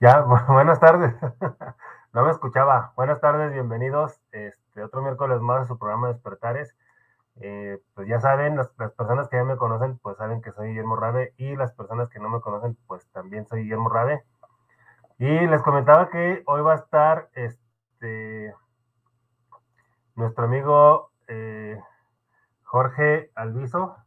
Ya, buenas tardes. No me escuchaba. Buenas tardes, bienvenidos. Este otro miércoles más a su programa Despertares. Eh, pues ya saben, las, personas que ya me conocen, pues saben que soy Guillermo Rabe y las personas que no me conocen, pues también soy Guillermo Rabe. Y les comentaba que hoy va a estar este nuestro amigo eh, Jorge Alviso,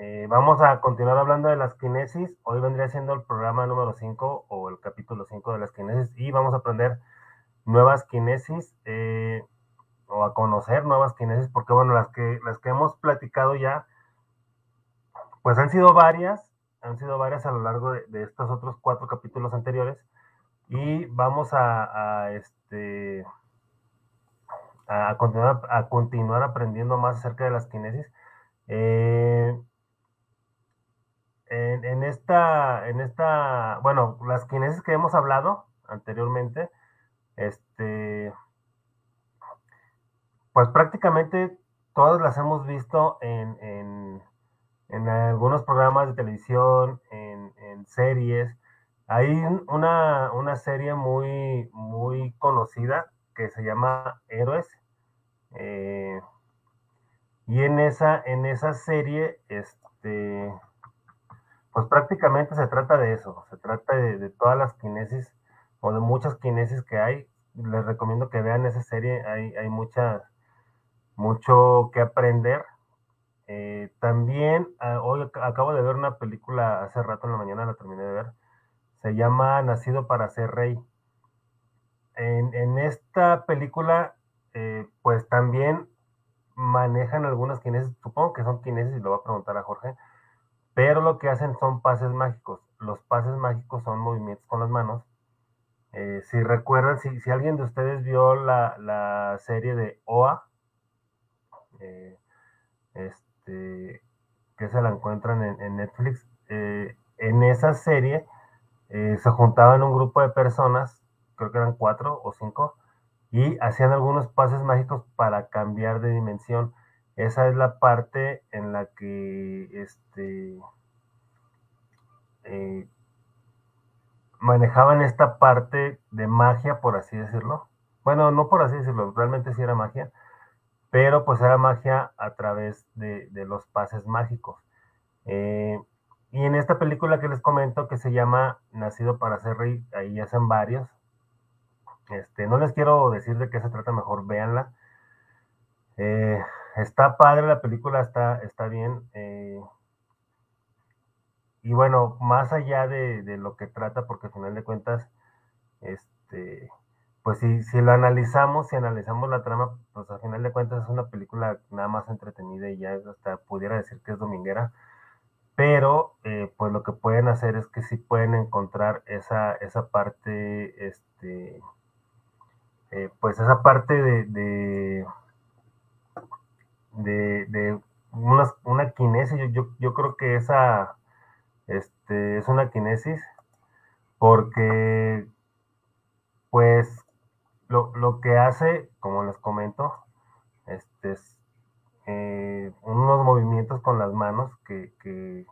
eh, vamos a continuar hablando de las kinesis. Hoy vendría siendo el programa número 5 o el capítulo 5 de las kinesis y vamos a aprender nuevas kinesis eh, o a conocer nuevas kinesis porque bueno, las que, las que hemos platicado ya, pues han sido varias, han sido varias a lo largo de, estos otros cuatro capítulos anteriores y vamos a, este, a, continuar, a continuar aprendiendo más acerca de las kinesis. Eh, en, esta, en esta, bueno, las kinesis que hemos hablado anteriormente, este, pues prácticamente todas las hemos visto en, en, en algunos programas de televisión, en, en series. Hay una, una, serie muy, muy conocida que se llama Héroes. Eh, y en esa, en esa serie, este, pues prácticamente se trata de eso, se trata de, todas las kinesis o de muchas kinesis que hay. Les recomiendo que vean esa serie, hay, mucha, mucho que aprender. Eh, también ah, hoy acabo de ver una película hace rato en la mañana, la terminé de ver. Se llama Nacido para ser rey. En, esta película, eh, pues también manejan algunas kinesis, supongo que son kinesis, y lo voy a preguntar a Jorge, pero lo que hacen son pases mágicos. Los pases mágicos son movimientos con las manos. Eh, si recuerdan, si, si, alguien de ustedes vio la, serie de OA, eh, este, que se la encuentran en, Netflix, eh, en esa serie se juntaban un grupo de personas, creo que eran cuatro o cinco, y hacían algunos pases mágicos para cambiar de dimensión esa es la parte en la que este, eh, manejaban esta parte de magia, por así decirlo. Bueno, no por así decirlo, realmente sí era magia, pero pues era magia a través de, los pases mágicos. Eh, y en esta película que les comento, que se llama Nacido para ser rey, ahí hacen varios. Este, no les quiero decir de qué se trata, mejor véanla. Eh, está padre la película, está, está bien. Eh, y bueno, más allá de, lo que trata, porque al final de cuentas, este, pues si, si lo analizamos, si analizamos la trama, pues al final de cuentas es una película nada más entretenida y ya hasta pudiera decir que es dominguera. Pero eh, pues lo que pueden hacer es que sí pueden encontrar esa, esa parte, este, pues esa parte de de, una, una kinesis. Yo, yo, creo que esa este, es una kinesis porque pues lo, lo, que hace, como les comento, este, es eh, unos movimientos con las manos que, que,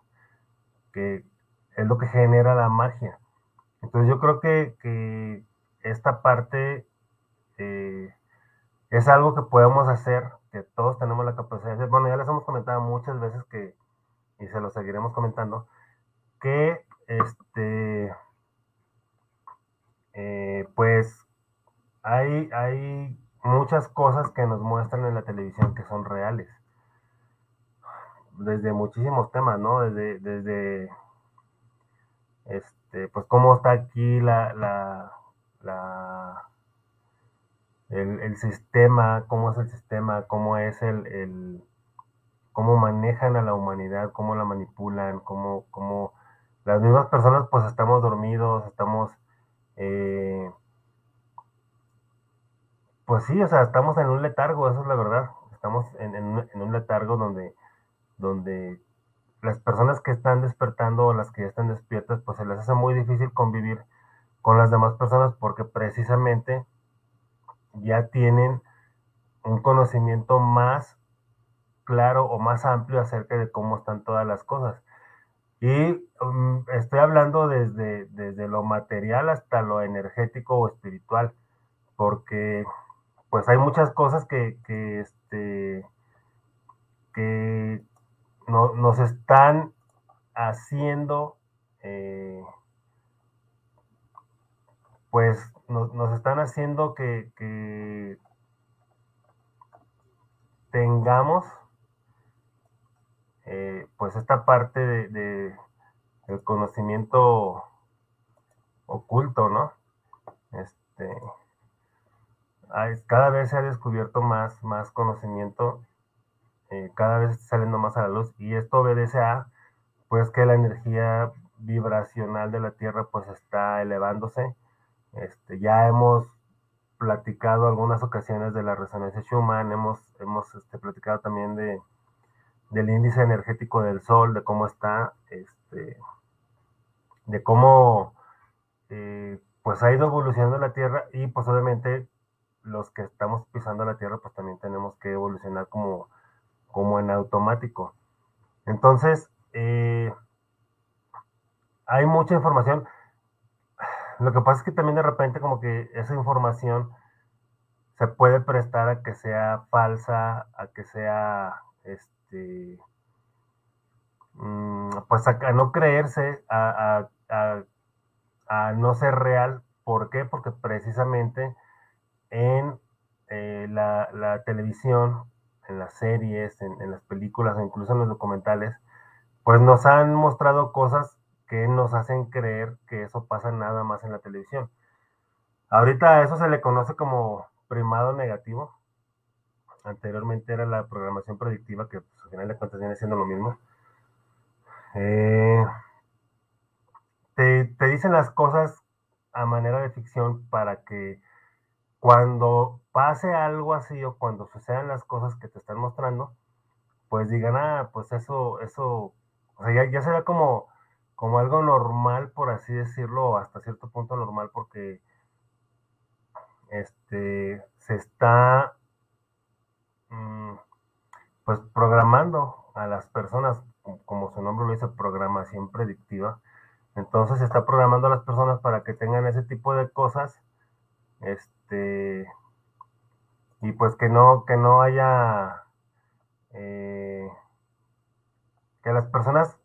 que, es lo que genera la magia. Entonces yo creo que, que esta parte eh, es algo que podemos hacer todos tenemos la capacidad de. Bueno, ya les hemos comentado muchas veces que, y se lo seguiremos comentando, que este, eh, pues hay, hay muchas cosas que nos muestran en la televisión que son reales. Desde muchísimos temas, ¿no? Desde, desde este, pues cómo está aquí la, la, la el, sistema, cómo es el sistema, cómo es el, el, cómo manejan a la humanidad, cómo la manipulan, cómo, cómo las mismas personas pues estamos dormidos, estamos, eh, pues sí, o sea, estamos en un letargo, eso es la verdad, estamos en, en, un letargo donde, donde las personas que están despertando o las que ya están despiertas, pues se les hace muy difícil convivir con las demás personas porque precisamente ya tienen un conocimiento más claro o más amplio acerca de cómo están todas las cosas. Y um, estoy hablando desde, desde lo material hasta lo energético o espiritual, porque pues hay muchas cosas que, que, este, que no, nos están haciendo, eh, pues nos, están haciendo que, tengamos eh, pues esta parte de, de, del conocimiento oculto, ¿no? Este, cada vez se ha descubierto más, más conocimiento, eh, cada vez saliendo más a la luz y esto obedece a pues que la energía vibracional de la Tierra pues está elevándose. Este, ya hemos platicado algunas ocasiones de la resonancia Schumann, hemos, hemos este, platicado también de, del índice energético del Sol, de cómo está, este, de cómo eh, pues ha ido evolucionando la Tierra y pues obviamente los que estamos pisando la Tierra pues también tenemos que evolucionar como, como en automático. Entonces, eh, hay mucha información. Lo que pasa es que también de repente como que esa información se puede prestar a que sea falsa, a que sea, este, mm, pues a, no creerse, a, a, a, no ser real. ¿Por qué? Porque precisamente en eh, la, la, televisión, en las series, en, en las películas, incluso en los documentales, pues nos han mostrado cosas que nos hacen creer que eso pasa nada más en la televisión. Ahorita eso se le conoce como primado negativo. Anteriormente era la programación predictiva, que pues, al final de cuentas viene siendo lo mismo. Eh, te, te dicen las cosas a manera de ficción para que cuando pase algo así o cuando sucedan las cosas que te están mostrando, pues digan, ah, pues eso, eso, o sea, ya, ya será como, como algo normal, por así decirlo, hasta cierto punto normal, porque este, se está mm, pues programando a las personas, como su nombre lo dice, programación predictiva. Entonces se está programando a las personas para que tengan ese tipo de cosas, este, y pues que no, que no haya, eh, que las personas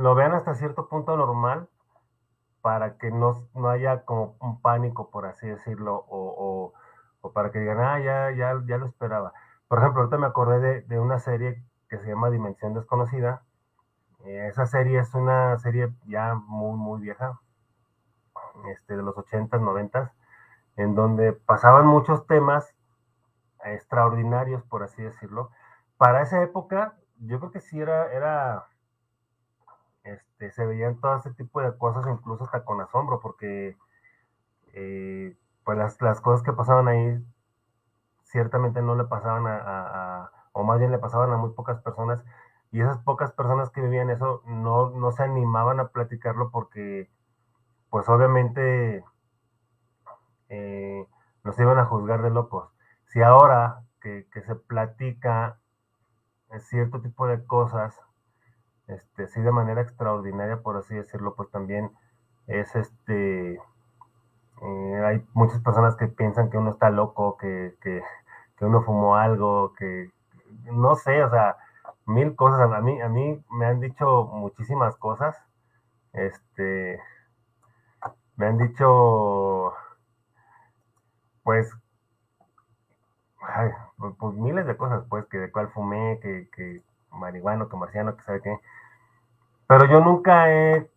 lo vean hasta cierto punto normal para que no, no haya como un pánico, por así decirlo, o, o, para que digan, ah, ya, ya, ya lo esperaba. Por ejemplo, ahorita me acordé de, de una serie que se llama Dimensión Desconocida. Eh, esa serie es una serie ya muy, muy vieja, este, de los 80s, 90s, en donde pasaban muchos temas extraordinarios, por así decirlo. Para esa época, yo creo que sí era, era este, se veían todo ese tipo de cosas, incluso hasta con asombro, porque eh, pues las, cosas que pasaban ahí ciertamente no le pasaban a, a, o más bien le pasaban a muy pocas personas, y esas pocas personas que vivían eso no, no se animaban a platicarlo porque, pues obviamente, eh, nos iban a juzgar de locos. Si ahora que se platica cierto tipo de cosas, este, sí de manera extraordinaria, por así decirlo, pues también es este, eh, hay muchas personas que piensan que uno está loco, que, que, que, uno fumó algo, que no sé, o sea, mil cosas. A mí, a mí me han dicho muchísimas cosas. Este, me han dicho, pues, pues, pues, miles de cosas, pues, que de cuál fumé, que, que marihuano, que marciano, que sabe qué. Pero yo nunca he,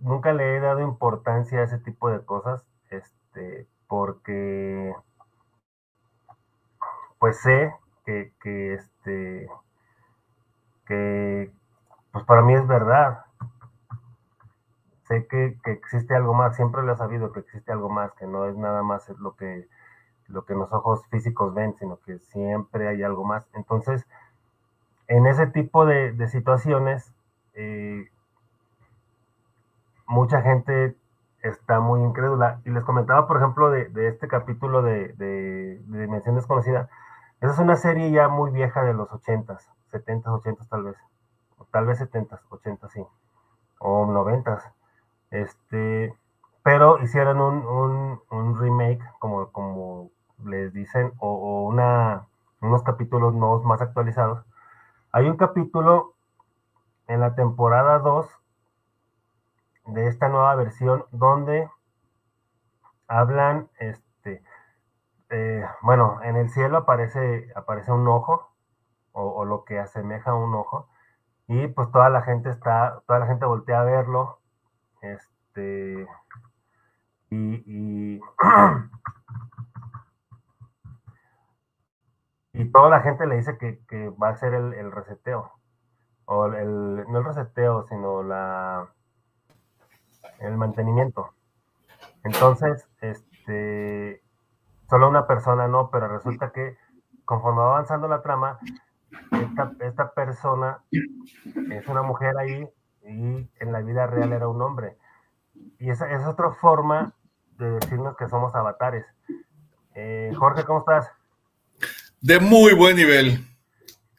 nunca le he dado importancia a ese tipo de cosas, este, porque pues sé que, que este, que pues para mí es verdad. Sé que, que, existe algo más, siempre lo he sabido que existe algo más, que no es nada más lo que, lo que los ojos físicos ven, sino que siempre hay algo más. Entonces, en ese tipo de, situaciones, eh, mucha gente está muy incrédula. Y les comentaba, por ejemplo, de, este capítulo de, de, Dimensión Desconocida. Esa es una serie ya muy vieja de los 80s, 70s, 80s tal vez. tal vez 70, 80, sí, o 90. Este, pero hicieron un, remake, como, como les dicen, o, una, unos capítulos nuevos más actualizados. Hay un capítulo en la temporada 2 de esta nueva versión donde hablan, este, eh, bueno, en el cielo aparece, aparece un ojo, o, lo que asemeja a un ojo, y pues toda la gente está, toda la gente voltea a verlo, este, y, y, toda la gente le dice que, va a ser el, el reseteo, o el, no el reseteo, sino la, el mantenimiento. Entonces, este, solo una persona no, pero resulta que conforme va avanzando la trama, esta, esta persona es una mujer ahí y en la vida real era un hombre. Y esa es otra forma de decirnos que somos avatares. Eh, Jorge, ¿cómo estás? De muy buen nivel.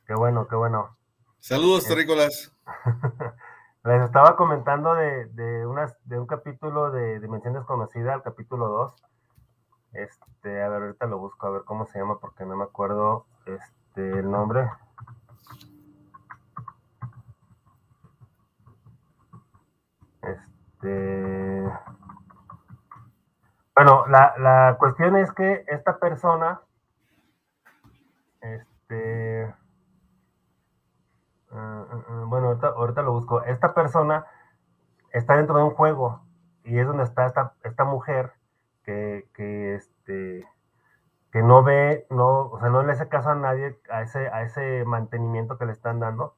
Qué bueno, qué bueno. Saludos, terrícolas. Les estaba comentando de, de, unas, de un capítulo de Dimensión Desconocida, el capítulo 2. Este, a ver, ahorita lo busco a ver cómo se llama porque no me acuerdo este, el nombre. Este. Bueno, la, la cuestión es que esta persona, este, Ah, ah, ah, bueno, ahorita, lo busco. Esta persona está dentro de un juego y es donde está esta, mujer que, que, este, que no ve, no, o sea, no le hace caso a nadie a ese, a ese mantenimiento que le están dando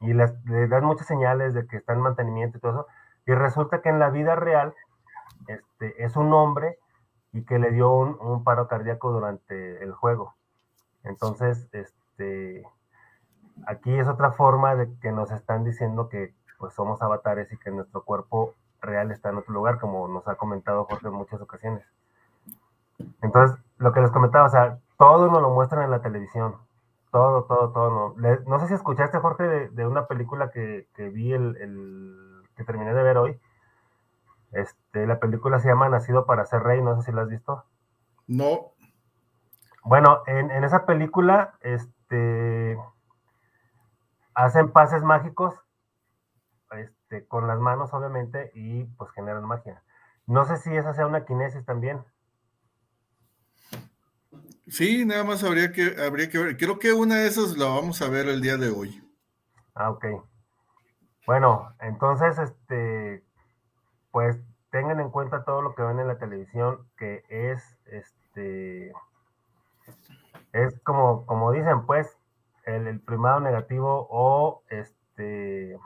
y le dan muchas señales de que está en mantenimiento y todo eso. Y resulta que en la vida real este, es un hombre y que le dio un paro cardíaco durante el juego. Entonces, este, aquí es otra forma de que nos están diciendo que pues somos avatares y que nuestro cuerpo real está en otro lugar, como nos ha comentado Jorge en muchas ocasiones. Entonces, lo que les comentaba, o sea, todo nos lo muestran en la televisión. Todo, todo, todo. No, no sé si escuchaste, Jorge, de, una película que, vi el, que terminé de ver hoy. Este, la película se llama Nacido para ser rey, no sé si la has visto. No. Bueno, en, en esa película, este, hacen pases mágicos este, con las manos, obviamente, y pues generan magia. No sé si esa sea una kinesis también. Sí, nada más habría que, habría que ver. Creo que una de esas la vamos a ver el día de hoy. Ah, ok. Bueno, entonces, este, pues tengan en cuenta todo lo que ven en la televisión, que es, este, es como, como dicen, pues, el, primado negativo o este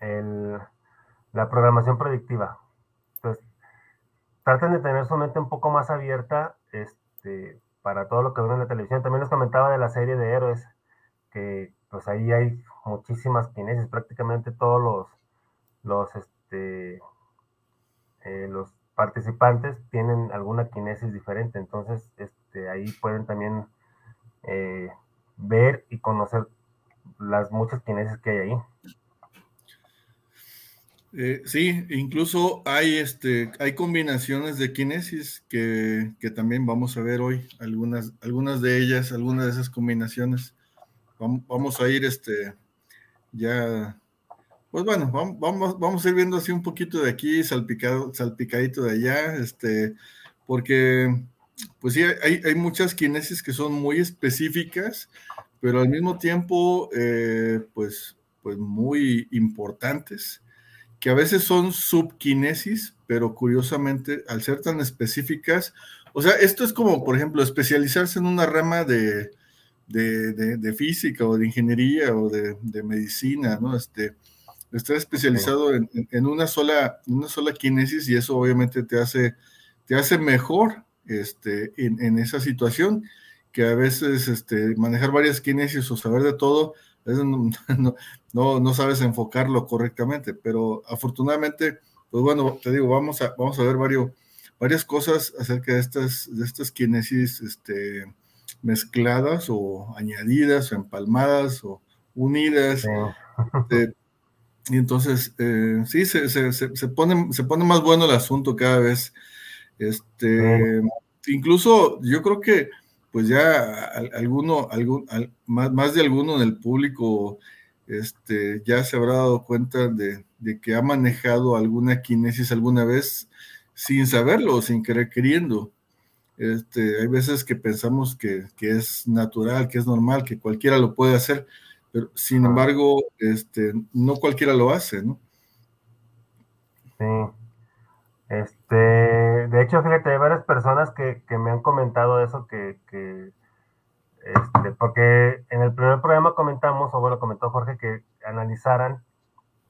el, la programación predictiva. Entonces, traten de tener su mente un poco más abierta este, para todo lo que ven en la televisión. También les comentaba de la serie de héroes, que pues ahí hay muchísimas kinesis, prácticamente todos los, los, este, eh, los participantes tienen alguna kinesis diferente, entonces este, ahí pueden también eh, ver y conocer las muchas kinesis que hay ahí. Eh, sí, incluso hay, este, hay combinaciones de kinesis que, también vamos a ver hoy, algunas, algunas de ellas, algunas de esas combinaciones. Vamos, a ir este, ya, pues bueno, vamos, vamos a ir viendo así un poquito de aquí, salpicado, salpicadito de allá, este, porque pues sí, hay, hay, muchas kinesis que son muy específicas, pero al mismo tiempo, eh, pues, pues muy importantes, que a veces son subkinesis, pero curiosamente, al ser tan específicas, o sea, esto es como, por ejemplo, especializarse en una rama de, de, física o de ingeniería o de, medicina, ¿no? Este, estar especializado en, en, una sola, una sola kinesis y eso obviamente te hace, te hace mejor este, en, esa situación, que a veces este, manejar varias kinesis o saber de todo, no, no, sabes enfocarlo correctamente, pero afortunadamente, pues bueno, te digo, vamos a, vamos a ver varios, varias cosas acerca de estas, de estas kinesis este, mezcladas o añadidas o empalmadas o, unidas. Este, y entonces, eh, sí, se, se, se, pone, se pone más bueno el asunto cada vez. Este, Incluso yo creo que pues ya alguno, algún, más, más, de alguno en el público este, ya se habrá dado cuenta de, de, que ha manejado alguna kinesis alguna vez sin saberlo, sin querer queriendo. Este, hay veces que pensamos que, que, es natural, que es normal, que cualquiera lo puede hacer, pero sin embargo, este, no cualquiera lo hace, ¿no? Sí. Este, de hecho, fíjate, hay varias personas que, que me han comentado eso, que, que este, porque en el primer programa comentamos, o bueno, comentó Jorge, que analizaran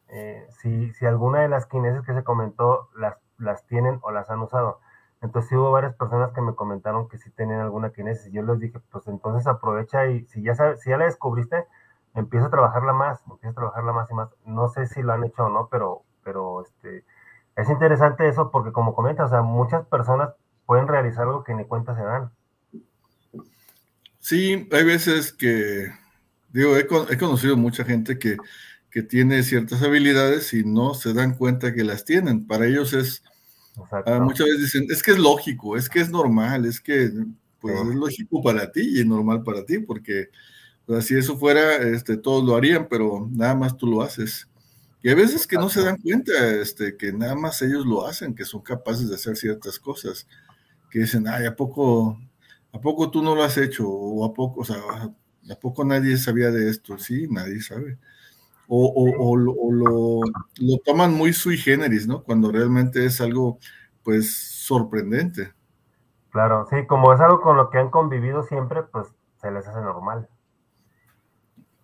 eh, si, si, alguna de las kinesis que se comentó las, las tienen o las han usado. Entonces hubo varias personas que me comentaron que sí tenían alguna kinesis. Yo les dije, pues entonces aprovecha y si ya sabes, si ya la descubriste, empieza a trabajarla más, empieza a trabajarla más y más. No sé si lo han hecho o no, pero, pero este, es interesante eso porque como comentas, o sea, muchas personas pueden realizar algo que ni cuenta se dan. Sí, hay veces que, digo, he, conocido mucha gente que, que, tiene ciertas habilidades y no se dan cuenta que las tienen. Para ellos es, uh, muchas veces dicen, es que es lógico, es que es normal, es que pues es lógico para ti y normal para ti, porque si eso fuera, este, todos lo harían, pero nada más tú lo haces. Y hay veces que no se dan cuenta este, que nada más ellos lo hacen, que son capaces de hacer ciertas cosas, que dicen, ay, ¿a poco, ¿a poco tú no lo has hecho? O a poco, o sea, ¿a poco nadie sabía de esto? Sí, nadie sabe. O, o, o, lo, lo, toman muy sui generis, ¿no? Cuando realmente es algo, pues, sorprendente. Claro, sí, como es algo con lo que han convivido siempre, pues se les hace normal.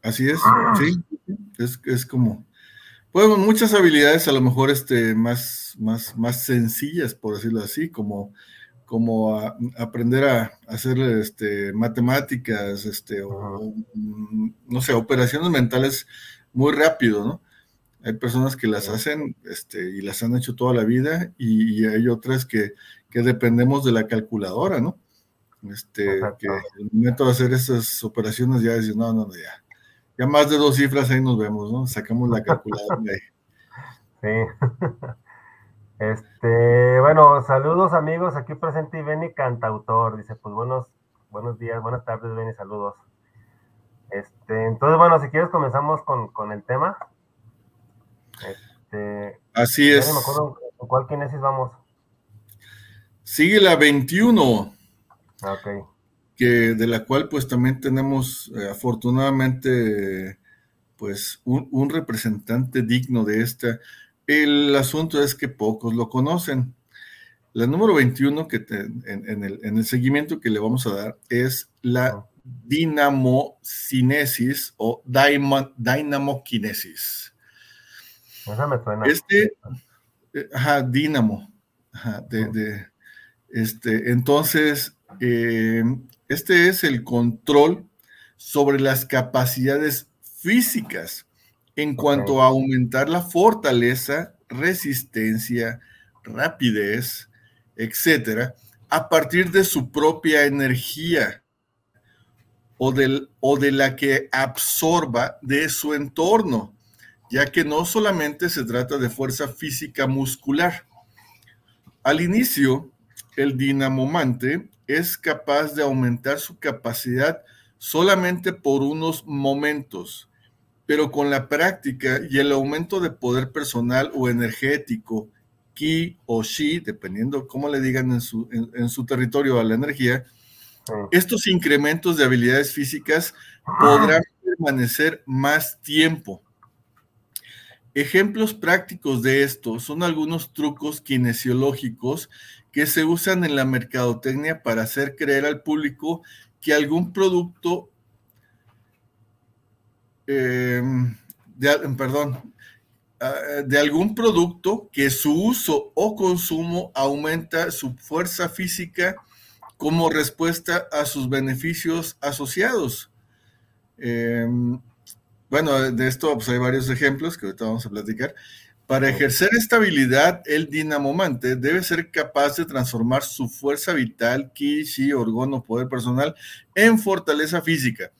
Así es, sí, es, es como, bueno, muchas habilidades a lo mejor este, más, más, más sencillas, por decirlo así, como, como aprender a, hacer este, matemáticas, este, o, mm, no sé, operaciones mentales muy rápido, ¿no? Hay personas que las hacen este, y las han hecho toda la vida y, hay otras que, que, dependemos de la calculadora, ¿no? Este, que el momento de hacer esas operaciones ya es, no, no, ya, ya más de dos cifras ahí nos vemos, ¿no? Sacamos la calculadora ahí. Sí. Este, bueno, saludos amigos, aquí presente y Beni Cantautor, dice, pues buenos, buenos días, buenas tardes, Beni, saludos. Este, entonces, bueno, si quieres comenzamos con, con el tema. Este, Así es. Me acuerdo cuál kinesis vamos. Sigue la 21. Ah, ok que de la cual pues también tenemos eh, afortunadamente pues un, representante digno de esta. El asunto es que pocos lo conocen. La número 21 que en, el, seguimiento que le vamos a dar es la dinamocinesis o dinamoquinesis. Esa me suena. Este, eh, ajá, dinamo. Ajá, de, este, entonces, eh, este es el control sobre las capacidades físicas en cuanto a aumentar la fortaleza, resistencia, rapidez, etcétera, a partir de su propia energía o, o de la que absorba de su entorno, ya que no solamente se trata de fuerza física muscular. Al inicio, el dinamomante es capaz de aumentar su capacidad solamente por unos momentos, pero con la práctica y el aumento de poder personal o energético, ki o shi, dependiendo cómo le digan en su, en, su territorio a la energía, estos incrementos de habilidades físicas podrán permanecer más tiempo. Ejemplos prácticos de esto son algunos trucos kinesiológicos que se usan en la mercadotecnia para hacer creer al público que algún producto, em, de, perdón, ah, de algún producto que su uso o consumo aumenta su fuerza física como respuesta a sus beneficios asociados. Em, bueno, de esto pues, hay varios ejemplos que ahorita vamos a platicar. Para ejercer esta habilidad, el dinamomante debe ser capaz de transformar su fuerza vital, ki, shi, orgón o poder personal en fortaleza física.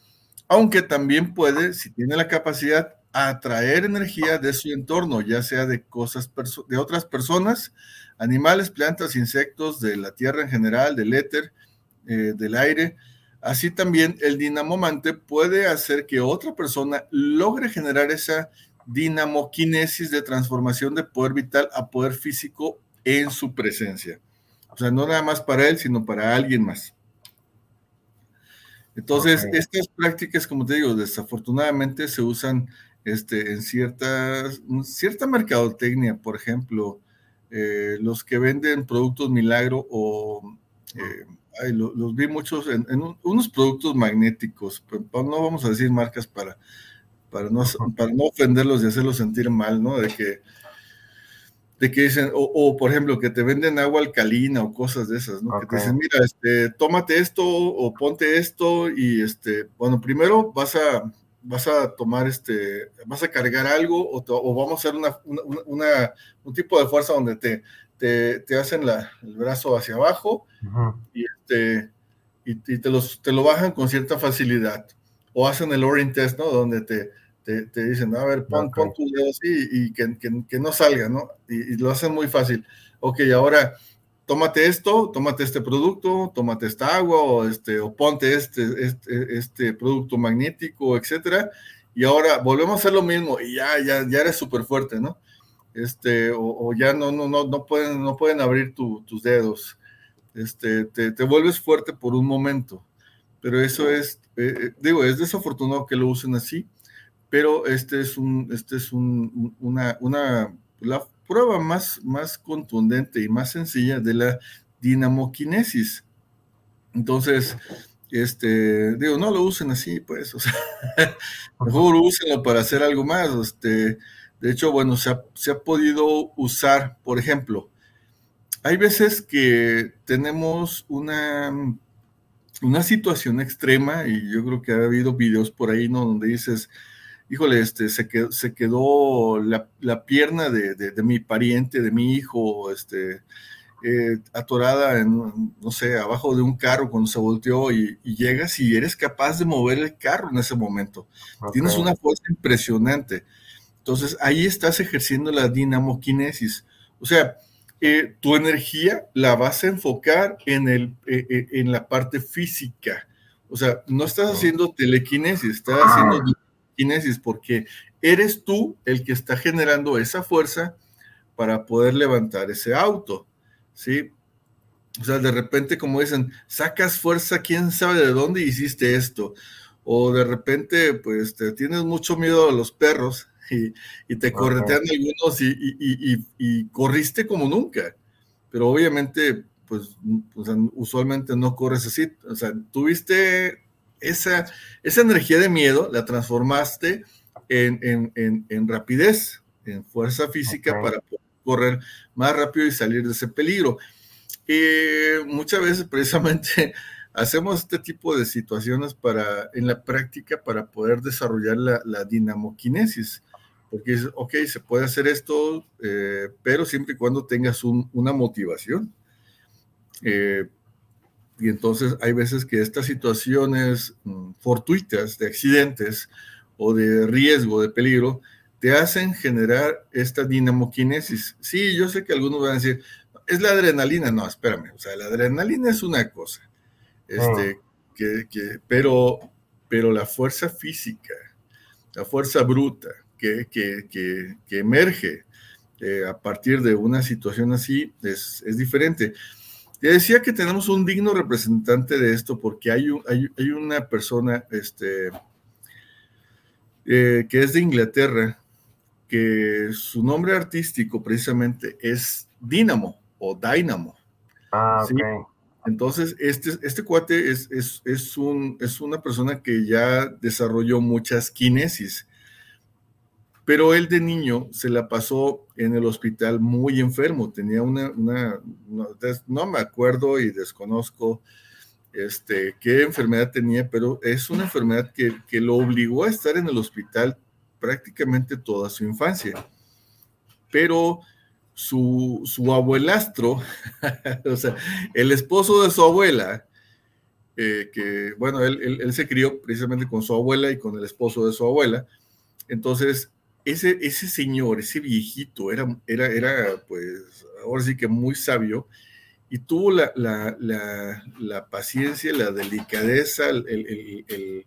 aunque también puede, si tiene la capacidad, atraer energía de su entorno, ya sea de cosas de otras personas, animales, plantas, insectos, de la tierra en general, del éter, eh, del aire. Así también el dinamomante puede hacer que otra persona logre generar esa dinamoquinesis de transformación de poder vital a poder físico en su presencia. O sea, no nada más para él, sino para alguien más. Entonces, estas prácticas, como te digo, desafortunadamente se usan este, en ciertas, cierta mercadotecnia, por ejemplo, eh, los que venden productos milagro o eh, los vi muchos en, unos productos magnéticos, pero no vamos a decir marcas para, para, no, para no ofenderlos y hacerlos sentir mal, ¿no? De que de que dicen, o, por ejemplo, que te venden agua alcalina o cosas de esas, ¿no? Que te dicen, mira, este, tómate esto o ponte esto y este, bueno, primero vas a, vas a tomar este, vas a cargar algo o, vamos a hacer una, una, un tipo de fuerza donde te, te, te hacen la, el brazo hacia abajo y, este, y, y, te, los, te lo bajan con cierta facilidad. O hacen el Orin Test, ¿no? Donde te, te, dicen, a ver, pon, pon tu dedo así y que, que, que no salga, ¿no? Y, lo hacen muy fácil. Ok, ahora tómate esto, tómate este producto, tómate esta agua o, este, o ponte este, este, este producto magnético, etcétera. Y ahora volvemos a hacer lo mismo y ya, ya, ya eres súper fuerte, ¿no? Este, o, ya no, no, no, no, pueden, no pueden abrir tus dedos. Este, te, te, vuelves fuerte por un momento. Pero eso es, eh, digo, es desafortunado que lo usen así pero este es, un, este es un, una, una, la prueba más, más contundente y más sencilla de la dinamoquinesis. Entonces, este, digo, no lo usen así, pues, o sea, mejor úsenlo para hacer algo más. Este, de hecho, bueno, se ha, se ha podido usar, por ejemplo, hay veces que tenemos una, una situación extrema, y yo creo que ha habido videos por ahí, ¿no? Donde dices, híjole, este, se quedó, se quedó la, la pierna de, de, mi pariente, de mi hijo, este, eh, atorada en, no sé, abajo de un carro cuando se volteó y, llegas y eres capaz de mover el carro en ese momento. Tienes una fuerza impresionante. Entonces ahí estás ejerciendo la dinamoquinesis. O sea, eh, tu energía la vas a enfocar en, el, eh, en la parte física. O sea, no estás haciendo telequinesis, estás haciendo kinesis, porque eres tú el que está generando esa fuerza para poder levantar ese auto, ¿sí? O sea, de repente, como dicen, sacas fuerza, quién sabe de dónde hiciste esto. O de repente, pues, te tienes mucho miedo a los perros y, te corretean algunos y, corriste como nunca. Pero obviamente, pues, usualmente no corres así. O sea, tuviste esa, esa energía de miedo la transformaste en, en, rapidez, en fuerza física para correr más rápido y salir de ese peligro. y muchas veces precisamente hacemos este tipo de situaciones para, en la práctica para poder desarrollar la, la dinamoquinesis. Porque es, ok, se puede hacer esto, eh, pero siempre y cuando tengas una motivación. Eh, y entonces hay veces que estas situaciones mm, fortuitas de accidentes o de riesgo, de peligro, te hacen generar esta dinamoquinesis. Sí, yo sé que algunos van a decir, es la adrenalina. No, espérame, o sea, la adrenalina es una cosa, este, ah. que, pero, pero la fuerza física, la fuerza bruta que, que, que emerge eh, a partir de una situación así es, es diferente. Te decía que tenemos un digno representante de esto porque hay, hay, una persona este, eh, que es de Inglaterra, que su nombre artístico precisamente es Dynamo o Dynamo. Ah, Entonces, este, este cuate es, es, es, un, es una persona que ya desarrolló muchas kinesis pero él de niño se la pasó en el hospital muy enfermo, tenía una, no, me acuerdo y desconozco este, qué enfermedad tenía, pero es una enfermedad que, que lo obligó a estar en el hospital prácticamente toda su infancia. Pero su, su abuelastro, o sea, el esposo de su abuela, eh, que, bueno, él, él, se crió precisamente con su abuela y con el esposo de su abuela. Entonces, ese, ese señor, ese viejito, era, era, era, pues, ahora sí que muy sabio y tuvo la, la, la, paciencia, la delicadeza, el,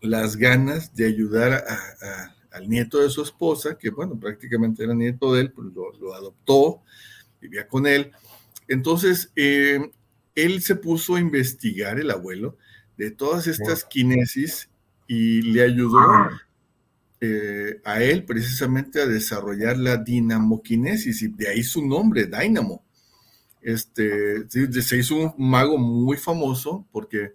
las ganas de ayudar al nieto de su esposa, que bueno, prácticamente era nieto de él, pues lo, adoptó, vivía con él. Entonces, eh, él se puso a investigar, el abuelo, de todas estas kinesis y le ayudó eh, a él precisamente a desarrollar la dinamoquinesis y de ahí su nombre, Dynamo. Este, se hizo un mago muy famoso porque,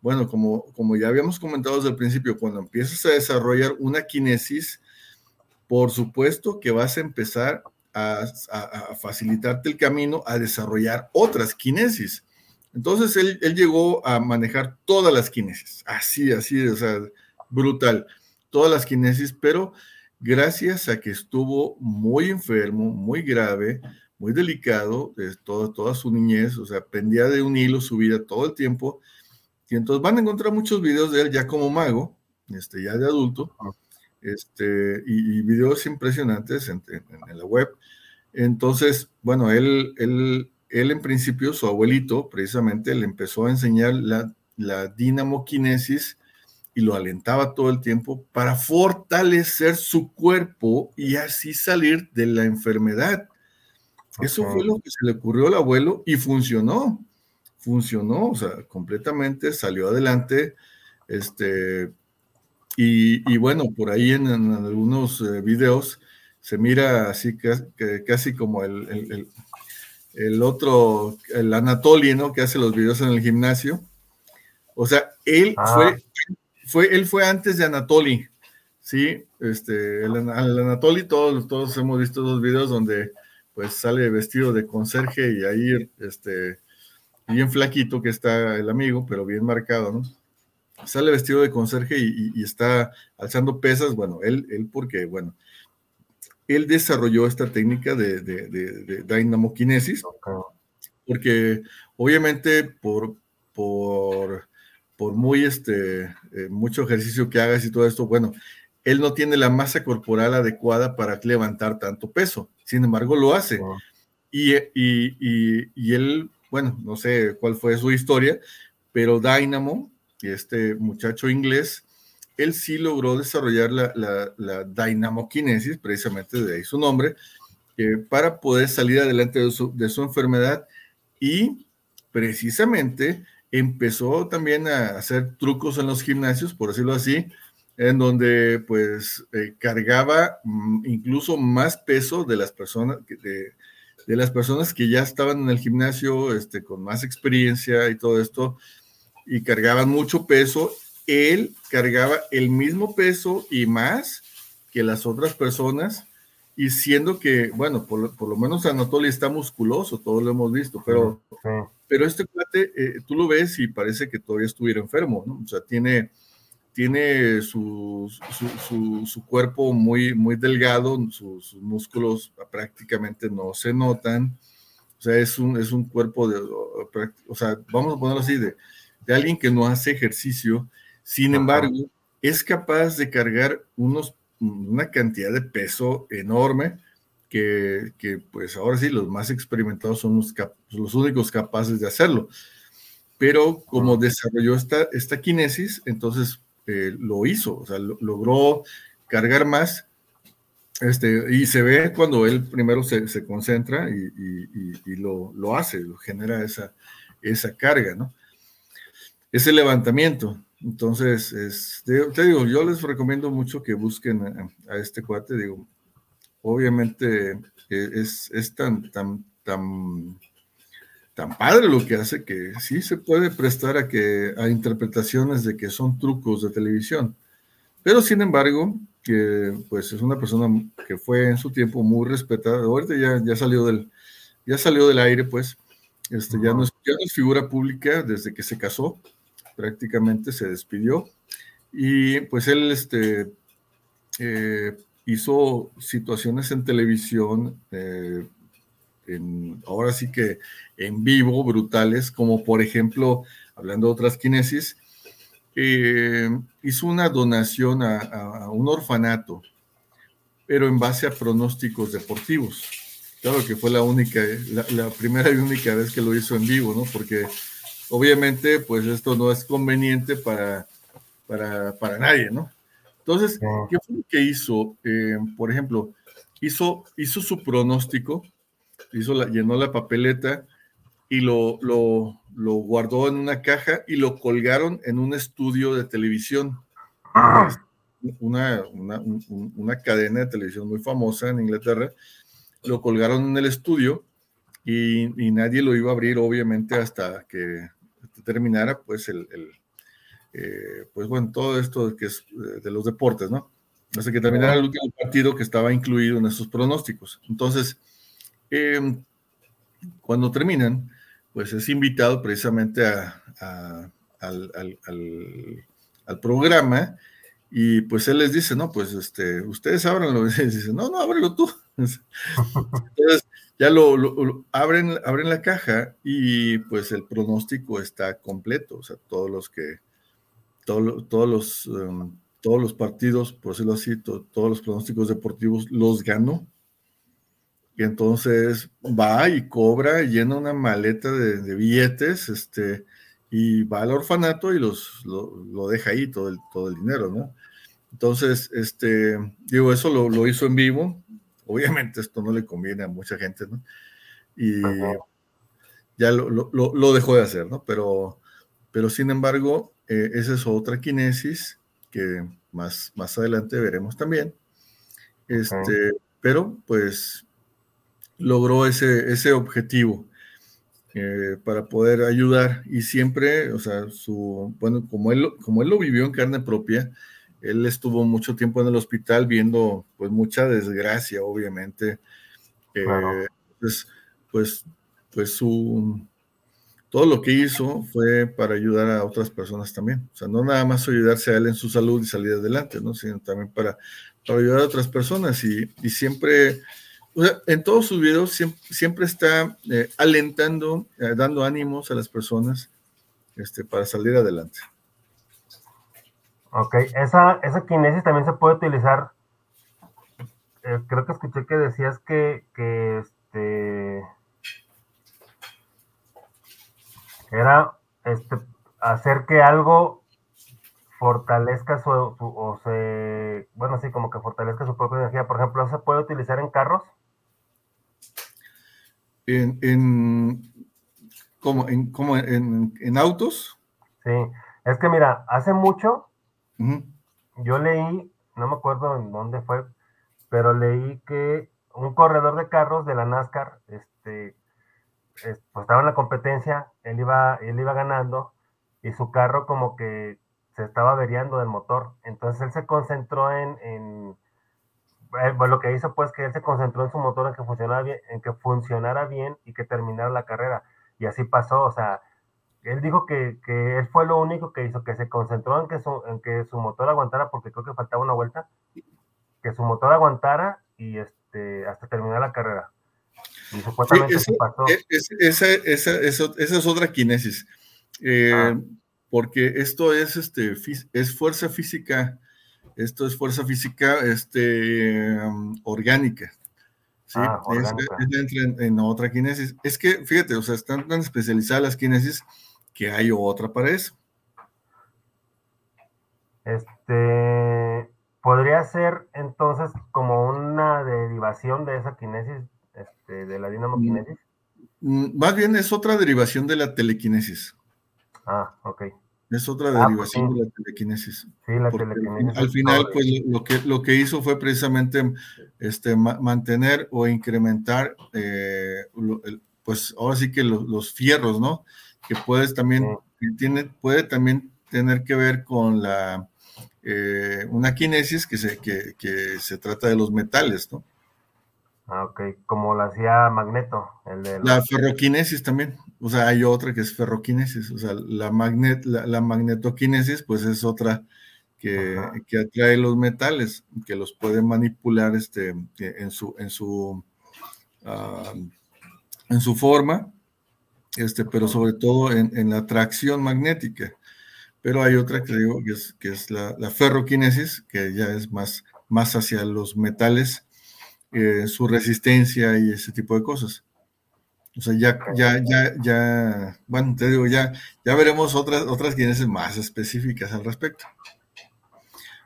bueno, como, como ya habíamos comentado desde el principio, cuando empiezas a desarrollar una kinesis, por supuesto que vas a empezar a, facilitarte el camino a desarrollar otras kinesis. Entonces él, él, llegó a manejar todas las kinesis, así, así, o sea, brutal, todas las kinesis, pero gracias a que estuvo muy enfermo, muy grave, muy delicado de todo, toda su niñez, o sea, pendía de un hilo su vida todo el tiempo. Y entonces van a encontrar muchos videos de él ya como mago, este, ya de adulto, este, y, videos impresionantes en, la web. Entonces, bueno, él, él, él en principio, su abuelito, precisamente, le empezó a enseñar la, la dinamoquinesis y lo alentaba todo el tiempo para fortalecer su cuerpo y así salir de la enfermedad. Eso fue lo que se le ocurrió al abuelo y funcionó. Funcionó, o sea, completamente salió adelante. Este, y, bueno, por ahí en, algunos eh, videos se mira así que, casi como el, el, otro, el Anatoly, ¿no? Que hace los videos en el gimnasio. O sea, él ah. fue, fue, él fue antes de Anatoly, ¿sí? Este, el, el Anatoly, todos, todos hemos visto los videos donde pues sale vestido de conserje y ahí, este, bien flaquito que está el amigo, pero bien marcado, ¿no? Sale vestido de conserje y, está alzando pesas, bueno, él, él porque, bueno, él desarrolló esta técnica de, de, de, dynamokinesis, porque obviamente por, por, por muy, este, eh, mucho ejercicio que hagas y todo esto, bueno, él no tiene la masa corporal adecuada para levantar tanto peso. Sin embargo, lo hace. Y, él, bueno, no sé cuál fue su historia, pero Dynamo, este muchacho inglés, él sí logró desarrollar la, la, la dynamokinesis, precisamente de ahí su nombre, para poder salir adelante de su, de su enfermedad y precisamente empezó también a hacer trucos en los gimnasios, por decirlo así, en donde pues eh, cargaba mm, incluso más peso de las personas de, de, las personas que ya estaban en el gimnasio este, con más experiencia y todo esto y cargaban mucho peso él cargaba el mismo peso y más que las otras personas y siendo que bueno por, por lo menos Anatoly está musculoso todos lo hemos visto pero pero este cuate eh, tú lo ves y parece que todavía estuviera enfermo ¿no? o sea tiene tiene su, su, cuerpo muy, muy delgado, sus, músculos prácticamente no se notan. O sea, es un, es un cuerpo de, o sea, vamos a ponerlo así, de, de alguien que no hace ejercicio. Sin embargo, es capaz de cargar unos, una cantidad de peso enorme que, que, pues ahora sí, los más experimentados son los, los únicos capaces de hacerlo. Pero como desarrolló esta, esta kinesis, entonces eh, lo hizo, o sea, logró cargar más. Este, y se ve cuando él primero se, se concentra y, y, lo, lo, hace, lo genera esa, esa carga, ¿no? Ese levantamiento. Entonces, es, te, digo, yo les recomiendo mucho que busquen a, este cuate, digo, obviamente eh, es, es tan, tan, tan tan padre lo que hace que sí se puede prestar a que a interpretaciones de que son trucos de televisión. Pero sin embargo, que pues es una persona que fue en su tiempo muy respetada. Ahorita ya, ya salió del ya salió del aire, pues. Este, ya, no es, ya es figura pública desde que se casó, prácticamente se despidió. Y pues él este, eh, hizo situaciones en televisión eh, ahora sí que en vivo, brutales, como por ejemplo, hablando de otras kinesis, eh, hizo una donación a, un orfanato, pero en base a pronósticos deportivos. Claro que fue la única, la, primera y única vez que lo hizo en vivo, ¿no? Porque obviamente, pues esto no es conveniente para, para, para nadie, ¿no? Entonces, ¿qué fue lo que hizo? Eh, por ejemplo, hizo, hizo su pronóstico, hizo la, llenó la papeleta y lo, lo, lo, guardó en una caja y lo colgaron en un estudio de televisión. Una, una, una, cadena de televisión muy famosa en Inglaterra. Lo colgaron en el estudio y, y nadie lo iba a abrir, obviamente, hasta que terminara pues el, el eh, pues bueno, todo esto que es eh, de los deportes, ¿no? Hasta que terminara el último partido que estaba incluido en esos pronósticos. Entonces, em, cuando terminan, pues es invitado precisamente a, al, programa y pues él les dice, no, pues este, ustedes ábranlo. Y dice, no, no, ábrelo tú. Entonces, ya lo, abren, abren la caja y pues el pronóstico está completo, o sea, todos los que, todos los, em, todos los partidos, por decirlo así, todos los pronósticos deportivos los ganó. Y entonces va y cobra, llena una maleta de, billetes, este, y va al orfanato y los, lo, deja ahí todo el, todo el dinero, ¿no? Entonces, este, digo, eso lo, lo, hizo en vivo. Obviamente esto no le conviene a mucha gente, ¿no? Y ya lo, lo, dejó de hacer, ¿no? Pero, pero sin embargo, eh, esa es otra kinesis que más, más adelante veremos también. Este, Pero pues logró ese, ese objetivo eh, para poder ayudar y siempre, o sea, su, bueno, como él, como él lo vivió en carne propia, él estuvo mucho tiempo en el hospital viendo pues mucha desgracia, obviamente. Eh, pues, pues, pues su, todo lo que hizo fue para ayudar a otras personas también. O sea, no nada más ayudarse a él en su salud y salir adelante, ¿no? Sino también para, para ayudar a otras personas y, y siempre en todos sus videos siempre, está eh, alentando, eh, dando ánimos a las personas este, para salir adelante. Ok, esa, esa kinesis también se puede utilizar. Eh, creo que escuché que decías que, que este era este, hacer que algo fortalezca su, o se, bueno, sí, como que fortalezca su propia energía. Por ejemplo, ¿se puede utilizar en carros? en, en como, en, como en, en, autos. Sí, es que mira, hace mucho yo leí, no me acuerdo en dónde fue, pero leí que un corredor de carros de la NASCAR, este, pues estaba en la competencia, él iba, él iba ganando y su carro como que se estaba averiando del motor. Entonces él se concentró en, en eh, lo que hizo pues que él se concentró en su motor en que funcionara bien, en que funcionara bien y que terminara la carrera. Y así pasó, o sea, él dijo que, que él fue lo único que hizo, que se concentró en que, su, en que su motor aguantara, porque creo que faltaba una vuelta, que su motor aguantara y este, hasta terminar la carrera. Y supuestamente así pasó. E, esa, esa, esa, es otra kinesis. Eh, ah. Porque esto es, este, es fuerza física esto es fuerza física este, um, orgánica. ¿sí? Ah, entra en, otra kinesis. Es que, fíjate, o sea, están tan especializadas las kinesis que hay otra para eso. Este, podría ser entonces como una derivación de esa kinesis, este, de la dinamokinesis. Mm, mm, más bien es otra derivación de la telequinesis. Ah, ok. Es otra ah, pues derivación de la telequinesis. Sí, la telequinesis. Al final, pues lo que, lo que hizo fue precisamente este, mantener o incrementar, eh, pues ahora sí que los, fierros, ¿no? Que puedes también, tiene, puede también tener que ver con la, eh, una kinesis que se, que, que se trata de los metales, ¿no? Ah, ok, como lo hacía Magneto, el de la... ferroquinesis también, o sea, hay otra que es ferroquinesis, o sea, la, magnet, la, magnetoquinesis, pues es otra que, atrae los metales, que los puede manipular este, en su, en su, en su forma, este, pero sobre todo en, la atracción magnética. Pero hay otra que digo que es, que es la, ferroquinesis, que ya es más, más hacia los metales, eh, su resistencia y ese tipo de cosas. O sea, ya, ya, ya, ya, bueno, te digo, ya, ya veremos otras, otras quinesis más específicas al respecto.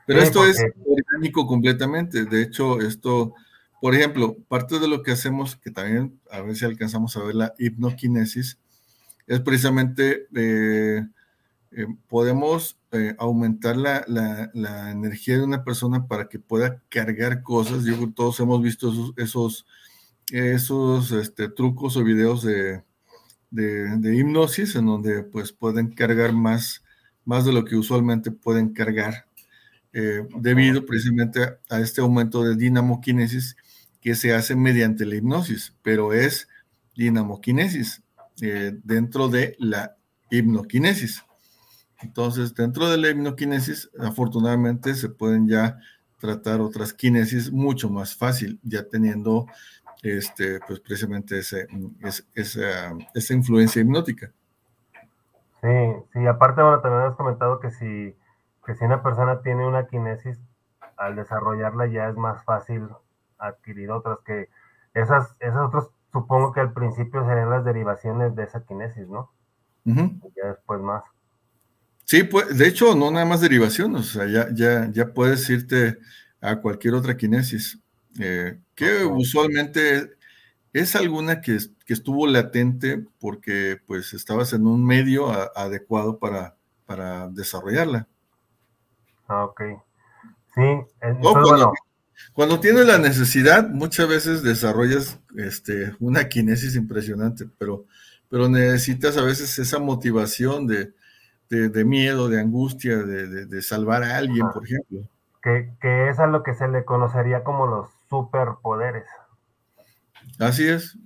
Pero esto es orgánico completamente. De hecho, esto, por ejemplo, parte de lo que hacemos, que también a ver si alcanzamos a ver la hipnoquinesis, es precisamente eh, eh, podemos eh, aumentar la, la, energía de una persona para que pueda cargar cosas. Yo todos hemos visto esos, esos esos este, trucos o videos de, de, hipnosis en donde pues pueden cargar más, más de lo que usualmente pueden cargar eh, debido precisamente a, este aumento de dinamoquinesis que se hace mediante la hipnosis, pero es dinamoquinesis eh, dentro de la hipnoquinesis. Entonces, dentro de la hipnoquinesis, afortunadamente se pueden ya tratar otras quinesis mucho más fácil, ya teniendo este, pues precisamente ese, esa, esa, influencia hipnótica. Sí, sí, aparte, bueno, también has comentado que si, que si una persona tiene una kinesis, al desarrollarla ya es más fácil adquirir otras que esas, esas otras, supongo que al principio serían las derivaciones de esa kinesis, ¿no? Ya después más. Sí, pues, de hecho, no nada más derivaciones, o sea, ya, ya, ya puedes irte a cualquier otra kinesis. Eh, que usualmente es alguna que, que, estuvo latente porque pues estabas en un medio adecuado para, para desarrollarla. Ah, ok. Sí, cuando, cuando, tienes la necesidad, muchas veces desarrollas este, una kinesis impresionante, pero, pero necesitas a veces esa motivación de, de, miedo, de angustia, de, de, salvar a alguien, por ejemplo. Que, que es a lo que se le conocería como los superpoderes. Así es.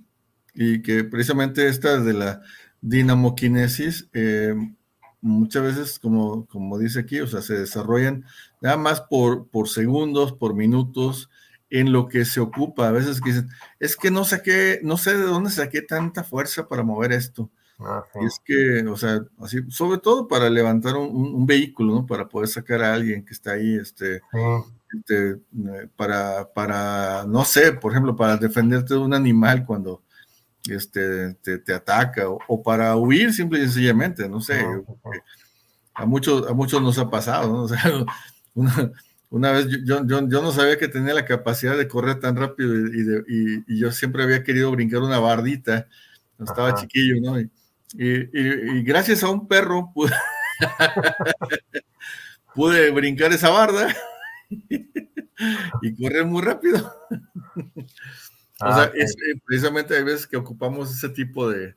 Y que precisamente esta de la dinamoquinesis, eh, muchas veces, como, como dice aquí, o sea, se desarrollan nada más por, por segundos, por minutos, en lo que se ocupa. A veces que dicen, es que no saqué, no sé de dónde saqué tanta fuerza para mover esto. Ah, y es que, o sea, así, sobre todo para levantar un, vehículo, ¿no? Para poder sacar a alguien que está ahí, este, este, eh, para, para, no sé, por ejemplo, para defenderte de un animal cuando este, te, ataca o, para huir simple y sencillamente, no sé. A muchos, a muchos nos ha pasado, ¿no? O sea, una, vez yo, yo, yo, no sabía que tenía la capacidad de correr tan rápido y, y, yo siempre había querido brincar una bardita cuando estaba chiquillo, ¿no? Y, gracias a un perro pude, pude brincar esa barda y correr muy rápido. o sea, ah, eh, precisamente hay veces que ocupamos ese tipo de,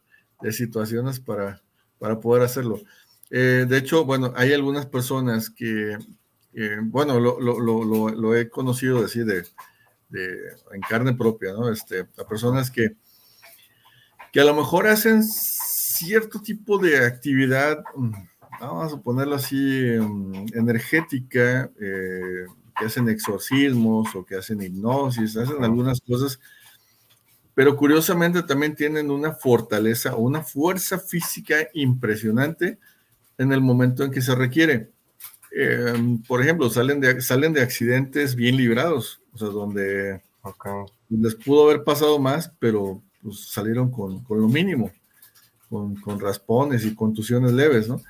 situaciones para, para, poder hacerlo. Eh, de hecho, bueno, hay algunas personas que, bueno, lo, he conocido decir de, en carne propia, ¿no? Este, a personas que, que a lo mejor hacen cierto tipo de actividad, mm, vamos a ponerlo así, mm, energética, eh, que hacen exorcismos o que hacen hipnosis, hacen algunas cosas, pero curiosamente también tienen una fortaleza o una fuerza física impresionante en el momento en que se requiere. Em, por ejemplo, salen de, salen de accidentes bien librados, o sea, donde les pudo haber pasado más, pero pues, salieron con, con lo mínimo, con, con raspones y contusiones leves, ¿no?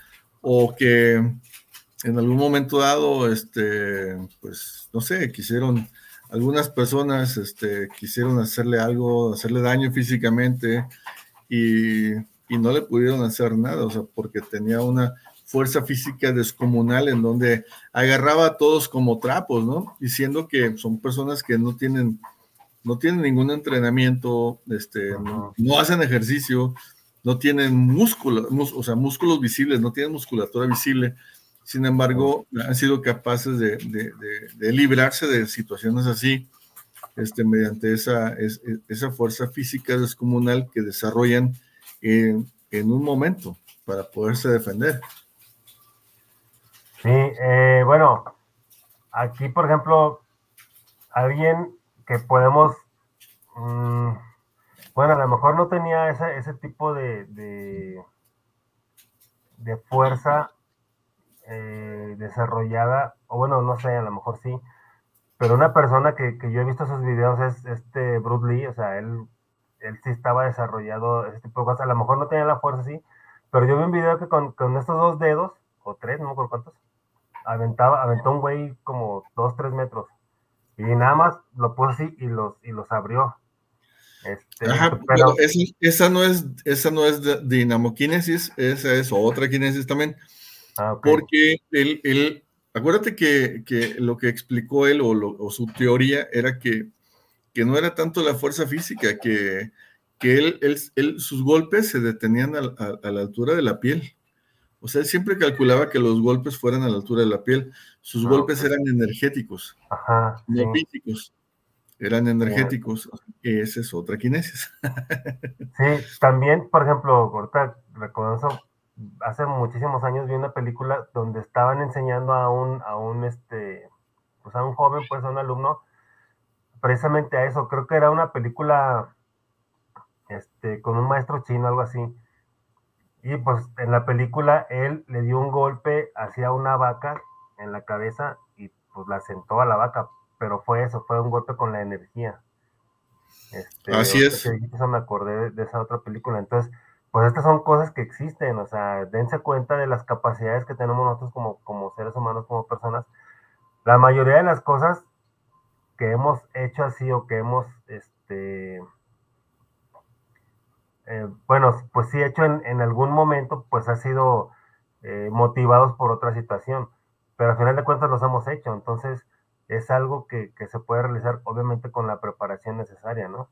O que en algún momento dado, este, pues, no sé, quisieron, algunas personas, este, quisieron hacerle algo, hacerle daño físicamente y, y no le pudieron hacer nada, o sea, porque tenía una fuerza física descomunal en donde agarraba a todos como trapos, ¿no? Diciendo que son personas que no tienen, no tienen ningún entrenamiento, este, no, no hacen ejercicio, no tienen músculos, o sea, músculos visibles, no tienen musculatura visible, sin embargo, han sido capaces de, librarse de situaciones así este, mediante esa, esa fuerza física descomunal que desarrollan en, un momento para poderse defender. Sí, eh, bueno, aquí por ejemplo, alguien que podemos, mm, Bueno, a lo mejor no tenía ese, ese tipo de, de, fuerza eh, desarrollada, o bueno, no sé, a lo mejor sí, pero una persona que, que yo he visto sus videos es este Bruce Lee, o sea, él, él sí estaba desarrollado ese tipo de cosas, a lo mejor no tenía la fuerza, sí, pero yo vi un video que con, con estos dos dedos, o tres, no me acuerdo cuántos, aventaba, aventó un güey como dos, tres metros, y nada más lo puso así y los, y los abrió. Este, Ajá, pero, esa, esa, no es, esa no es dinamoquinesis, esa es otra quinesis también. Ah, okay. Porque él, él, acuérdate que, que, lo que explicó él o, lo, o su teoría era que, que, no era tanto la fuerza física, que, que él, él, él, sus golpes se detenían a, a, a, la altura de la piel. O sea, él siempre calculaba que los golpes fueran a la altura de la piel. Sus ah, golpes okay. eran energéticos, Ajá, no sí. físicos eran energéticos, esa es otra quinesis. sí, también, por ejemplo, ahorita recuerdo hace muchísimos años vi una película donde estaban enseñando a un, a un, este, pues a un joven, pues a un alumno, precisamente a eso, creo que era una película, este, con un maestro chino, algo así, y pues en la película él le dio un golpe hacia una vaca en la cabeza y pues la sentó a la vaca, pero fue eso, fue un golpe con la energía. Este, Así es. Eso me acordé de, esa otra película. Entonces, pues estas son cosas que existen, o sea, dense cuenta de las capacidades que tenemos nosotros como, como seres humanos, como personas. La mayoría de las cosas que hemos hecho así o que hemos, este, eh, bueno, pues sí hecho en, en, algún momento, pues ha sido eh, motivados por otra situación, pero al final de cuentas los hemos hecho, entonces es algo que, que, se puede realizar obviamente con la preparación necesaria, ¿no?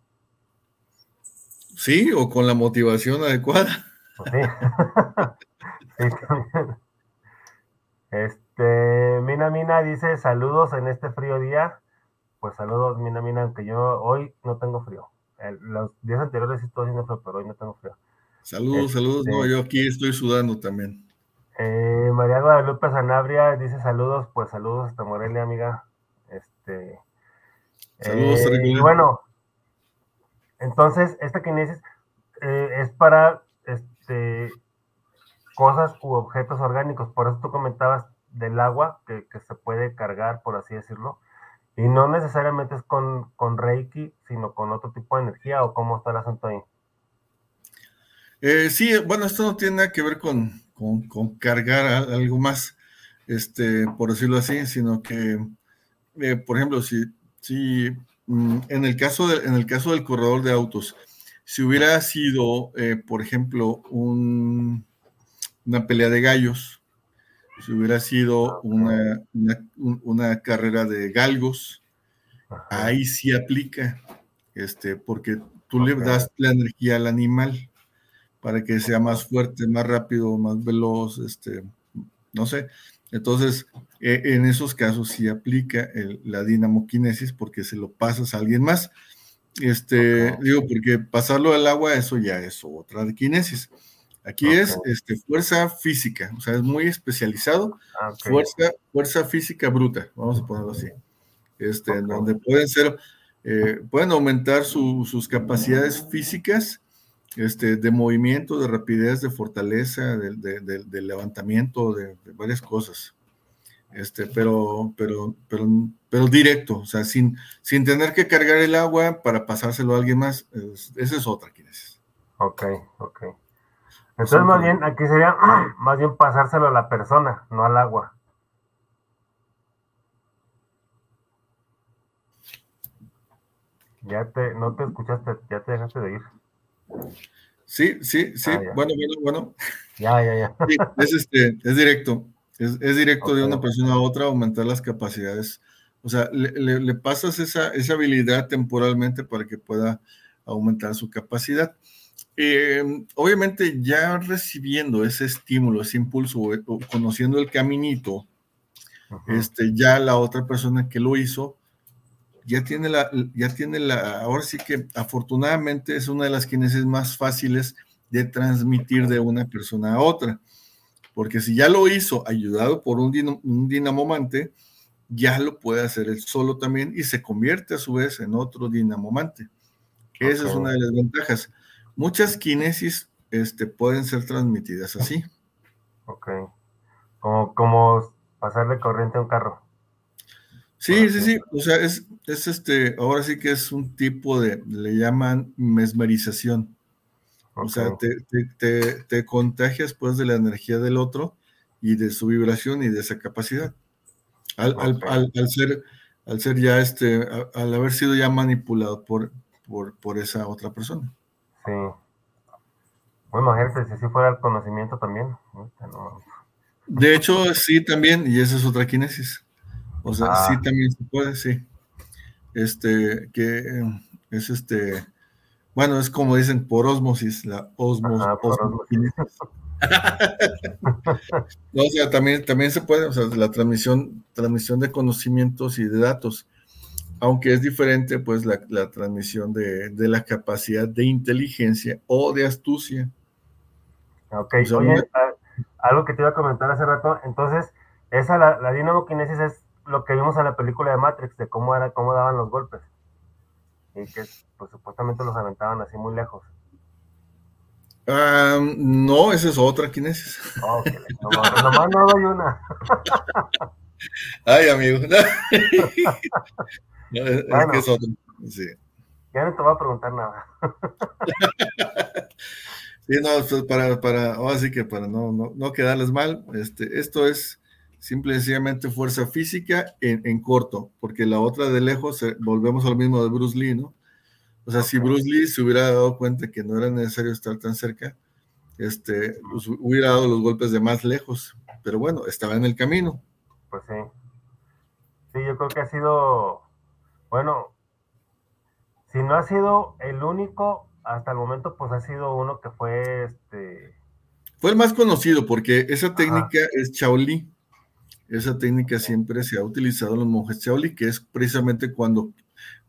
Sí, o con la motivación adecuada. Pues sí. sí, también. Este, Mina Mina dice saludos en este frío día. Pues saludos, Mina Mina, aunque yo hoy no tengo frío. El, los días anteriores sí estoy haciendo frío, pero hoy no tengo frío. Saludos, este, saludos. No, yo aquí estoy sudando también. Eh, María Guadalupe Sanabria dice saludos, pues saludos hasta Morelia, amiga. Este, Saludos, eh, y bueno, entonces esta kinesis eh, es para este, cosas u objetos orgánicos, por eso tú comentabas del agua que, que, se puede cargar, por así decirlo, y no necesariamente es con, con Reiki, sino con otro tipo de energía, o cómo está el asunto ahí. Eh, sí, bueno, esto no tiene nada que ver con, con, cargar algo más, este, por decirlo así, sino que eh, por ejemplo, si, si mm, en, el caso de, en el caso del corredor de autos, si hubiera sido, eh, por ejemplo, un, una pelea de gallos, si hubiera sido una, una, una carrera de galgos, Ajá. ahí sí aplica, este, porque tú okay. le das la energía al animal para que sea más fuerte, más rápido, más veloz, este, no sé. Entonces, eh, en esos casos sí aplica el, la dinamoquinesis porque se lo pasas a alguien más. Este, okay. digo, porque pasarlo al agua, eso ya es otra de quinesis. Aquí okay. es este, fuerza física, o sea, es muy especializado. Ah, okay. Fuerza, fuerza física bruta, vamos a ponerlo así. Este, donde pueden ser, eh, pueden aumentar su, sus capacidades físicas este, de movimiento, de rapidez, de fortaleza, de, de, de, de levantamiento, de, varias cosas. Este, pero, pero, pero, pero directo, o sea, sin, sin tener que cargar el agua para pasárselo a alguien más, es, esa es otra kinesis. Ok, ok. Entonces, más bien, aquí sería más bien pasárselo a la persona, no al agua. Ya te, no te escuchaste, ya te dejaste de ir. Sí, sí, sí. Ah, bueno, bueno, bueno. Ya, ya, ya. Sí, es, este, es directo. Es, es directo okay. de una persona a otra aumentar las capacidades. O sea, le, le, le, pasas esa, esa habilidad temporalmente para que pueda aumentar su capacidad. Eh, obviamente, ya recibiendo ese estímulo, ese impulso, o conociendo el caminito, este, ya la otra persona que lo hizo ya tiene la, ya tiene la, ahora sí que afortunadamente es una de las kinesis más fáciles de transmitir de una persona a otra, porque si ya lo hizo ayudado por un, dinam, un dinamomante, ya lo puede hacer él solo también y se convierte a su vez en otro dinamomante. Esa es una de las ventajas. Muchas kinesis este, pueden ser transmitidas así. Ok. Como, como pasarle corriente a un carro. Sí, sí, sí. O sea, es, es este, ahora sí que es un tipo de, le llaman mesmerización. O sea, te, te, contagias pues de la energía del otro y de su vibración y de esa capacidad. Al, ser, al ser ya este, al haber sido ya manipulado por, por, por esa otra persona. Sí. Bueno, gente, si así fuera el conocimiento también. De hecho, sí, también, y esa es otra kinesis. O sea, sí ah. también se puede, sí. Este, que es este, bueno, es como dicen por osmosis, la osmos, o sea, también, también se puede, o sea, la transmisión, transmisión de conocimientos y de datos, aunque es diferente, pues, la, transmisión de, la capacidad de inteligencia o de astucia. Ok, oye, algo que te iba a comentar hace rato, entonces, esa, la, la dinamo-kinesis es lo que vimos en la película de Matrix, de cómo era, cómo daban los golpes. Y que, pues, supuestamente los aventaban así muy lejos. no, esa es otra kinesis. Okay. Nomás, no doy una. Ay, amigo. es, es. Sí. Ya no te voy a preguntar nada. sí, no, pues, para, para, ahora sí que para no, no, no quedarles mal, este, esto es simple y sencillamente fuerza física en, corto, porque la otra de lejos, eh, volvemos a lo mismo de Bruce Lee, ¿no? O sea, si Bruce Lee se hubiera dado cuenta que no era necesario estar tan cerca, este, pues, hubiera dado los golpes de más lejos, pero bueno, estaba en el camino. Pues sí. Sí, yo creo que ha sido, bueno, si no ha sido el único, hasta el momento, pues ha sido uno que fue este. Fue el más conocido porque esa técnica es Shaolin. Esa técnica siempre se ha utilizado en los monjes Shaolin, que es precisamente cuando,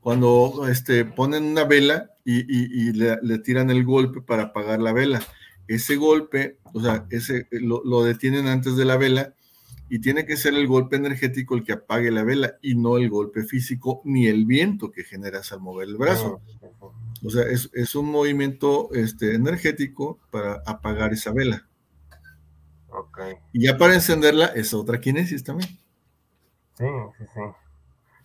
cuando este, ponen una vela y, le, tiran el golpe para apagar la vela. Ese golpe, o sea, ese, lo, detienen antes de la vela y tiene que ser el golpe energético el que apague la vela y no el golpe físico ni el viento que generas al mover el brazo. O sea, es, un movimiento este, energético para apagar esa vela. Y ya para encenderla es otra kinesis también. Sí, sí, sí.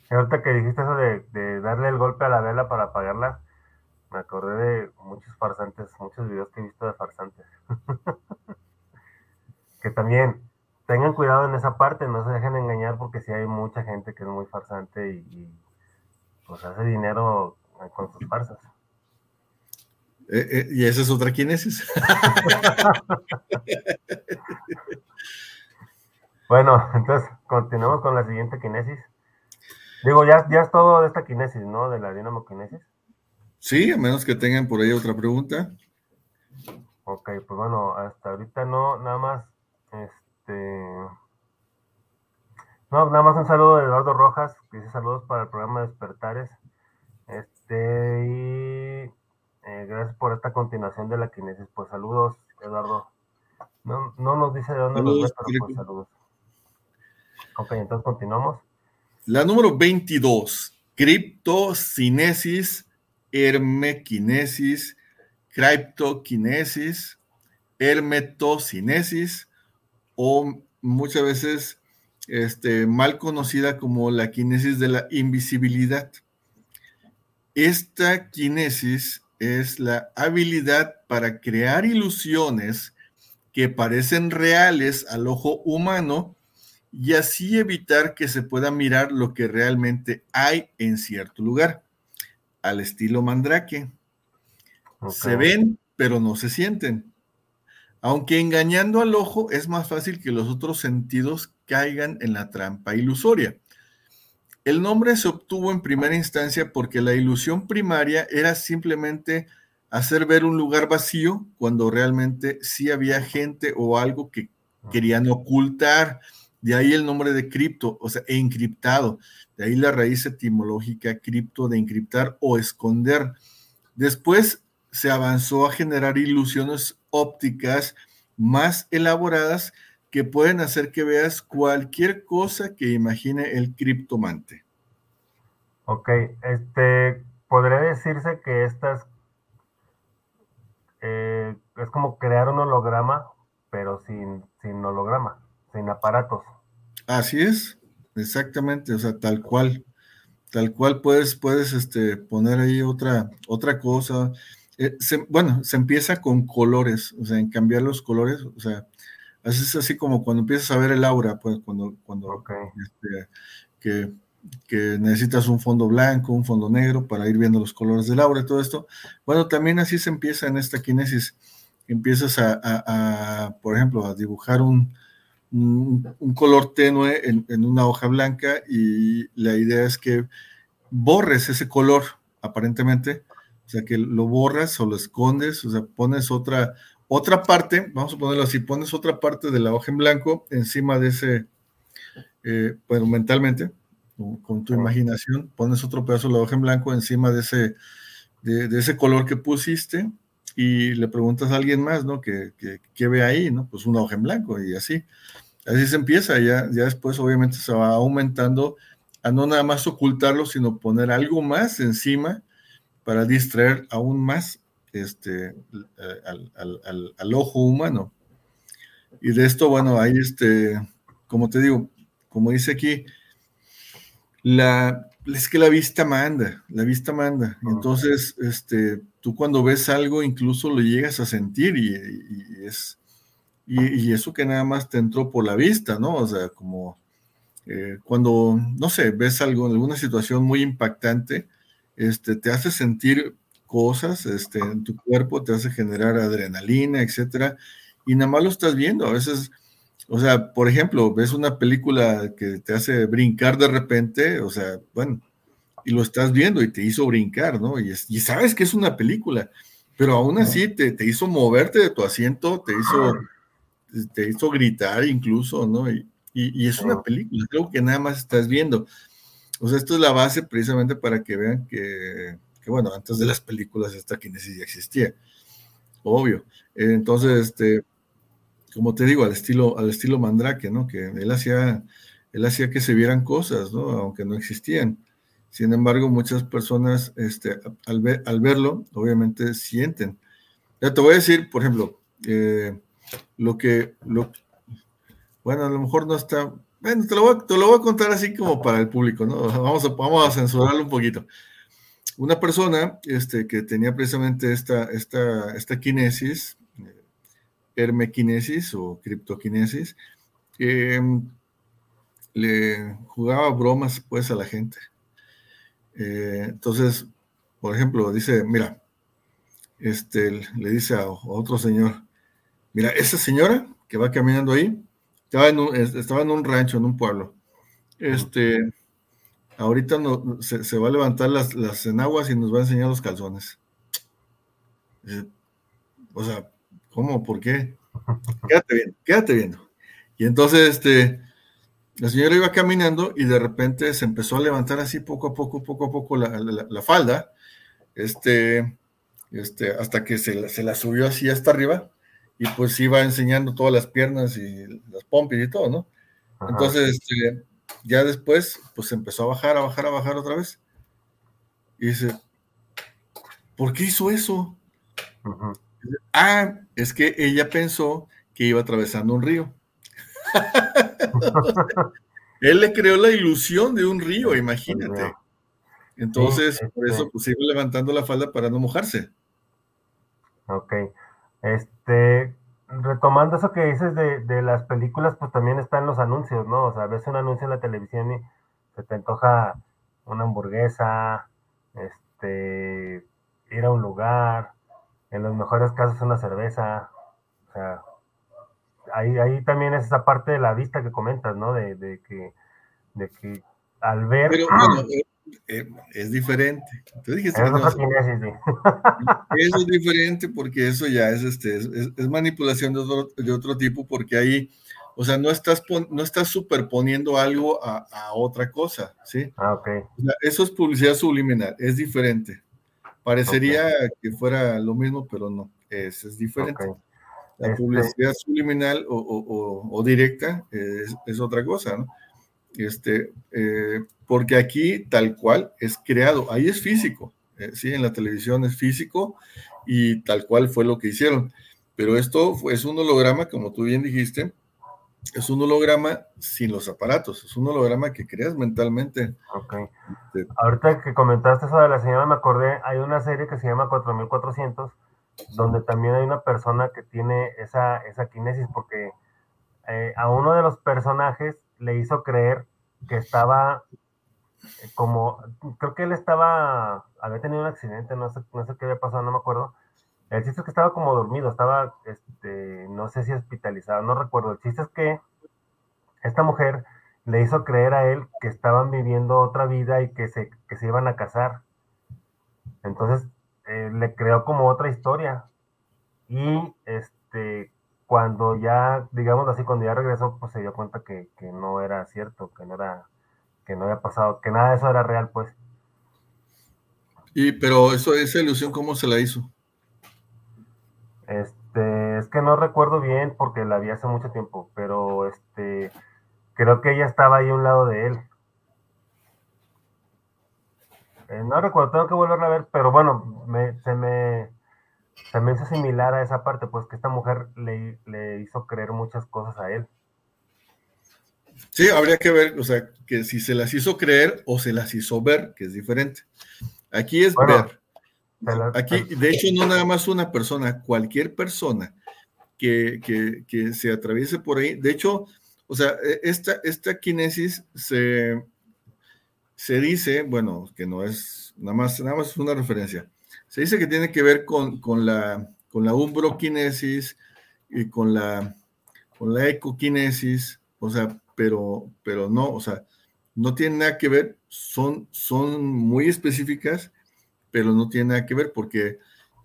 ahorita que dijiste eso de, darle el golpe a la vela para apagarla, me acordé de muchos farsantes, muchos videos que he visto de farsantes. que también tengan cuidado en esa parte, no se dejen engañar porque si hay mucha gente que es muy farsante y, y pues hace dinero con sus farsas. Eh, eh, y esa es otra kinesis. bueno, entonces continuamos con la siguiente kinesis. Digo, ya, ya es todo de esta kinesis, ¿no? De la dinamo kinesis. Sí, a menos que tengan por ahí otra pregunta. Ok, pues bueno, hasta ahorita no, nada más, este... No, nada más un saludo de Eduardo Rojas, que dice saludos para el programa Despertares. Este, y eh, gracias por esta continuación de la kinesis. Pues saludos, Eduardo. No, nos dice de dónde nos ve, pero pues saludos. Ok, entonces continuamos. La número 22, criptocinesis, hermequinesis, criptoquinesis, hermetocinesis o muchas veces este, mal conocida como la kinesis de la invisibilidad. Esta kinesis es la habilidad para crear ilusiones que parecen reales al ojo humano y así evitar que se pueda mirar lo que realmente hay en cierto lugar, al estilo mandrake. Se ven, pero no se sienten. Aunque engañando al ojo es más fácil que los otros sentidos caigan en la trampa ilusoria. El nombre se obtuvo en primera instancia porque la ilusión primaria era simplemente hacer ver un lugar vacío cuando realmente sí había gente o algo que querían ocultar. De ahí el nombre de cripto, o sea, encriptado. De ahí la raíz etimológica cripto de encriptar o esconder. Después se avanzó a generar ilusiones ópticas más elaboradas que pueden hacer que veas cualquier cosa que imagine el criptomante. Ok, este, podría decirse que estas eh, es como crear un holograma, pero sin, sin holograma, sin aparatos. Así es, exactamente, o sea, tal cual, tal cual puedes, puedes este, poner ahí otra, otra cosa. Eh, bueno, se empieza con colores, o sea, en cambiar los colores, o sea, es así como cuando empiezas a ver el aura, pues cuando, cuando este, que que necesitas un fondo blanco, un fondo negro para ir viendo los colores del aura y todo esto. Bueno, también así se empieza en esta kinesis. Empiezas a, por ejemplo, a dibujar un, un, color tenue en, en, una hoja blanca y la idea es que borres ese color, aparentemente, o sea, que lo borras o lo escondes, o sea, pones otra, otra parte, vamos a ponerlo así, pones otra parte de la hoja en blanco encima de ese, eh, bueno, mentalmente, con tu imaginación, pones otro pedazo de la hoja en blanco encima de ese, de, ese color que pusiste y le preguntas a alguien más, ¿no? ¿Qué, ve ahí, no? Pues una hoja en blanco y así. Así se empieza, ya, ya después obviamente se va aumentando a no nada más ocultarlo, sino poner algo más encima para distraer aún más este, al, al, al, ojo humano. Y de esto, bueno, ahí, este, como te digo, como dice aquí, la, es que la vista manda, la vista manda. Entonces, este, tú cuando ves algo incluso lo llegas a sentir y, es, y, eso que nada más te entró por la vista, ¿no? O sea, como eh, cuando, no sé, ves algo alguna situación muy impactante, este, te hace sentir cosas este, en tu cuerpo, te hace generar adrenalina, etcétera, y nada más lo estás viendo. A veces o sea, por ejemplo, ves una película que te hace brincar de repente, o sea, bueno, y lo estás viendo y te hizo brincar, ¿no? Y, sabes que es una película, pero aún así te, hizo moverte de tu asiento, te hizo, te hizo gritar incluso, ¿no? Y, es una película, creo que nada más estás viendo. O sea, esto es la base precisamente para que vean que, que bueno, antes de las películas esta kinesis ya existía, obvio. Entonces, este, como te digo, al estilo, al estilo Mandrake, ¿no? Que él hacía, él hacía que se vieran cosas, ¿no? Aunque no existían. Sin embargo, muchas personas, este, al, ver, al verlo, obviamente sienten. Ya te voy a decir, por ejemplo, eh, lo que, lo, bueno, a lo mejor no está, bueno, te lo, voy, te lo voy a contar así como para el público, ¿no? Vamos a, a censurarlo un poquito. Una persona este, que tenía precisamente esta, esta, esta kinesis, hermequinesis o criptoquinesis, mm, le jugaba bromas pues a la gente. Eh, entonces, por ejemplo, dice, mira, este, le dice a, otro señor, mira, esa señora que va caminando ahí, estaba en un, estaba en un rancho, en un pueblo. Este, ahorita no, se, va a levantar las, las enaguas y nos va a enseñar los calzones. o sea, ¿Cómo? ¿Por qué? Quédate viendo, quédate viendo. Y entonces, este, la señora iba caminando y de repente se empezó a levantar así poco a poco, poco a poco la, falda, este, este, hasta que se, se, la subió así hasta arriba y pues iba enseñando todas las piernas y las pompis y todo, ¿no? Entonces, este, ya después, pues empezó a bajar, a bajar, a bajar otra vez. Y dice, ¿por qué hizo eso? Ah, es que ella pensó que iba atravesando un río. Él le creó la ilusión de un río, imagínate. Entonces, por eso este pues iba levantando la falda para no mojarse. Ok. Este, retomando eso que dices de, de, las películas, pues también están los anuncios, ¿no? O sea, ves un anuncio en la televisión y se te antoja una hamburguesa, este, ir a un lugar, en los mejores casos una cerveza, o sea, ahí, ahí también es esa parte de la vista que comentas, ¿no? De, de que, de que al ver... Pero bueno, eh, eh, es diferente. Te dije, eso, es diferente porque eso ya es, este, es, manipulación de otro, de otro, tipo porque ahí, o sea, no estás, no estás superponiendo algo a, a otra cosa, ¿sí? Ah, ok. eso es publicidad subliminal, es diferente. Parecería que fuera lo mismo, pero no, es, es diferente. La este publicidad subliminal o, directa es, otra cosa, ¿no? Este, eh, porque aquí tal cual es creado, ahí es físico, eh, sí, en la televisión es físico y tal cual fue lo que hicieron. Pero esto es un holograma, como tú bien dijiste, es un holograma sin los aparatos, es un holograma que creas mentalmente. Ok. Este, Ahorita que comentaste eso de la señora, me acordé, hay una serie que se llama 4400, donde también hay una persona que tiene esa, esa kinesis, porque eh, a uno de los personajes le hizo creer que estaba eh, como, creo que él estaba, había tenido un accidente, no sé, no sé qué había pasado, no me acuerdo. El chiste es que estaba como dormido, estaba, este, no sé si hospitalizado, no recuerdo. El chiste es que esta mujer le hizo creer a él que estaban viviendo otra vida y que se, que se iban a casar. Entonces, eh, le creó como otra historia. Y este, cuando ya, digamos así, cuando ya regresó, pues se dio cuenta que, que no era cierto, que no era que no había pasado, que nada de eso era real, pues. Y, pero eso, esa ilusión, ¿cómo se la hizo? Este, es que no recuerdo bien porque la vi hace mucho tiempo, pero este, creo que ella estaba ahí a un lado de él. Eh, no recuerdo, tengo que volverla a ver, pero bueno, me, se me se me hizo similar a esa parte, pues que esta mujer le, le hizo creer muchas cosas a él. Sí, habría que ver, o sea, que si se las hizo creer o se las hizo ver, que es diferente. Aquí es ver. Aquí, de hecho, no nada más una persona, cualquier persona que, se atraviese por ahí. De hecho, o sea, e, esta, esta kinesis se, se dice, bueno, que no es nada más, nada más es una referencia. Se dice que tiene que ver con, la, con la umbroquinesis y con la, con la ecoquinesis, o sea, pero, pero no, o sea, no tiene nada que ver, son, son muy específicas, pero no tiene nada que ver porque,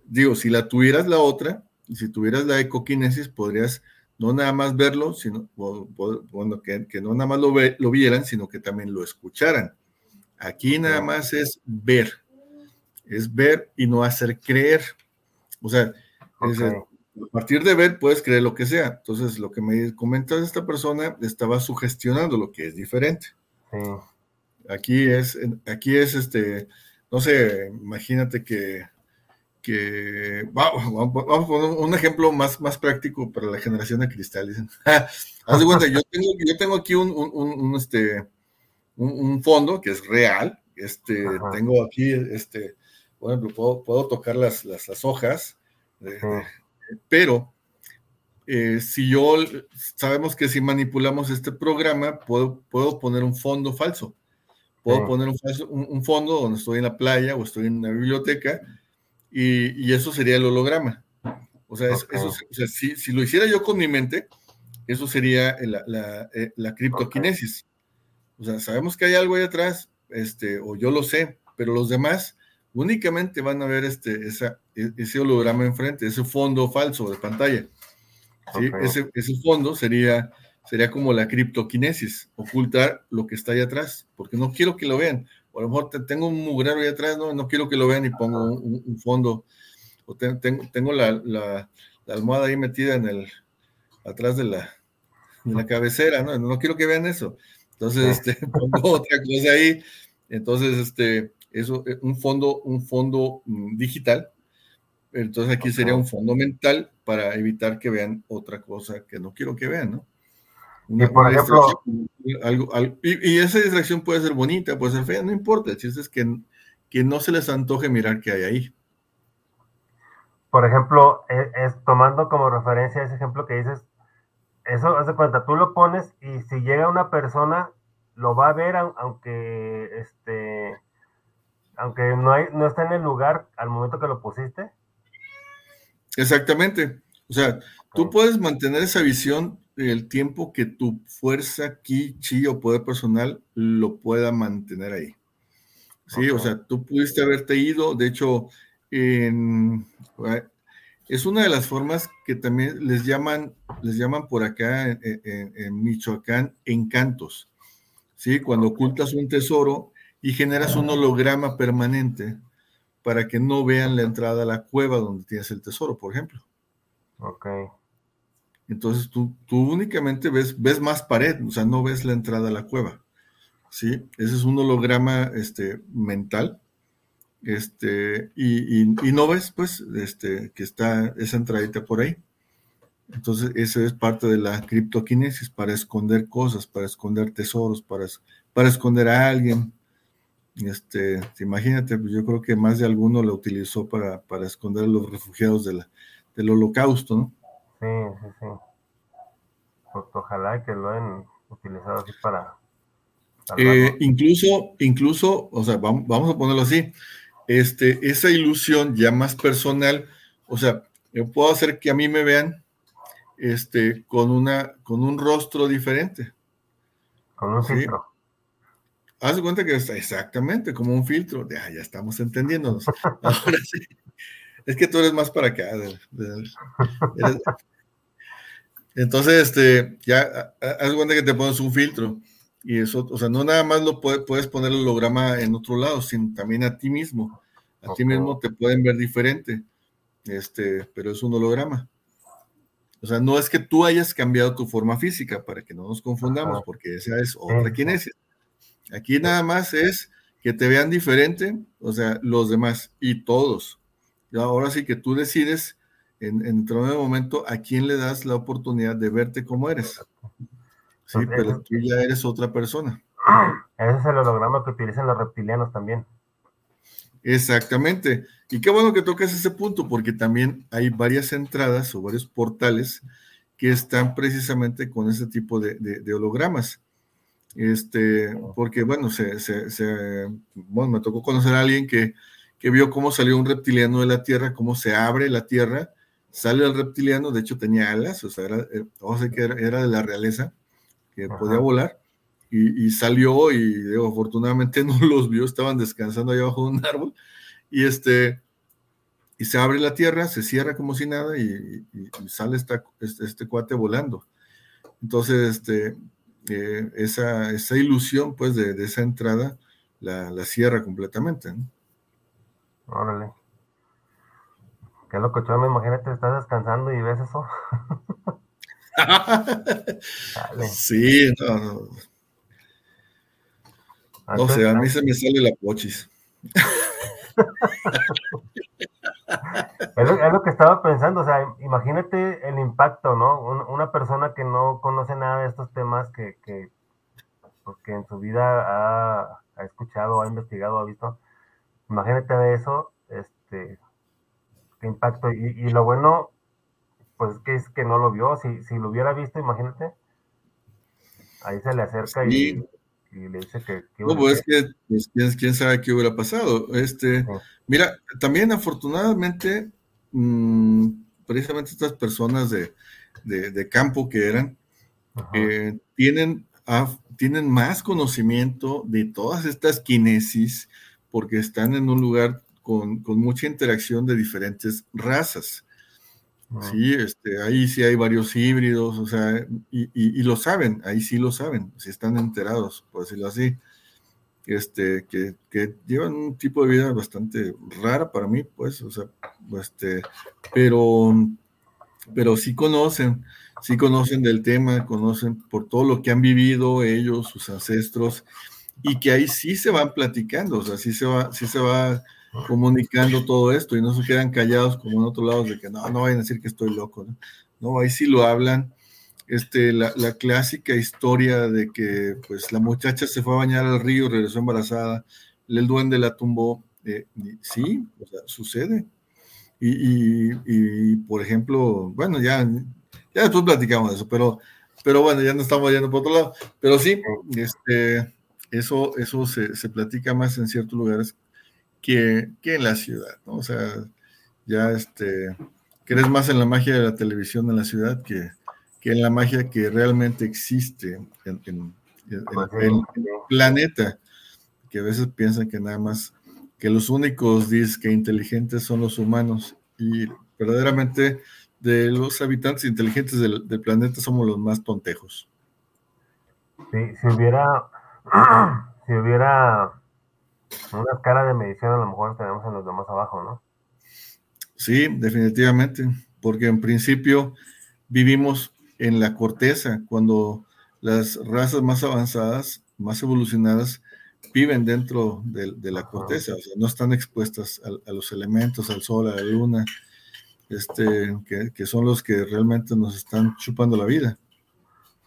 digo, si la tuvieras la otra, si tuvieras la ecoquinesis, podrías no nada más verlo, sino, bueno, que, no nada más lo, lo vieran, sino que también lo escucharan. Aquí nada más es ver, es ver y no hacer creer. O sea, es, a partir de ver puedes creer lo que sea. Entonces, lo que me comenta esta persona estaba sugestionando lo que es diferente. Aquí es, aquí es este, no sé, imagínate que, que vamos, vamos, a poner un ejemplo más, más práctico para la generación de cristal. Haz de cuenta, yo tengo, yo tengo aquí un, un, este, un, fondo que es real. Este, tengo aquí, este, por ejemplo, puedo, tocar las, las, hojas pero eh, si yo, sabemos que si manipulamos este programa, puedo, puedo poner un fondo falso. Puedo poner un, fondo donde estoy en la playa o estoy en una biblioteca y, eso sería el holograma. O sea, eso, si, lo hiciera yo con mi mente, eso sería la, la, eh, la criptoquinesis. O sea, sabemos que hay algo ahí atrás, este, o yo lo sé, pero los demás únicamente van a ver este, esa, e, ese holograma enfrente, ese fondo falso de pantalla. Ese, ese, fondo sería, sería como la criptoquinesis, ocultar lo que está ahí atrás, porque no quiero que lo vean. O a lo mejor tengo un mugrero ahí atrás, no, no quiero que lo vean y pongo un, fondo. O tengo, tengo la, la, almohada ahí metida en el, atrás de la, de la cabecera, ¿no? No quiero que vean eso. Entonces, este, pongo otra cosa ahí. Entonces, este, eso, eh, un fondo, un fondo mm, digital. Entonces aquí sería un fondo mental para evitar que vean otra cosa que no quiero que vean, ¿no? y por ejemplo, algo, y, esa distracción puede ser bonita, puede ser fea, no importa, el chiste es que, que no se les antoje mirar qué hay ahí. Por ejemplo, e, es, tomando como referencia ese ejemplo que dices, eso, haz de cuenta, tú lo pones y si llega una persona, lo va a ver, aunque este, aunque no, hay, no está en el lugar al momento que lo pusiste. Exactamente. O sea, tú puedes mantener esa visión el tiempo que tu fuerza, ki, chi o poder personal lo pueda mantener ahí. Sí, o sea, tú pudiste haberte ido, de hecho, en, es una de las formas que también les llaman, les llaman por acá en, en Michoacán encantos. Sí, cuando ocultas un tesoro, y generas un holograma permanente para que no vean la entrada a la cueva donde tienes el tesoro, por ejemplo. Ok. Entonces tú, tú únicamente ves, ves más pared, o sea, no ves la entrada a la cueva. ¿Sí? Ese es un holograma este, mental este, y, no ves, pues, este, que está esa entradita por ahí. Entonces, eso es parte de la criptoquinesis, para esconder cosas, para esconder tesoros, para, para esconder a alguien. Este, imagínate, pues yo creo que más de alguno lo utilizó para, para esconder a los refugiados de la, del holocausto, ¿no? Sí, sí, sí. Pues ojalá que lo hayan utilizado así para... Eh, incluso, incluso, o sea, vamos, vamos a ponerlo así, este, esa ilusión ya más personal, o sea, yo puedo hacer que a mí me vean este, con, una, con un rostro diferente. Con un filtro. Haz de cuenta que está exactamente como un filtro. Ya, ya estamos entendiéndonos. Ahora sí. Es que tú eres más para acá. entonces, este, ya, haz de cuenta que te pones un filtro. Y eso, o sea, no nada más lo puedes poner el holograma en otro lado, sino también a ti mismo. A ti mismo te pueden ver diferente. Este, pero es un holograma. O sea, no es que tú hayas cambiado tu forma física para que no nos confundamos, porque esa es otra kinesis. Aquí nada más es que te vean diferente, o sea, los demás y todos. Y ahora sí que tú decides en, en momento a quién le das la oportunidad de verte como eres. Sí, pero tú ya eres otra persona. Ese es el holograma que utilizan los reptilianos también. Exactamente. Y qué bueno que tocas ese punto, porque también hay varias entradas o varios portales que están precisamente con ese tipo de, hologramas. Este, porque bueno, se, bueno, me tocó conocer a alguien que, vio cómo salió un reptiliano de la Tierra, cómo se abre la Tierra, sale el reptiliano, de hecho tenía alas, o sea, era, eh, o sea que era, de la realeza, que podía volar, y, salió y digo, afortunadamente no los vio, estaban descansando allá abajo de un árbol y este y se abre la tierra, se cierra como si nada y, sale esta, este, este, cuate volando. Entonces, este, eh, esa, esa, ilusión pues de, esa entrada la, la, cierra completamente. Órale. Qué loco, me imagínate, estás descansando y ves eso. sí, no, no. No sé, a mí se me sale la pochis. es, lo, que estaba pensando, o sea, imagínate el impacto, ¿no? una persona que no conoce nada de estos temas, que, que, pues, en su vida ha, escuchado, ha investigado, ha visto, imagínate de eso, este, impacto. Y, lo bueno, pues que es que no lo vio, si, si lo hubiera visto, imagínate, ahí se le acerca y y le dice que... no, pues es que pues, ¿quién, sabe qué hubiera pasado. Este, Mira, también afortunadamente, mm, precisamente estas personas de, campo que eran, eh, tienen, tienen más conocimiento de todas estas kinesis porque están en un lugar con, con mucha interacción de diferentes razas. Sí, este, ahí sí hay varios híbridos, o sea, y, lo saben, ahí sí lo saben, si están enterados, por decirlo así, este, que, llevan un tipo de vida bastante rara para mí, pues, o sea, este, pero, pero sí conocen, sí conocen del tema, conocen por todo lo que han vivido ellos, sus ancestros, y que ahí sí se van platicando, o sea, sí se va, sí se va comunicando todo esto y no se quedan callados como en otros lados de que no, no vayan a decir que estoy loco, ¿no? No, ahí sí lo hablan. Este, la, clásica historia de que pues la muchacha se fue a bañar al río, regresó embarazada, el duende la tumbó, eh, sí, o sea, sucede. Y, por ejemplo, bueno, ya, ya después platicamos de eso, pero, pero bueno, ya no estamos yendo por otro lado. Pero sí, este, eso, eso se, se platica más en ciertos lugares que, en la ciudad, ¿no? O sea, ya este, crees más en la magia de la televisión en la ciudad que, en la magia que realmente existe en, el planeta, que a veces piensan que nada más, que los únicos que inteligentes son los humanos y verdaderamente de los habitantes inteligentes del, del planeta somos los más tontejos. Sí, si hubiera, si hubiera una escala de medición a lo mejor tenemos en los demás abajo, ¿no? Sí, definitivamente, porque en principio vivimos en la corteza, cuando las razas más avanzadas, más evolucionadas, viven dentro de, la corteza, o sea, no están expuestas a, los elementos, al sol, a la luna, este, que, son los que realmente nos están chupando la vida.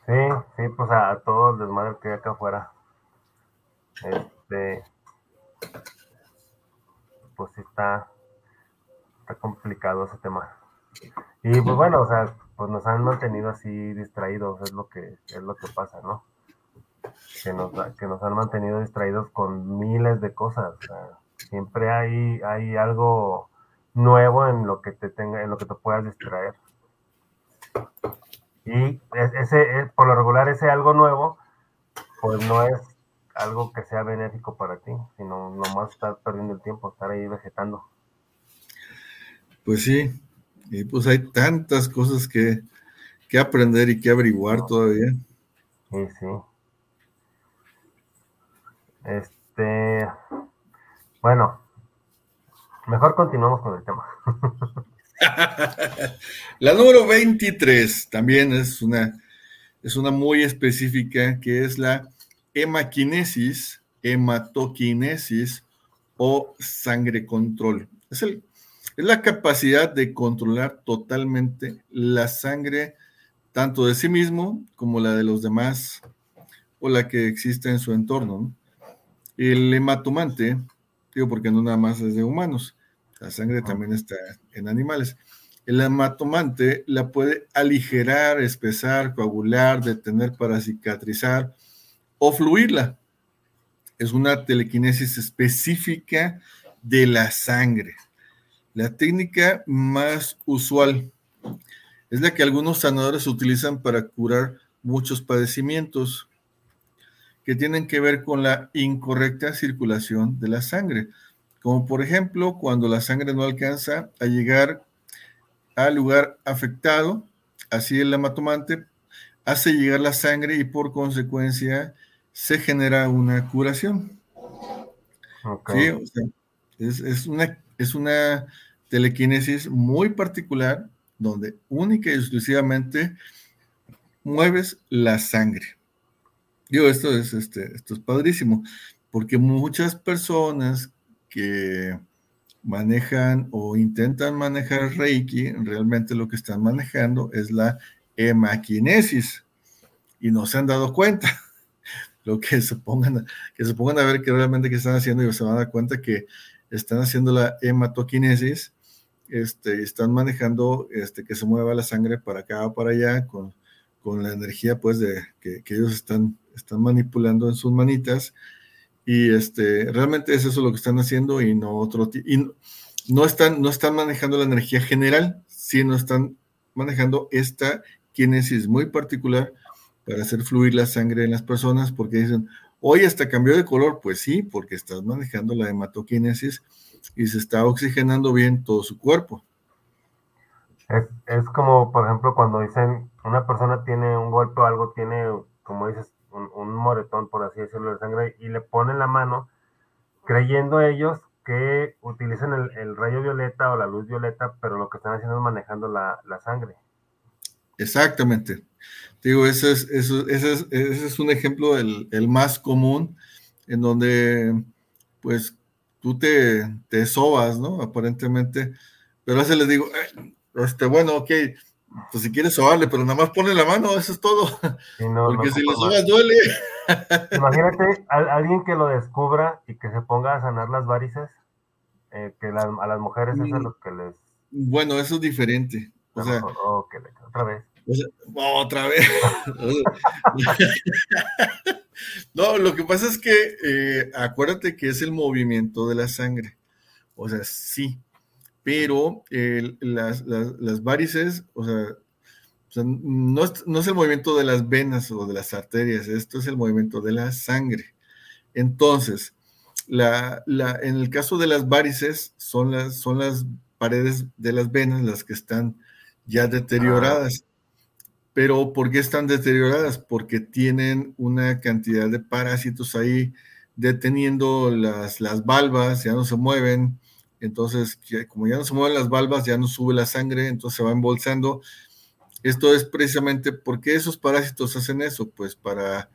Sí, sí, pues a, todo el desmadre que hay acá afuera. Este, pues está, está complicado ese tema. Y pues bueno, o sea, pues nos han mantenido así distraídos, es lo que, es lo que pasa, ¿no? Que nos, que nos han mantenido distraídos con miles de cosas. siempre hay, hay algo nuevo en lo que te tenga, en lo que te puedas distraer. Y ese, por lo regular, ese algo nuevo, pues no es algo que sea benéfico para ti, sino nomás estar perdiendo el tiempo, estar ahí vegetando. Pues sí, y pues hay tantas cosas que, aprender y que averiguar todavía. Sí, sí. Este, bueno, mejor continuamos con el tema. La número 23 también es una, es una muy específica que es la hemaquinesis, hematoquinesis o sangre control. Es el es la capacidad de controlar totalmente la sangre, tanto de sí mismo como la de los demás o la que existe en su entorno. El hematomante, digo porque no nada más es de humanos, la sangre también está en animales. El hematomante la puede aligerar, espesar, coagular, detener para cicatrizar o fluirla. Es una telequinesis específica de la sangre. La técnica más usual es la que algunos sanadores utilizan para curar muchos padecimientos que tienen que ver con la incorrecta circulación de la sangre, como por ejemplo cuando la sangre no alcanza a llegar al lugar afectado, así el hematomante hace llegar la sangre y por consecuencia se genera una curación. es, una, es una telequinesis muy particular donde única y exclusivamente mueves la sangre. Digo, esto es, este, esto es padrísimo, porque muchas personas que manejan o intentan manejar Reiki, realmente lo que están manejando es la hemaquinesis y no se han dado cuenta. Lo que se pongan, que se pongan a ver que realmente que están haciendo y se van a dar cuenta que están haciendo la hematoquinesis este, están manejando este, que se mueva la sangre para acá o para allá con, la energía pues de que, ellos están, están manipulando en sus manitas. Y este, realmente es eso lo que están haciendo y no otro y no están, no están manejando la energía general, sino están manejando esta kinesis muy particular para hacer fluir la sangre en las personas porque dicen, hoy hasta cambió de color, pues sí, porque estás manejando la hematoquinesis y se está oxigenando bien todo su cuerpo. Es, como, por ejemplo, cuando dicen una persona tiene un golpe o algo, tiene, como dices, un, moretón, por así decirlo, de sangre, y le ponen la mano, creyendo ellos que utilizan el, rayo violeta o la luz violeta, pero lo que están haciendo es manejando la, sangre. Exactamente. Digo, ese es, ese es, ese es un ejemplo, el, el, más común, en donde, pues, tú te, te sobas, ¿no? Aparentemente. Pero a veces les digo, este, bueno, ok, pues si quieres sobarle, pero nada más pone la mano, eso es todo. Porque si le sobas duele. Imagínate a, alguien que lo descubra y que se ponga a sanar las varices, eh, que a las mujeres eso es mm. lo que les... Bueno, eso es diferente. O sea, otra vez. Otra vez. No, lo que pasa es que eh, acuérdate que es el movimiento de la sangre. O sea, sí, pero las, varices, o sea, no, es, el movimiento de las venas o de las arterias, esto es el movimiento de la sangre. Entonces, la, en el caso de las varices, son las, son las paredes de las venas las que están ya deterioradas. Pero ¿por qué están deterioradas? Porque tienen una cantidad de parásitos ahí deteniendo las, las valvas, ya no se mueven. Entonces, como ya no se mueven las valvas, ya no sube la sangre, entonces se va embolsando. Esto es precisamente porque esos parásitos hacen eso, pues para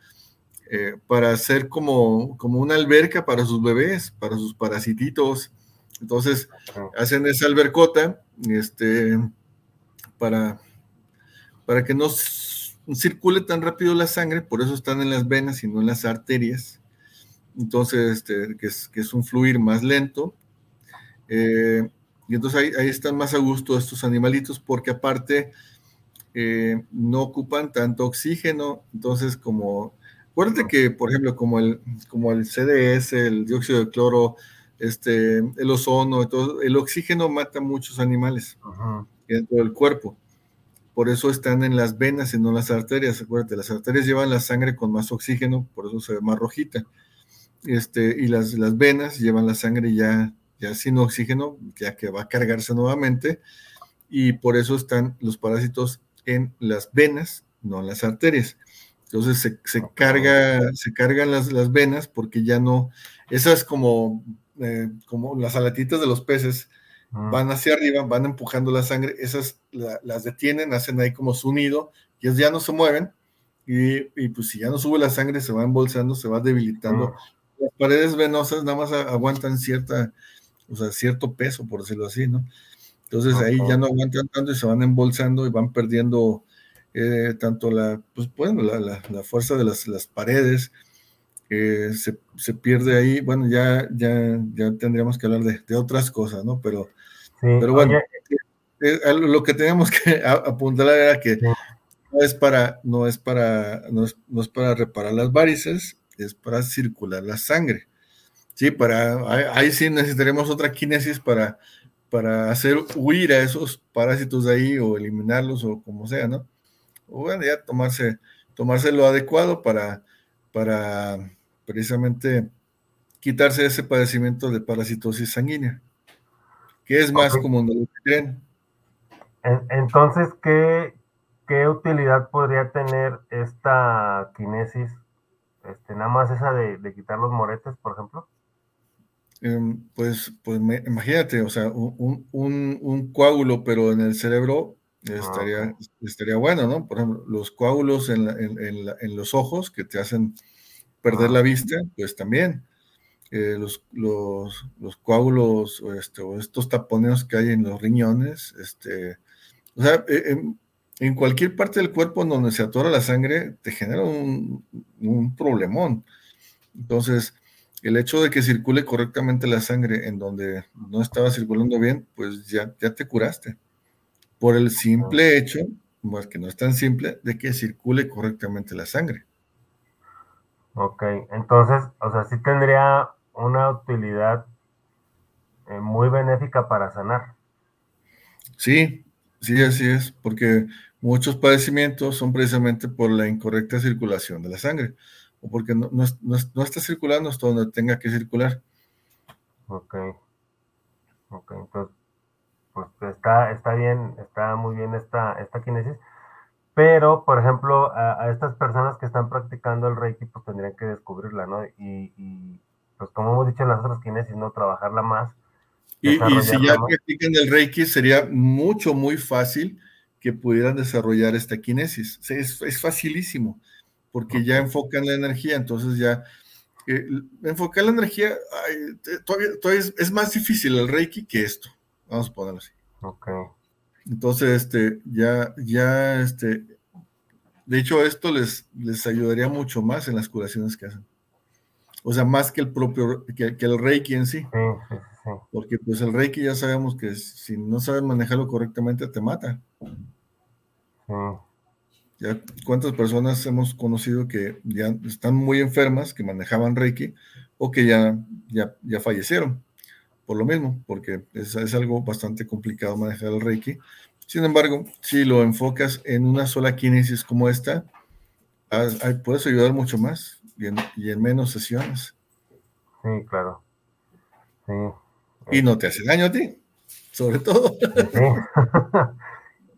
eh, para hacer como, como una alberca para sus bebés, para sus parasititos. Entonces, hacen esa albercota este, para, para que no circule tan rápido la sangre, por eso están en las venas y no en las arterias. Entonces, este, que, es, que es un fluir más lento. Eh, y entonces ahí, ahí, están más a gusto estos animalitos porque aparte eh, no ocupan tanto oxígeno. Entonces, como, acuérdate que, por ejemplo, como el, como el CDS, el dióxido de cloro, este, el ozono, todo, el oxígeno mata muchos animales dentro del cuerpo. Por eso están en las venas y no en las arterias. Acuérdate, las arterias llevan la sangre con más oxígeno, por eso se ve más rojita. Este, y las, las venas llevan la sangre ya, ya sin oxígeno, ya que va a cargarse nuevamente. Y por eso están los parásitos en las venas, no en las arterias. Entonces se, se carga, se cargan las, las, venas porque ya no, esas como, eh, como las alatitas de los peces, van hacia arriba, van empujando la sangre, esas las detienen, hacen ahí como su nido, y ellas ya no se mueven, y, y, pues si ya no sube la sangre, se va embolsando, se va debilitando. Las paredes venosas nada más aguantan cierta, o sea, cierto peso, por decirlo así, ¿no? Entonces ahí ya no aguantan tanto y se van embolsando y van perdiendo eh, tanto la, pues bueno, la, la, la fuerza de las, las paredes, eh, se, se, pierde ahí, bueno, ya, ya, ya tendríamos que hablar de, de otras cosas, ¿no? Pero pero bueno, eh, eh, lo que teníamos que apuntar era que no es para, no es para, no es, no es, para reparar las varices, es para circular la sangre. Sí, para, ahí, sí necesitaremos otra kinesis para, para hacer huir a esos parásitos de ahí o eliminarlos o como sea, ¿no? O bueno, ya tomarse, tomarse lo adecuado para, para precisamente quitarse ese padecimiento de parasitosis sanguínea que es más okay. común de lo que creen. Entonces, ¿qué, ¿qué, utilidad podría tener esta kinesis? Este, nada más esa de, de quitar los moretes, por ejemplo. Eh, pues, pues me, imagínate, o sea, un, un, un, coágulo, pero en el cerebro estaría, ah, estaría bueno, ¿no? Por ejemplo, los coágulos en, la, en, en, la, en los ojos que te hacen perder ah. la vista, pues también eh, los, los, los, coágulos o, este, o, estos taponeos que hay en los riñones, este, o sea, eh, en, en, cualquier parte del cuerpo donde se atora la sangre te genera un, un, problemón. Entonces, el hecho de que circule correctamente la sangre en donde no estaba circulando bien, pues ya, ya te curaste. Por el simple hecho, pues que no es tan simple, de que circule correctamente la sangre. Ok, entonces, o sea, sí tendría una utilidad eh, muy benéfica para sanar. Sí, sí, así es, porque muchos padecimientos son precisamente por la incorrecta circulación de la sangre, o porque no, no, no, no está circulando hasta donde tenga que circular. Ok, ok, entonces, pues está, está bien, está muy bien esta, esta kinesis. Pero, por ejemplo, a, a, estas personas que están practicando el Reiki, pues tendrían que descubrirla, ¿no? Y, y, pues como hemos dicho en las otras kinesis, ¿no? Trabajarla más. Y, y si ya más. practican el Reiki, sería mucho, muy fácil que pudieran desarrollar esta kinesis. Es, es facilísimo, porque ya enfocan la energía, entonces ya... Eh, enfocar la energía ay, todavía, todavía es, es, más difícil el Reiki que esto. Vamos a ponerlo así. Ok. Entonces, este, ya, ya, este, de hecho, esto les, les ayudaría mucho más en las curaciones que hacen. O sea, más que el propio, que, que el Reiki en sí. Porque pues el Reiki ya sabemos que si no sabes manejarlo correctamente te mata. Ya, ¿Cuántas personas hemos conocido que ya están muy enfermas, que manejaban Reiki, o que ya, ya, ya fallecieron? Por lo mismo, porque es, es algo bastante complicado manejar el Reiki. Sin embargo, si lo enfocas en una sola kinesis como esta, puedes ayudar mucho más y en, y en menos sesiones. Sí, claro. Sí. Y no te hace daño a ti, sobre todo. Sí.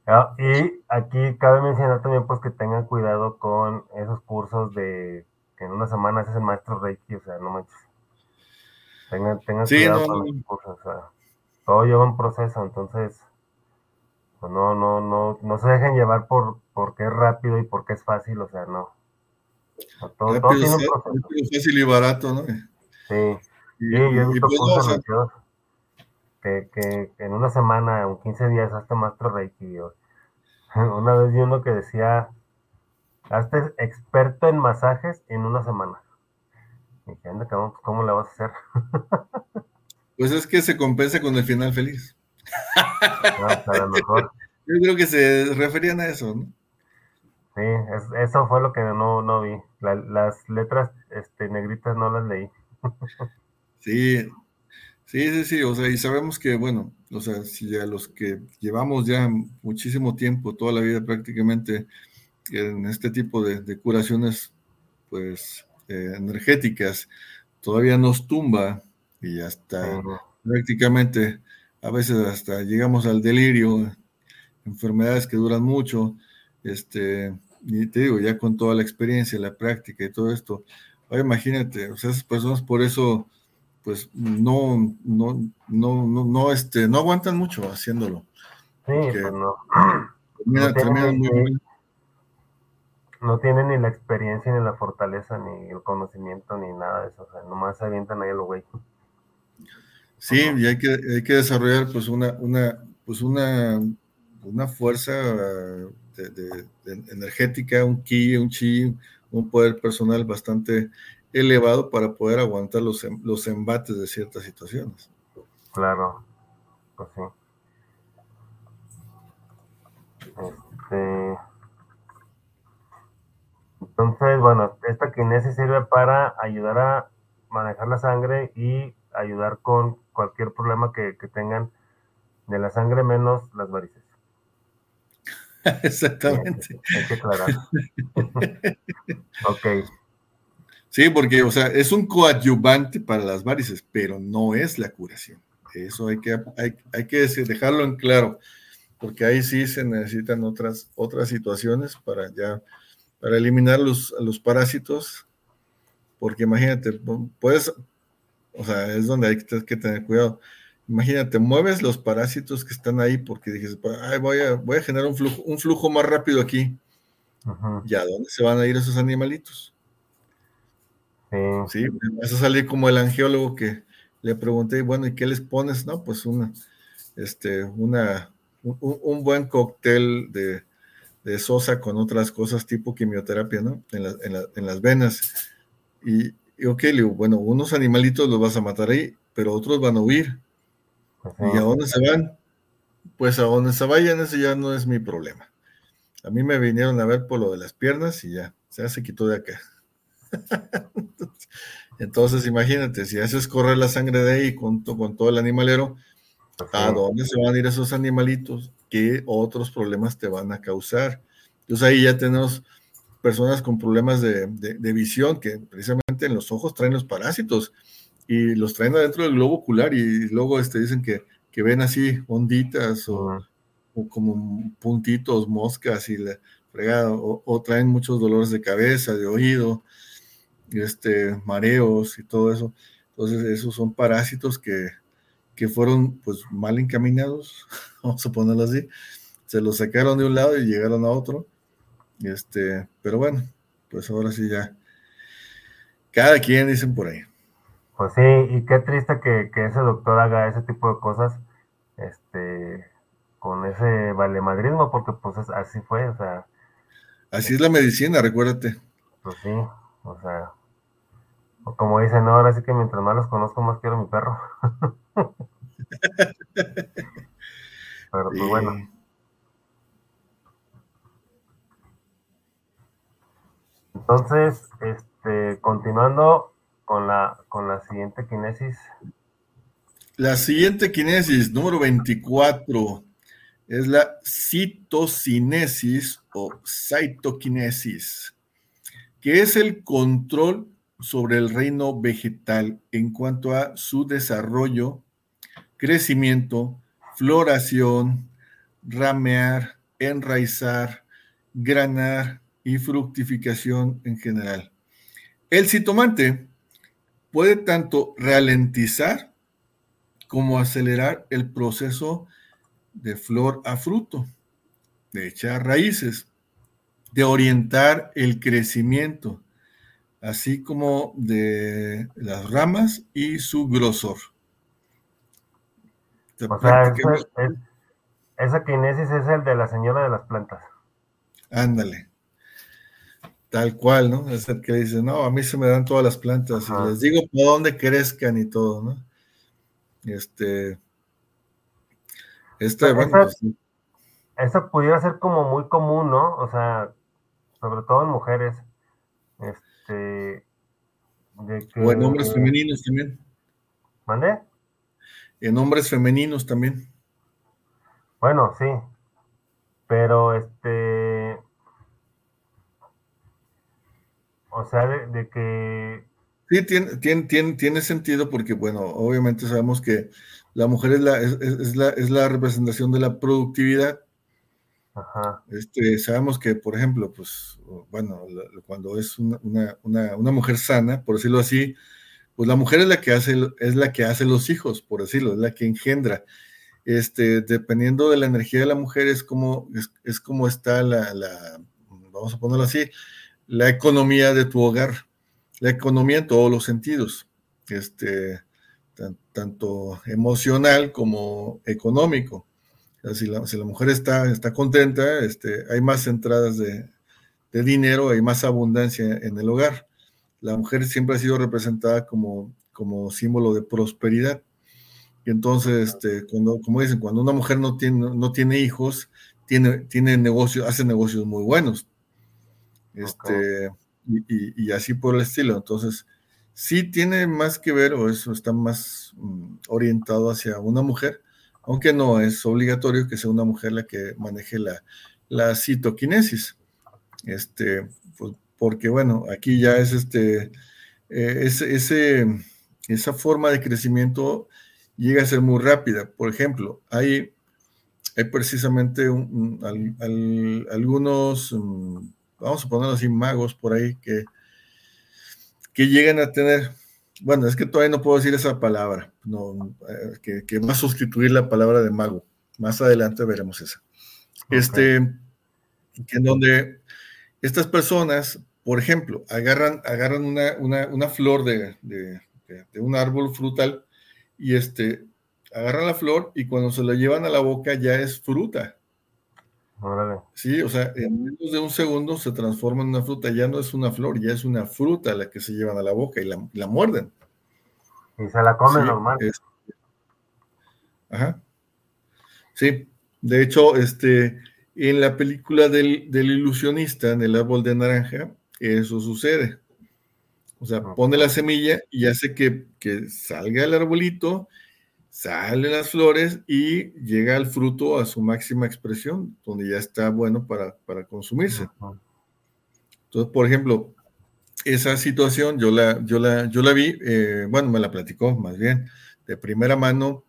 y aquí cabe mencionar también pues que tengan cuidado con esos cursos de que en una semana haces el maestro Reiki, o sea, no manches. Tengan, tengan sí, cuidado no, con los cursos, o sea, todo lleva un proceso, entonces pues no, no, no, no se dejen llevar por porque es rápido y porque es fácil, o sea, no. Todo, rápido, fácil y barato, ¿no? Sí. Y, yo he visto pues, que, que, en una semana, en 15 días, hazte maestro Reiki. Una vez vi uno que decía, hazte experto en masajes en una semana. Y dije, anda, pues, ¿cómo le vas a hacer? Pues es que se compensa con el final feliz. No, mejor. Yo creo que se referían a eso, ¿no? Sí, eso fue lo que no, no vi. las letras este, negritas no las leí. Sí, sí, sí, sí, o sea, y sabemos que, bueno, o sea, si ya los que llevamos ya muchísimo tiempo, toda la vida prácticamente, en este tipo de, curaciones, pues, eh, energéticas, todavía nos tumba y hasta prácticamente a veces hasta llegamos al delirio, enfermedades que duran mucho, este, y te digo, ya con toda la experiencia, la práctica y todo esto, imagínate, o sea, esas personas por eso, pues no, no, no, no, no, este, no aguantan mucho haciéndolo. Sí, pues no. no, tienen, ni, no tienen ni la experiencia, ni la fortaleza, ni el conocimiento, ni nada de eso. O sea, nomás se avientan ahí los güey. Sí, y hay que, hay que desarrollar pues una, una, pues una, una fuerza energética, un ki, un chi, un poder personal bastante elevado para poder aguantar los, em, los embates de ciertas situaciones. Claro, pues sí. Este... Entonces, bueno, esta kinesis sirve para ayudar a manejar la sangre y ayudar con cualquier problema que, tengan de la sangre menos las varices. Exactamente. Hay que aclarar. ok. Sí, porque, o sea, es un coadyuvante para las varices, pero no es la curación. Eso hay que, hay, que dejarlo en claro, porque ahí sí se necesitan otras, otras situaciones para ya, para eliminar los, los parásitos, porque imagínate, puedes, o sea, es donde hay que tener cuidado. Imagínate, mueves los parásitos que están ahí porque dices, voy, a, voy a generar un flujo, un flujo más rápido aquí. ¿Y a dónde se van a ir esos animalitos? Sí. vas a salir como el angiólogo que le pregunté, bueno, ¿y qué les pones? No, pues una, este, una, un, buen cóctel de, sosa con otras cosas tipo quimioterapia, ¿no? En, en las venas. Y, y ok, le digo, bueno, unos animalitos los vas a matar ahí, pero otros van a huir. ¿Y a dónde se van? Pues a dónde se vayan, ese ya no es mi problema. A mí me vinieron a ver por lo de las piernas y ya, ya se quitó de acá. Entonces, imagínate, si haces correr la sangre de ahí con, con todo el animalero, ¿a dónde se van a ir esos animalitos? ¿Qué otros problemas te van a causar? Entonces ahí ya tenemos personas con problemas de, visión, que precisamente en los ojos traen los parásitos y los traen adentro del globo ocular y luego este, dicen que, que ven así onditas o, como puntitos, moscas y la o, traen muchos dolores de cabeza, de oído, este, mareos y todo eso. Entonces esos son parásitos que, que fueron pues mal encaminados, vamos a ponerlo así, se los sacaron de un lado y llegaron a otro este, pero bueno, pues ahora sí ya. Cada quien dicen por ahí. Pues sí, y qué triste que, ese doctor haga ese tipo de cosas, este, con ese valemadrismo, porque pues así fue, o sea. Así es la medicina, recuérdate. Pues sí, o sea, como dicen, no, ahora sí que mientras más los conozco, más quiero mi perro. Pero pues bueno. Entonces, este, continuando con la, con la siguiente kinesis. La siguiente kinesis, número 24, es la citocinesis o cytokinesis, que es el control sobre el reino vegetal en cuanto a su desarrollo, crecimiento, floración, ramear, enraizar, granar, y fructificación en general. El citomante puede tanto ralentizar como acelerar el proceso de flor a fruto, de echar raíces, de orientar el crecimiento, así como de las ramas y su grosor. O sea, esa kinesis es el de la señora de las plantas. Ándale. Tal cual, ¿no? Es el que dice, no, a mí se me dan todas las plantas y les digo por dónde crezcan y todo, ¿no? Este. Este, bueno, pues eso pudiera ser como muy común, ¿no? O sea, sobre todo en mujeres. Este. O en hombres femeninos también. ¿Mande? En hombres femeninos también. Bueno, sí. Pero este. O sea, de, que. Sí, tiene, tiene, tiene, sentido porque, bueno, obviamente sabemos que la mujer es la, es, la, es la representación de la productividad. Ajá. Este, sabemos que, por ejemplo, pues, bueno, cuando es una, una, una, mujer sana, por decirlo así, pues la mujer es la que hace, es la que hace los hijos, por decirlo, es la que engendra. Este, dependiendo de la energía de la mujer, es como, es, como está la, la, vamos a ponerlo así, la economía de tu hogar, la economía en todos los sentidos, este, tanto emocional como económico. si, la, si la, mujer está, está contenta, este, hay más entradas de, de, dinero, hay más abundancia en el hogar. La mujer siempre ha sido representada como, como símbolo de prosperidad. Y entonces, este, cuando, como dicen, cuando una mujer no tiene, no tiene hijos, tiene, tiene negocios, hace negocios muy buenos. Este, y, así por el estilo. Entonces, sí tiene más que ver, o eso está más mm, orientado hacia una mujer, aunque no es obligatorio que sea una mujer la que maneje la, la citoquinesis. Este, pues, porque bueno, aquí ya es este, eh, ese, esa forma de crecimiento llega a ser muy rápida. Por ejemplo, hay, hay precisamente algunos mm, vamos a ponerlo así, magos por ahí que, que llegan a tener, bueno, es que todavía no puedo decir esa palabra, no, eh, que, va a sustituir la palabra de mago. Más adelante veremos esa. Este, que en donde estas personas, por ejemplo, agarran, agarran una, flor de, de, un árbol frutal y este, agarran la flor y cuando se la llevan a la boca ya es fruta. Sí, o sea, en menos de un segundo se transforma en una fruta, ya no es una flor, ya es una fruta la que se llevan a la boca y la, muerden. Y se la comen normal. Ajá. Sí, de hecho, este, en la película del, ilusionista, en el árbol de naranja, eso sucede. O sea, pone la semilla y hace que, que salga el arbolito salen las flores y llega el fruto a su máxima expresión, donde ya está bueno para, consumirse. Entonces, por ejemplo, esa situación yo la, yo la, yo la vi, eh, bueno, me la platicó más bien de primera mano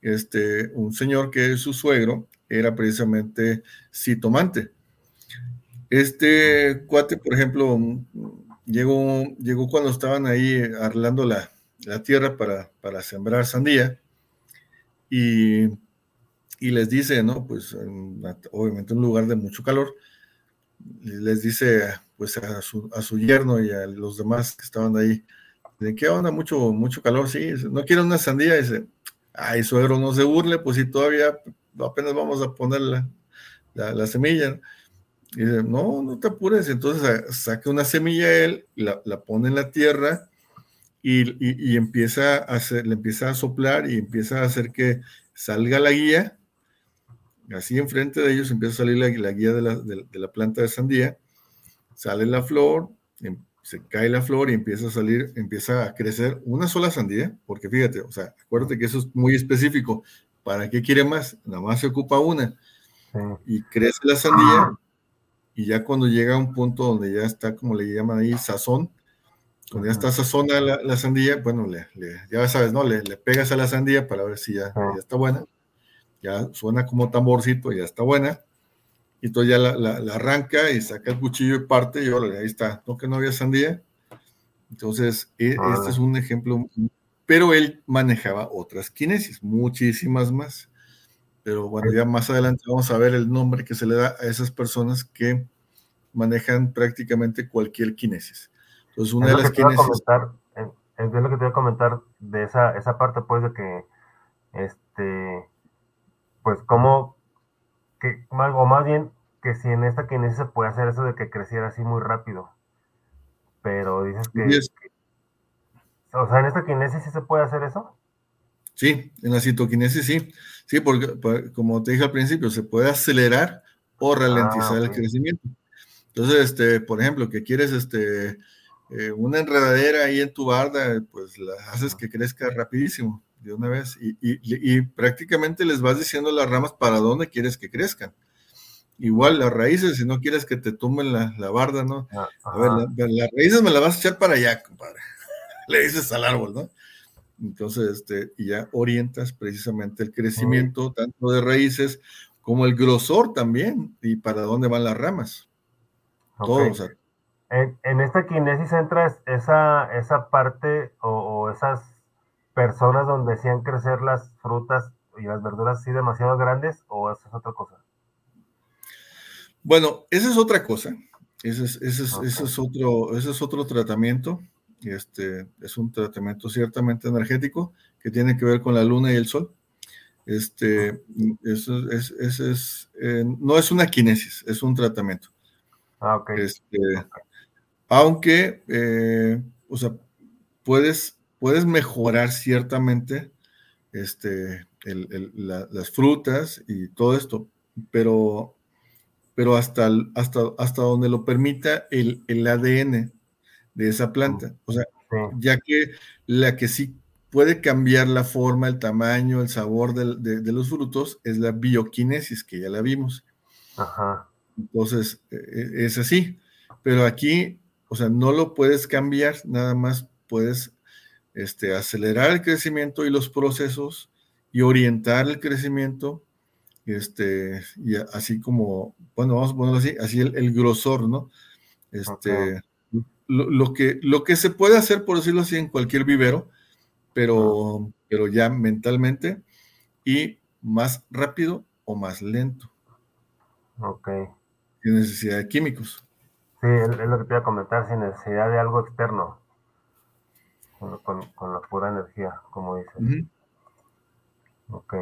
este, un señor que es su suegro, era precisamente citomante. Este cuate, por ejemplo, llegó, llegó cuando estaban ahí arreglando la, tierra para, para sembrar sandía y, les dice, ¿no? Pues obviamente un lugar de mucho calor, les dice pues a su, yerno y a los demás que estaban ahí, ¿de qué onda? Mucho, mucho calor, sí, no quieren una sandía, dice, ay, suegro, no se burle, pues si todavía apenas vamos a poner la, la, semilla. Y dice, no, no te apures. Entonces saca una semilla él, la, la pone en la tierra y, empieza a hacer, le empieza a soplar y empieza a hacer que salga la guía. Así enfrente de ellos empieza a salir la, guía de la, planta de sandía. Sale la flor, em, se cae la flor y empieza a salir, empieza a crecer una sola sandía, porque fíjate, o sea, acuérdate que eso es muy específico. ¿Para qué quiere más? Nada más se ocupa una. Y crece la sandía y ya cuando llega a un punto donde ya está, como le llaman ahí, sazón, cuando ya está sazona la, la sandía, bueno, le, ya sabes, ¿no? Le, pegas a la sandía para ver si ya, ya, está buena. Ya suena como tamborcito, ya está buena. Y entonces ya la, arranca y saca el cuchillo y parte, y ahí está. No que no había sandía. Entonces, e, este es un ejemplo. Pero él manejaba otras kinesis, muchísimas más. Pero bueno, ya más adelante vamos a ver el nombre que se le da a esas personas que manejan prácticamente cualquier kinesis. Entonces, una de las kinesis... Es lo que te voy a comentar de esa, esa parte, pues, de que, este, pues, cómo, que, o más bien, que si en esta kinesis se puede hacer eso de que creciera así muy rápido. Pero dices que, o sea, en esta kinesis sí se puede hacer eso. Sí, en la citoquinesis sí. Sí, porque como te dije al principio, se puede acelerar o ralentizar ah, el crecimiento. Entonces, este, por ejemplo, que quieres este, eh, una enredadera ahí en tu barda, pues la haces que crezca rapidísimo de una vez y, y, prácticamente les vas diciendo las ramas para dónde quieres que crezcan. Igual las raíces, si no quieres que te tumben la, la barda, ¿no? Ah, a ver, las raíces me las vas a echar para allá, compadre. Le dices al árbol, ¿no? Entonces, este, y ya orientas precisamente el crecimiento tanto de raíces como el grosor también y para dónde van las ramas. Todos. En, esta kinesis entra esa, esa parte o, esas personas donde hacían crecer las frutas y las verduras así demasiado grandes o eso es otra cosa. Bueno, esa es otra cosa. Ese es, ese es, otro, ese es otro tratamiento. Este, es un tratamiento ciertamente energético que tiene que ver con la luna y el sol. Este, eso es, es eh, no es una kinesis, es un tratamiento. Ah, este, aunque, eh, o sea, puedes, puedes mejorar ciertamente este, las frutas y todo esto, pero, pero hasta, hasta, hasta donde lo permita el, el ADN de esa planta. O sea, ya que la que sí puede cambiar la forma, el tamaño, el sabor de, los frutos es la bioquinesis, que ya la vimos. Ajá. Entonces, e, e, es así. Pero aquí, o sea, no lo puedes cambiar, nada más puedes este, acelerar el crecimiento y los procesos y orientar el crecimiento, este, y así como, bueno, vamos a ponerlo así, así el, grosor, ¿no? Este, lo, que, lo que se puede hacer, por decirlo así, en cualquier vivero, pero, pero ya mentalmente y más rápido o más lento. Ok. Sin necesidad de químicos. Sí, es lo que te iba a comentar, sin necesidad de algo externo. Con, la pura energía, como dices. Ok.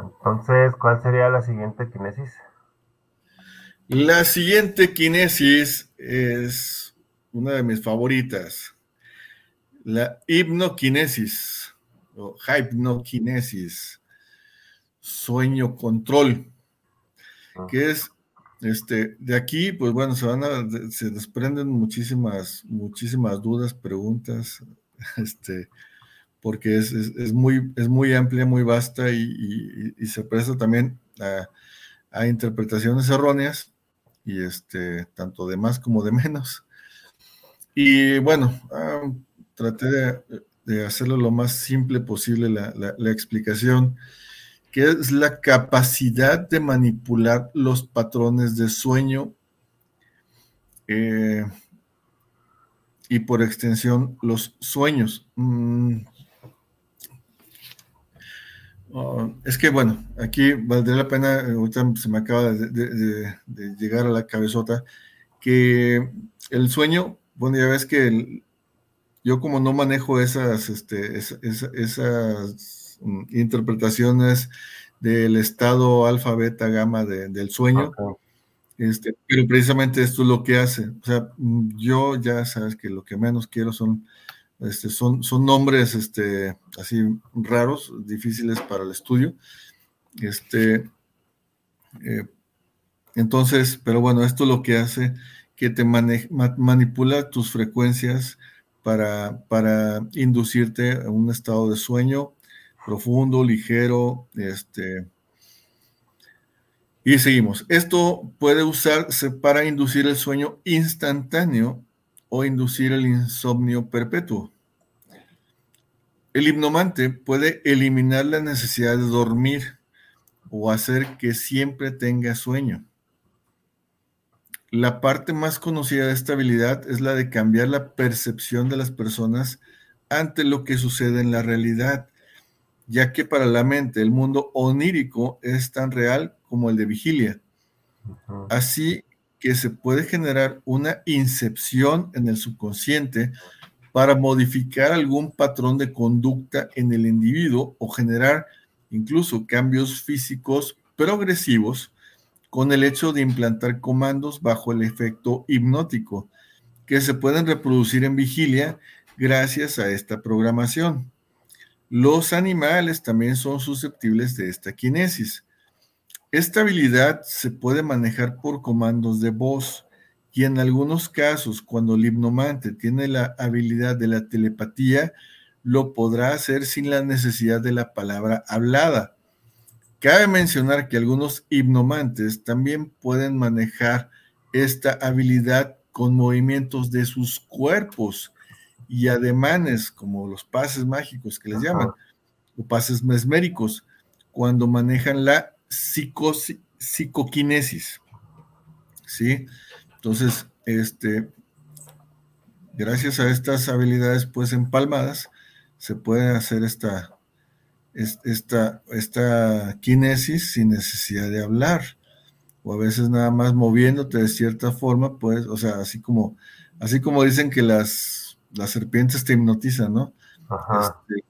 Entonces, ¿cuál sería la siguiente kinesis? La siguiente kinesis es una de mis favoritas, la hipnoquinesis o hypnoquinesis, sueño control. Que es este, de aquí, pues bueno, se van a, se desprenden muchísimas, muchísimas dudas, preguntas, este, porque es, muy, es muy amplia, muy vasta y, se presta también a interpretaciones erróneas y este, tanto de más como de menos. Y bueno, ah, traté de, hacerlo lo más simple posible la, explicación, que es la capacidad de manipular los patrones de sueño eh, y por extensión los sueños. Mm, Oh, es que bueno, aquí valdría la pena, ahorita se me acaba de, llegar a la cabezota, que el sueño, bueno, ya ves que yo como no manejo esas, este, esas mm, interpretaciones del estado alfa, beta, gamma del sueño, este, pero precisamente esto es lo que hace. O sea, yo ya sabes que lo que menos quiero son este, son, son nombres este, así raros, difíciles para el estudio. Este, eh, entonces, pero bueno, esto lo que hace que te manipula tus frecuencias para, para inducirte a un estado de sueño profundo, ligero, este, y seguimos. Esto puede usarse para inducir el sueño instantáneo o inducir el insomnio perpetuo. El hipnomante puede eliminar la necesidad de dormir o hacer que siempre tenga sueño. La parte más conocida de esta habilidad es la de cambiar la percepción de las personas ante lo que sucede en la realidad, ya que para la mente el mundo onírico es tan real como el de vigilia. Así que se puede generar una incepción en el subconsciente para modificar algún patrón de conducta en el individuo o generar incluso cambios físicos progresivos con el hecho de implantar comandos bajo el efecto hipnótico que se pueden reproducir en vigilia gracias a esta programación. Los animales también son susceptibles de esta kinesis. Esta habilidad se puede manejar por comandos de voz y en algunos casos, cuando el hipnomante tiene la habilidad de la telepatía, lo podrá hacer sin la necesidad de la palabra hablada. Cabe mencionar que algunos hipnomantes también pueden manejar esta habilidad con movimientos de sus cuerpos y ademanes, como los pases mágicos que les llaman, o pases mesméricos, cuando manejan la psicoquinesis. ¿Sí? Entonces, este, gracias a estas habilidades pues empalmadas, se puede hacer esta, esta, esta kinesis sin necesidad de hablar. O a veces nada más moviéndote de cierta forma, pues, o sea, así como, así como dicen que las, las serpientes te hipnotizan, ¿no? Este,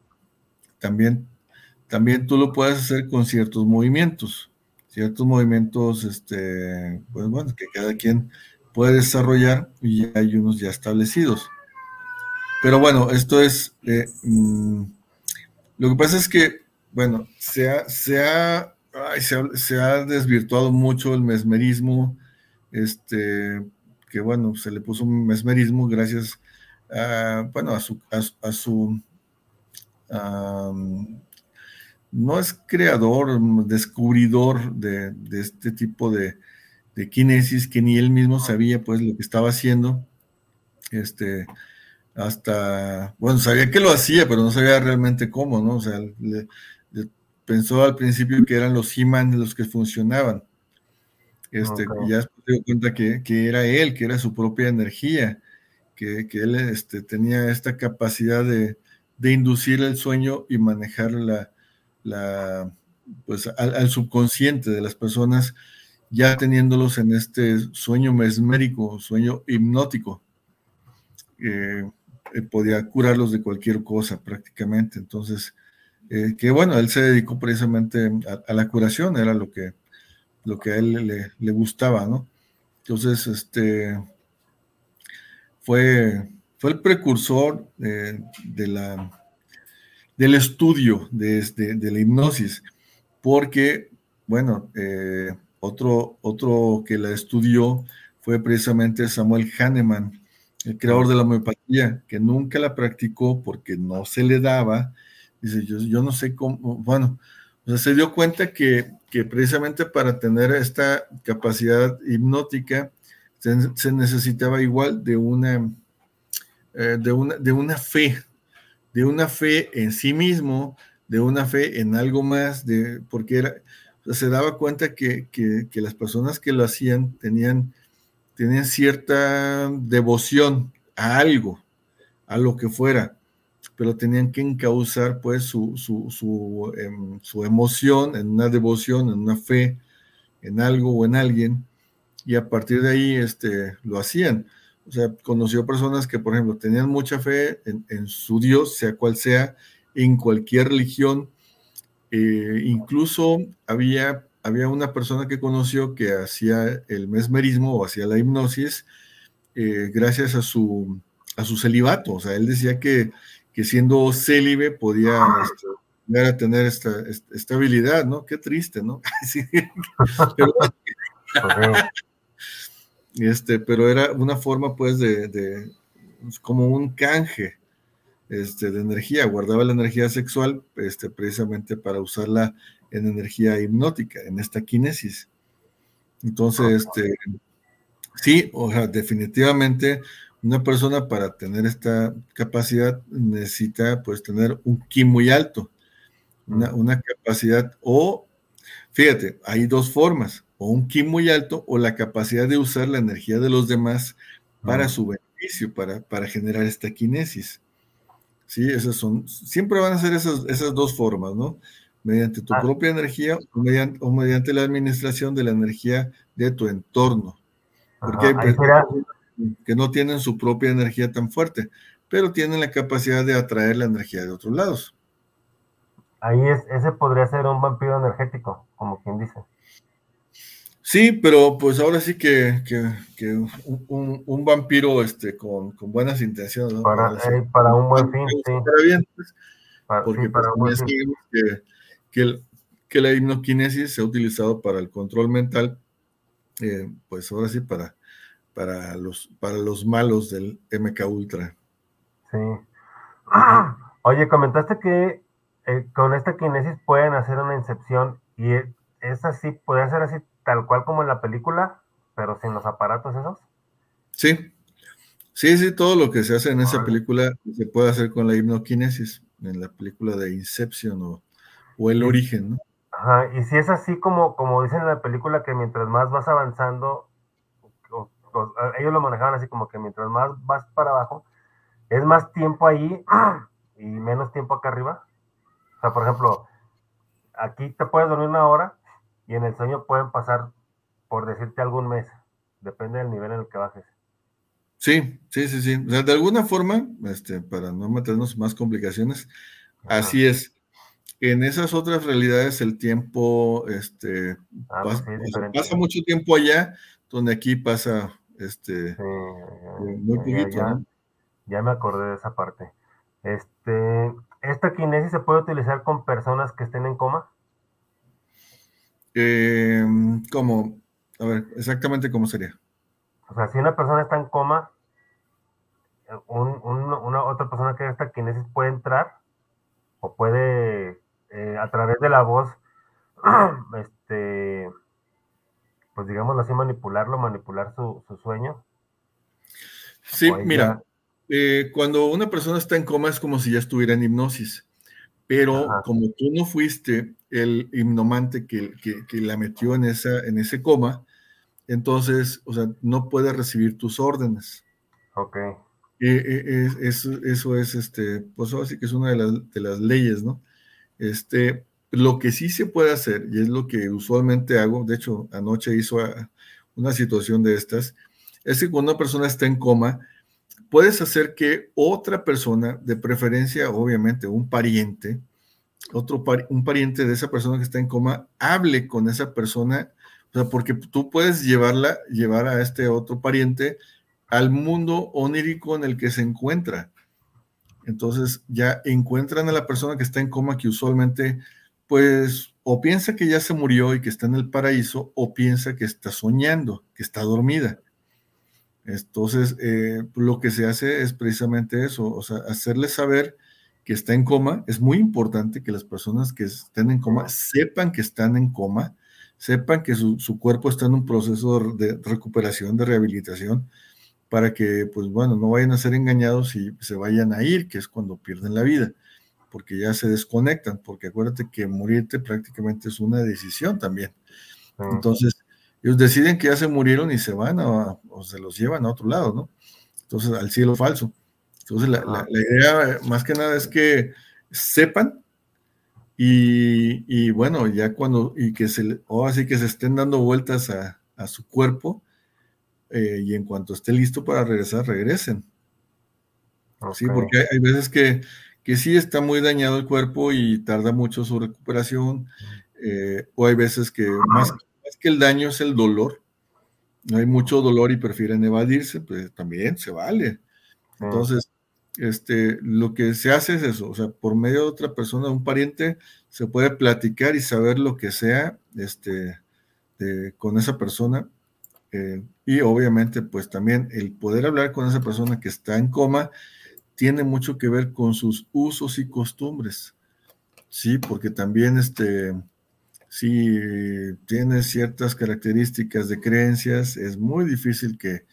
también también tú lo puedes hacer con ciertos movimientos, ciertos movimientos, este, pues bueno, que cada quien puede desarrollar y ya hay unos ya establecidos. Pero bueno, esto es, eh, mm, lo que pasa es que, bueno, se ha, se ha, se ha, desvirtuado mucho el mesmerismo, este, que bueno, se le puso un mesmerismo gracias a, bueno, a su, a, su no es creador, descubridor de, este tipo de, de, kinesis que ni él mismo sabía pues lo que estaba haciendo. Este, hasta, bueno, sabía que lo hacía, pero no sabía realmente cómo, ¿no? O sea, pensó al principio que eran los he los que funcionaban. Este, Ya se dio cuenta que, era él, que era su propia energía, que, él este, tenía esta capacidad de, de inducir el sueño y manejar la, la, pues, al, subconsciente de las personas, ya teniéndolos en este sueño mesmérico, sueño hipnótico. Eh, podía curarlos de cualquier cosa prácticamente. Entonces, eh, que bueno, él se dedicó precisamente a, la curación, era lo que, lo que a él le, gustaba, ¿no? Entonces, este, fue, fue el precursor de la del estudio de, de la hipnosis, porque, bueno, eh, otro, otro que la estudió fue precisamente Samuel Hahnemann, el creador de la homeopatía, que nunca la practicó porque no se le daba. Dice, yo, yo no sé cómo, bueno, se dio cuenta que, que, precisamente para tener esta capacidad hipnótica se, necesitaba igual de una, eh, de una, de una fe, de una fe en sí mismo, de una fe en algo más, de, porque era, se daba cuenta que, las personas que lo hacían tenían, tenían cierta devoción a algo, a lo que fuera, pero tenían que encauzar pues su, su, su, em, su emoción en una devoción, en una fe, en algo o en alguien, y a partir de ahí este, lo hacían. O sea, conoció personas que, por ejemplo, tenían mucha fe en, su Dios, sea cual sea, en cualquier religión. Eh, incluso había, había una persona que conoció que hacía el mesmerismo o hacía la hipnosis eh, gracias a su, a su celibato. O sea, él decía que, que siendo célibe podía este, llegar a tener esta, esta, habilidad, ¿no? Qué triste, ¿no? Pero, este, pero era una forma pues de, pues, como un canje este, de energía, guardaba la energía sexual este, precisamente para usarla en energía hipnótica, en esta kinesis. Entonces, este, sí, o sea, definitivamente una persona para tener esta capacidad necesita pues tener un ki muy alto, una, una capacidad o, fíjate, hay dos formas o un ki muy alto o la capacidad de usar la energía de los demás para su beneficio, para, para generar esta kinesis. Sí, esas son, siempre van a ser esas, esas dos formas, ¿no? Mediante tu ah. propia energía o mediante, o mediante, la administración de la energía de tu entorno. Porque hay que no tienen su propia energía tan fuerte, pero tienen la capacidad de atraer la energía de otros lados. Ahí es, ese podría ser un vampiro energético, como quien dice. Sí, pero pues ahora sí que, un, vampiro este, con, buenas intenciones. Para, eh, para, un buen fin, sí. bien, pues, porque pues, que, que, la hipnoquinesis se ha utilizado para el control mental, eh, pues ahora sí para, para, los, para los malos del MK Ultra. Sí. Oye, comentaste que eh, con esta kinesis pueden hacer una incepción y es así, puede ser así tal cual como en la película, pero sin los aparatos esos. Sí, sí, sí, todo lo que se hace en esa película se puede hacer con la hipnoquinesis, en la película de Inception o, o El Origen, ¿no? Ajá, y si es así como, como dicen en la película, que mientras más vas avanzando, ellos lo manejaban así como que mientras más vas para abajo, es más tiempo ahí y menos tiempo acá arriba. O sea, por ejemplo, aquí te puedes dormir una hora y en el sueño pueden pasar, por decirte, algún mes. Depende del nivel en el que bajes. Sí, sí, sí, sí. O sea, de alguna forma, este, para no meternos más complicaciones, así es. En esas otras realidades el tiempo, este, ah, pues pasa, mucho tiempo allá, donde aquí pasa, este, muy poquito, ya, me acordé de esa parte. Este, ¿esta kinesis se puede utilizar con personas que estén en coma? Eh, ¿Cómo? A ver, exactamente cómo sería. O sea, si una persona está en coma, una otra persona que está kinesis puede entrar o puede eh, a través de la voz, este, pues digámoslo así, manipularlo, manipular su, sueño. Sí, mira, eh, cuando una persona está en coma es como si ya estuviera en hipnosis, pero como tú no fuiste el hipnomante que, la metió en, esa, en ese coma, entonces, o sea, no puede recibir tus órdenes. Ok. Eh, eso, es, este, pues así que es una de las, de las leyes, ¿no? Este, lo que sí se puede hacer, y es lo que usualmente hago, de hecho, anoche hizo una situación de estas, es que cuando una persona está en coma, puedes hacer que otra persona, de preferencia, obviamente, un pariente, otro un pariente de esa persona que está en coma hable con esa persona, o sea, porque tú puedes llevarla, llevar a este otro pariente al mundo onírico en el que se encuentra. Entonces ya encuentran a la persona que está en coma que usualmente, pues, o piensa que ya se murió y que está en el paraíso, o piensa que está soñando, que está dormida. Entonces, eh, lo que se hace es precisamente eso, o sea, hacerle saber que está en coma, es muy importante que las personas que estén en coma sepan que están en coma, sepan que su, cuerpo está en un proceso de recuperación, de rehabilitación, para que, pues bueno, no vayan a ser engañados y se vayan a ir, que es cuando pierden la vida, porque ya se desconectan, porque acuérdate que morirte prácticamente es una decisión también. Entonces, ellos deciden que ya se murieron y se van o se los llevan a otro lado, ¿no? Entonces, al cielo falso. Entonces, la, idea más que nada es que sepan y, bueno, ya cuando, y que se, o así que se estén dando vueltas a, su cuerpo eh, y en cuanto esté listo para regresar, regresen. Sí, porque hay, veces que, que, sí está muy dañado el cuerpo y tarda mucho su recuperación, eh, o hay veces que más, más, que el daño es el dolor. Hay mucho dolor y prefieren evadirse, pues también se vale. Entonces, este, lo que se hace es eso, o sea, por medio de otra persona, un pariente, se puede platicar y saber lo que sea este, con esa persona. Eh, y obviamente, pues también el poder hablar con esa persona que está en coma tiene mucho que ver con sus usos y costumbres. Sí, porque también este, si tiene ciertas características de creencias, es muy difícil que,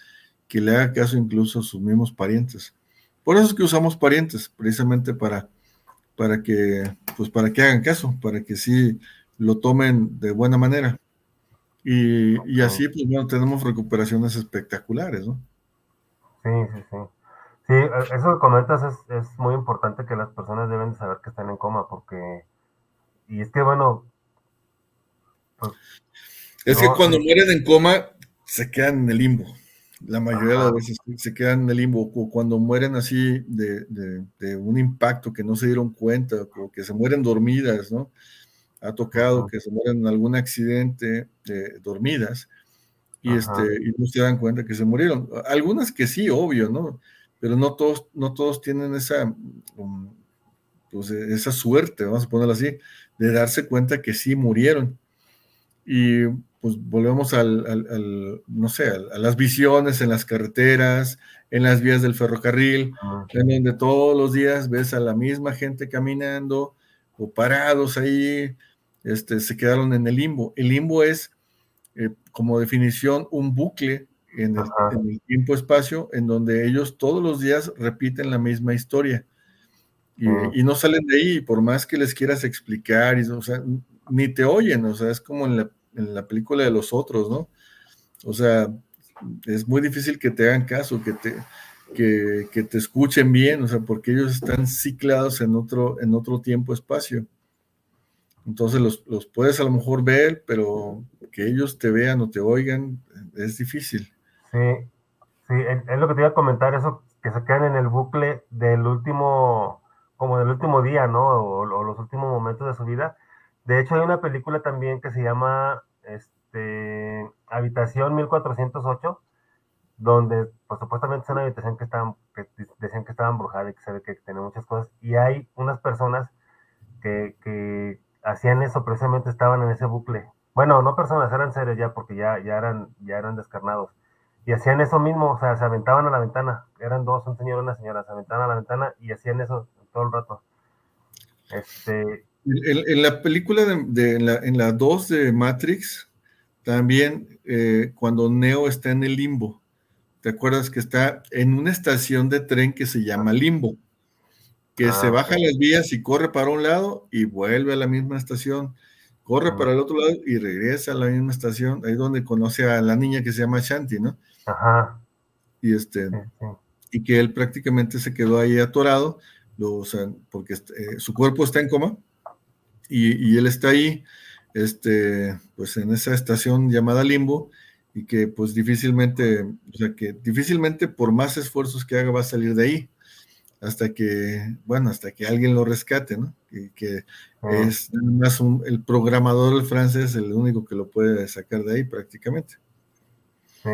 que le haga caso incluso a sus mismos parientes. Por eso es que usamos parientes, precisamente para, para, que, pues para que hagan caso, para que sí lo tomen de buena manera. Y, así, pues bueno, tenemos recuperaciones espectaculares, ¿no? Sí, sí, sí. Sí, e, eso que comentas es, muy importante que las personas deben saber que están en coma, porque, y es que bueno, pues, es que cuando mueren en coma, se quedan en el limbo. La mayoría de las veces se quedan en el limbo. O cuando mueren así de, de, un impacto que no se dieron cuenta, o que se mueren dormidas, ¿no? Ha tocado que se mueren en algún accidente dormidas y, este, y no se dan cuenta que se murieron. Algunas que sí, obvio, ¿no? Pero no todos, no todos tienen esa, um, pues, esa suerte, vamos a ponerlo así, de darse cuenta que sí murieron. Y pues volvemos al, no sé, a, las visiones en las carreteras, en las vías del ferrocarril, en donde todos los días ves a la misma gente caminando o parados ahí, este, se quedaron en el limbo. El limbo es, eh, como definición, un bucle en el, tiempo-espacio en donde ellos todos los días repiten la misma historia. Y, no salen de ahí, por más que les quieras explicar, y, o sea, ni te oyen, o sea, es como en la en la película de los otros, ¿no? O sea, es muy difícil que te hagan caso, que te, que, te escuchen bien, o sea, porque ellos están ciclados en otro, en otro tiempo, espacio. Entonces los, puedes a lo mejor ver, pero que ellos te vean o te oigan es difícil. Sí, sí, es lo que te iba a comentar, eso que se quedan en el bucle del último, como del último día, ¿no? o los últimos momentos de su vida de hecho, hay una película también que se llama este, Habitación 1408, donde pues, supuestamente es una habitación que, estaban, que decían que estaba embrujada y que se ve que tenía muchas cosas. Y hay unas personas que, que hacían eso, precisamente estaban en ese bucle. Bueno, no personas, eran seres ya, porque ya, ya, eran, ya eran descarnados. Y hacían eso mismo, o sea, se aventaban a la ventana. Eran dos, un señor y una señora, se aventaban a la ventana y hacían eso todo el rato. Este, en, la película de, en, la, 2 de Matrix, también eh, cuando Neo está en el limbo, ¿te acuerdas que está en una estación de tren que se llama limbo? Que se ah, baja las vías y corre para un lado y vuelve a la misma estación, corre para el otro lado y regresa a la misma estación, ahí donde conoce a la niña que se llama Shanti, ¿no? Ajá. Y este, y que él prácticamente se quedó ahí atorado, lo, porque eh, su cuerpo está en coma y, él está ahí, este, pues en esa estación llamada Limbo, y que pues difícilmente, o sea, que difícilmente por más esfuerzos que haga va a salir de ahí, hasta que, bueno, hasta que alguien lo rescate, ¿no? Y que ah. es más el programador el francés el único que lo puede sacar de ahí prácticamente. Sí.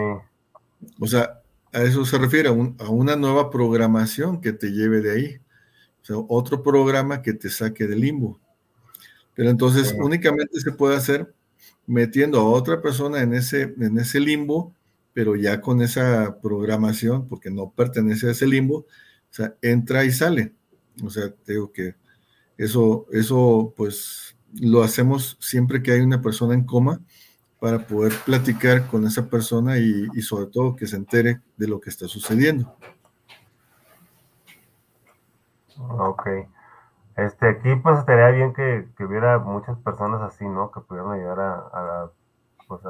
O sea, a eso se refiere, a, una nueva programación que te lleve de ahí. O sea, otro programa que te saque del limbo. Pero entonces únicamente se puede hacer metiendo a otra persona en ese, en ese limbo, pero ya con esa programación, porque no pertenece a ese limbo, o sea, entra y sale. O sea, digo que eso, eso pues lo hacemos siempre que hay una persona en coma para poder platicar con esa persona y, y sobre todo que se entere de lo que está sucediendo. Ok. Este, aquí pues estaría bien que, hubiera muchas personas así, ¿no? Que pudieran ayudar a, pues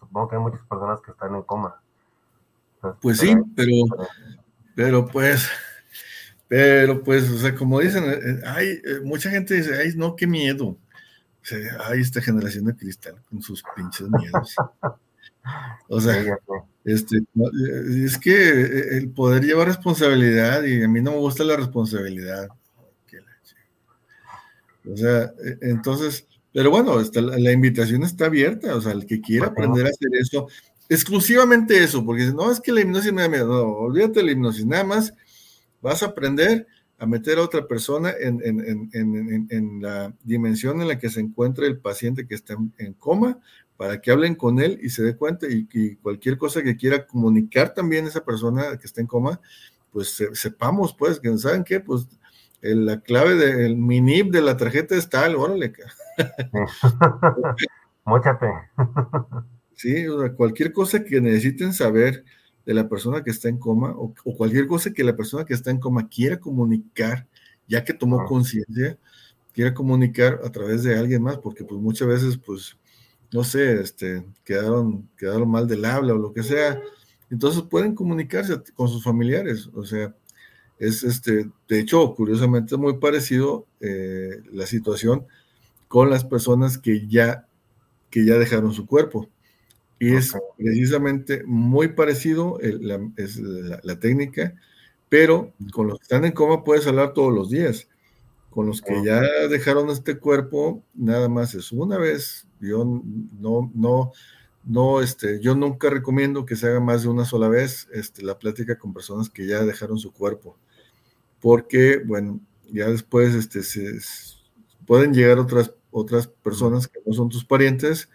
supongo que hay muchas personas que están en coma. pues sí, pero, pero pues, pero pues, o sea, como dicen, eh, hay, eh, mucha gente dice, ay, no, qué miedo. O sea, hay esta generación de cristal con sus pinches miedos. O sea, este, eh, es que el poder lleva responsabilidad y a mí no me gusta la responsabilidad. O sea, e, entonces, pero bueno, la, invitación está abierta, o sea, el que quiera aprender a hacer eso, exclusivamente eso, porque no es que la hipnosis me da miedo, no, olvídate de la hipnosis, nada más vas a aprender a meter a otra persona en, la dimensión en la que se encuentra el paciente que está en, coma, para que hablen con él y se dé cuenta y, cualquier cosa que quiera comunicar también esa persona que está en coma, pues sepamos, pues, que saben qué, pues la clave del minip de la tarjeta está tal, órale. Móchate. sí, o sea, cualquier cosa que necesiten saber de la persona que está en coma o, cualquier cosa que la persona que está en coma quiera comunicar, ya que tomó ah. conciencia, quiera comunicar a través de alguien más, porque pues muchas veces, pues, no sé, este, quedaron, quedaron mal del habla o lo que sea. Entonces pueden comunicarse con sus familiares, o sea, es este, de hecho, curiosamente, muy parecido eh, la situación con las personas que ya, que ya dejaron su cuerpo. Y es precisamente muy parecido la, es la, técnica, pero con los que están en coma puedes hablar todos los días. Con los que ya dejaron este cuerpo, nada más es una vez. Yo no, no, no, este, yo nunca recomiendo que se haga más de una sola vez este, la plática con personas que ya dejaron su cuerpo, porque, bueno, ya después este, se, pueden llegar otras, otras personas que no son tus parientes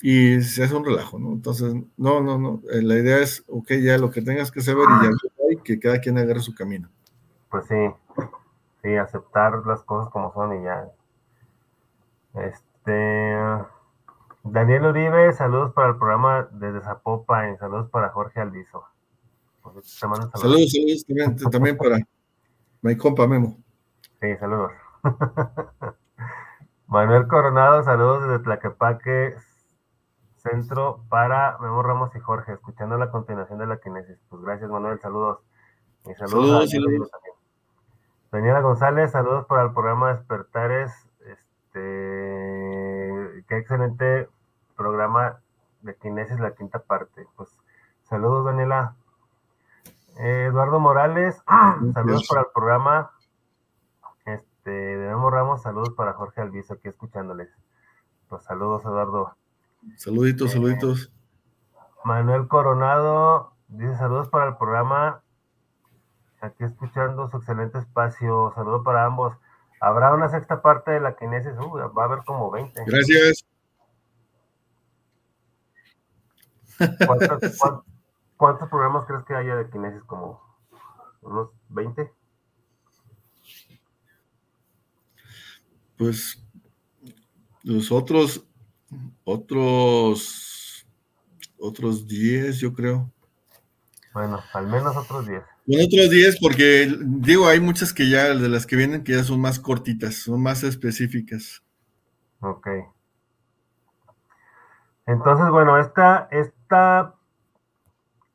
y se hace un relajo, ¿no? Entonces, no, no, no, eh, la idea es, ok, ya lo que tengas que saber y ya que cada quien agarre su camino. Pues sí, sí, aceptar las cosas como son y ya. Este, Daniel Uribe, saludos para el programa desde Zapopan, saludos para Jorge Alviso. Saludos, saludos, saludos también, para mi compa Memo. Sí, saludos. Manuel Coronado, saludos desde Tlaquepaque, Centro para Memo Ramos y Jorge, escuchando la continuación de la kinesis. Pues gracias, Manuel, saludos. Y saludos, saludos, también. Daniela González, saludos para el programa Despertares. Este, qué excelente programa de Kinesis, la quinta parte. Pues saludos, Daniela. Eduardo Morales, saludos para el programa. Este, de Memo Ramos, saludos para Jorge Alviso, aquí escuchándoles. Pues saludos, Eduardo. Saluditos, eh, saluditos. Manuel Coronado dice saludos para el programa. Aquí escuchando su excelente espacio. Saludos para ambos. Habrá una sexta parte de la Kinesis. Uh, va a haber como 20. Gracias. ¿Cuántos, programas crees que haya de Kinesis? ¿Como unos 20? Pues los otros, otros, otros 10, yo creo. Bueno, al menos otros 10. otros 10, porque digo, hay muchas que ya, de las que vienen, que ya son más cortitas, son más específicas. Ok. Entonces, bueno, esta, esta,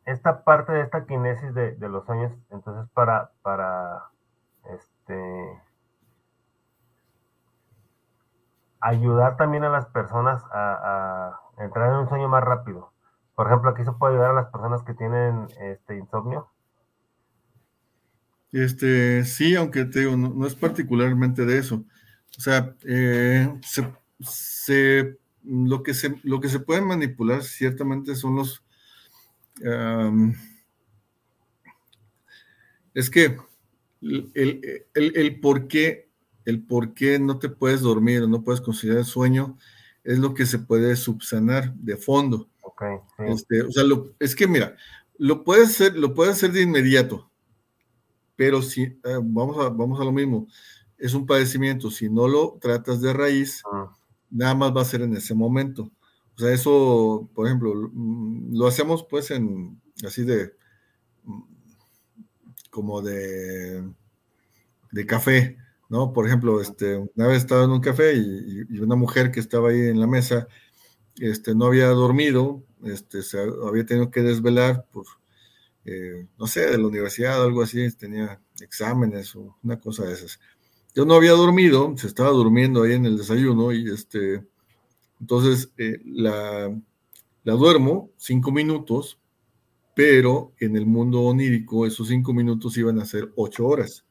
esta parte de esta kinesis de, los sueños, entonces para, para este, ayudar también a las personas a, entrar en un sueño más rápido. Por ejemplo, aquí se puede ayudar a las personas que tienen este insomnio. Este, sí, aunque te digo, no, es particularmente de eso. O sea, eh, se lo que se, lo que se puede manipular ciertamente son los... es que el, por qué, el por qué no te puedes dormir o no puedes considerar sueño es lo que se puede subsanar de fondo. Este, o sea, es que mira, lo puedes hacer, lo puedes hacer de inmediato, pero si, eh, vamos, a, vamos a lo mismo, es un padecimiento, si no lo tratas de raíz, ah nada más va a ser en ese momento. O sea, eso, por ejemplo, mm, lo hacemos pues en así de mm, como de, de café, ¿no? Por ejemplo, este, una vez estaba en un café y, una mujer que estaba ahí en la mesa, este, no había dormido, este, se había tenido que desvelar por, eh, no sé, de la universidad o algo así, tenía exámenes o una cosa de esas. Yo no había dormido, se estaba durmiendo ahí en el desayuno y este, entonces eh, la, la duermo cinco minutos, pero en el mundo onírico esos cinco minutos iban a ser ocho horas.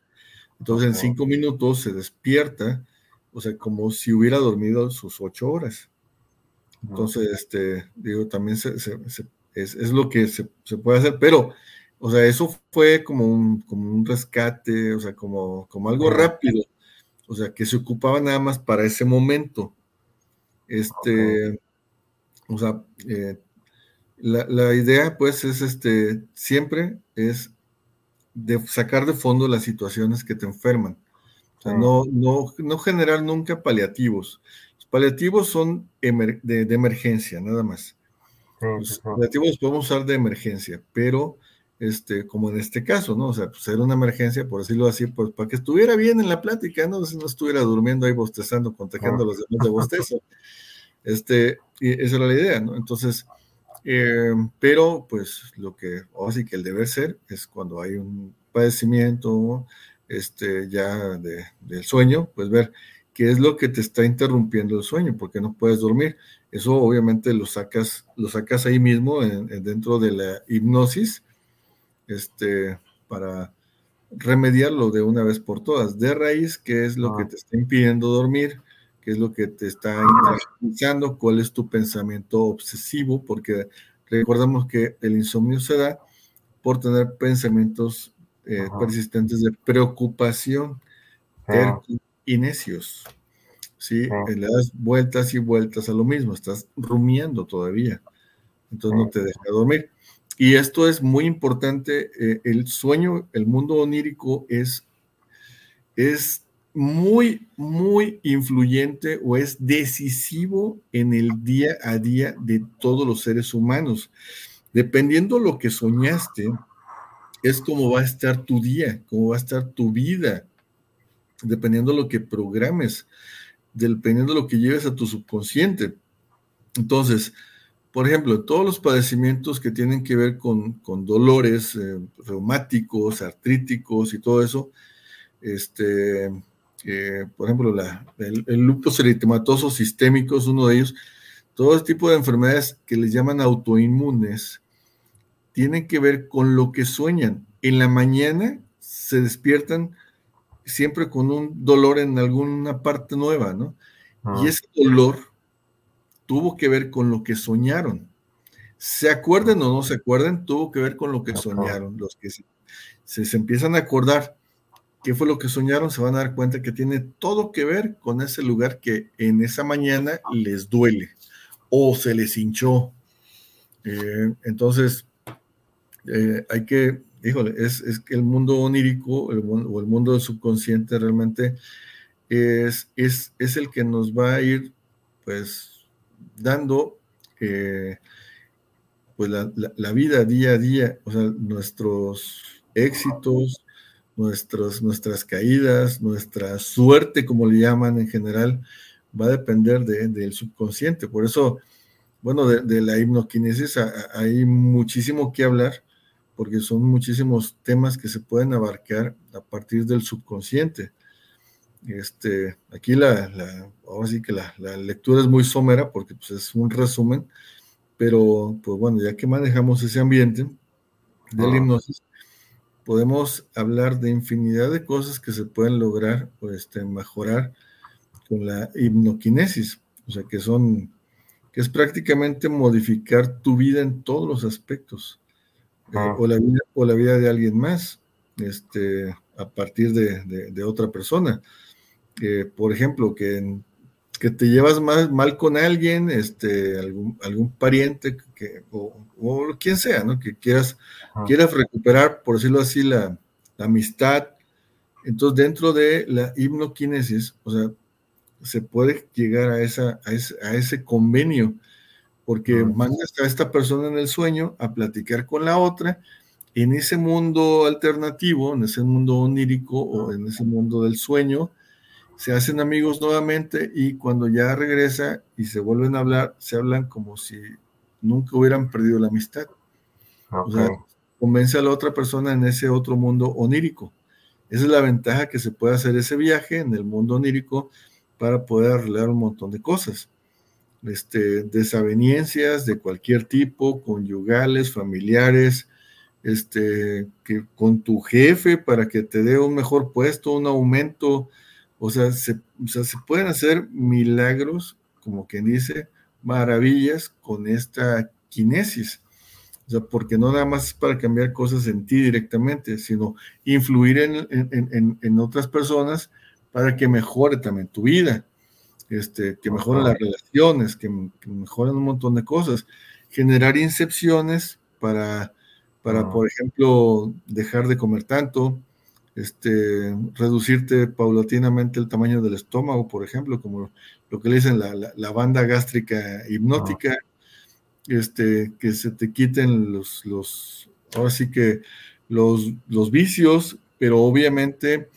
Entonces en cinco minutos se despierta, o sea, como si hubiera dormido sus ocho horas. Entonces, este, digo, también es, lo que se, puede hacer, pero, o sea, eso fue como un, como un rescate, o sea, como, como algo rápido o sea, que se ocupaba nada más para ese momento. Este, o sea, eh, la, idea pues es este, siempre es de sacar de fondo las situaciones que te enferman. O sea, no, no, no generar nunca paliativos. Los paliativos son de, de, emergencia, nada más. los paliativos los podemos usar de emergencia, pero este, como en este caso, ¿no? O sea, pues era una emergencia, por decirlo así, pues para que estuviera bien en la plática, ¿no? no estuviera durmiendo ahí bostezando, contagiando a los demás de bostezo. Este, y esa era la idea, ¿no? Entonces, eh, pero pues lo que, o sí que el deber ser es cuando hay un padecimiento, este, ya de, del sueño, pues ver qué es lo que te está interrumpiendo el sueño, porque no puedes dormir. Eso obviamente lo sacas, lo sacas ahí mismo dentro de la hipnosis, este, para remediarlo de una vez por todas. De raíz, qué es lo que te está impidiendo dormir, qué es lo que te está intranquilizando, cuál es tu pensamiento obsesivo, porque recordamos que el insomnio se da por tener pensamientos eh, persistentes de preocupación y necios. ¿sí? Le das vueltas y vueltas a lo mismo, estás rumiando todavía, entonces no te deja dormir. Y esto es muy importante, eh, el sueño, el mundo onírico es, es muy, muy influyente o es decisivo en el día a día de todos los seres humanos. Dependiendo lo que soñaste, es cómo va a estar tu día, cómo va a estar tu vida, dependiendo lo que programes, dependiendo lo que lleves a tu subconsciente. Entonces, por ejemplo, todos los padecimientos que tienen que ver con, dolores eh, reumáticos, artríticos y todo eso, este, por ejemplo, la, el, el, lupus eritematoso sistémico es uno de ellos. Todo este tipo de enfermedades que les llaman autoinmunes tienen que ver con lo que sueñan. En la mañana se despiertan siempre con un dolor en alguna parte nueva, ¿no? Y ese dolor tuvo que ver con lo que soñaron. Se acuerden o no se acuerden, tuvo que ver con lo que soñaron. Los que se, se empiezan a acordar qué fue lo que soñaron, se van a dar cuenta que tiene todo que ver con ese lugar que en esa mañana les duele o se les hinchó. Eh, entonces, eh, hay que, híjole, es, es, que el mundo onírico o el mundo del subconsciente realmente es, es, es, el que nos va a ir, pues, dando, eh, pues, la, la, vida día a día, o sea, nuestros éxitos, nuestras caídas, nuestra suerte, como le llaman en general, va a depender del subconsciente. Por eso, bueno, de, la hipnoquinesis hay muchísimo que hablar, porque son muchísimos temas que se pueden abarcar a partir del subconsciente. Este, aquí la, ahora sí que la, lectura es muy somera porque pues, es un resumen, pero pues bueno, ya que manejamos ese ambiente de la hipnosis, podemos hablar de infinidad de cosas que se pueden lograr o este, mejorar con la hipnoquinesis, o sea, que son, que es prácticamente modificar tu vida en todos los aspectos, eh, o, la vida, o la vida de alguien más, este, a partir de, otra persona. Eh, por ejemplo, que que te llevas mal, mal con alguien, este, algún, algún pariente que, o, quien sea, ¿no? Que quieras, quieras recuperar, por decirlo así, la, amistad. Entonces, dentro de la hipnoquinesis, o sea, se puede llegar a, esa, a, ese, convenio, porque mandas a esta persona en el sueño a platicar con la otra, en ese mundo alternativo, en ese mundo onírico o en ese mundo del sueño, se hacen amigos nuevamente y cuando ya regresa y se vuelven a hablar, se hablan como si nunca hubieran perdido la amistad. O sea, convence a la otra persona en ese otro mundo onírico. Esa es la ventaja que se puede hacer ese viaje en el mundo onírico para poder arreglar un montón de cosas. Este, desavenencias de cualquier tipo, conyugales, familiares, este, que con tu jefe para que te dé un mejor puesto, un aumento, o sea, se, se pueden hacer milagros, como quien dice, maravillas con esta kinesis. O sea, porque no nada más es para cambiar cosas en ti directamente, sino influir en, otras personas para que mejore también tu vida, este, que mejoren las relaciones, que, mejoren un montón de cosas. Generar incepciones para, para, por ejemplo, dejar de comer tanto, este, reducirte paulatinamente el tamaño del estómago, por ejemplo, como lo que le dicen la, banda gástrica hipnótica, este, que se te quiten los, los ahora sí que los, los vicios, pero obviamente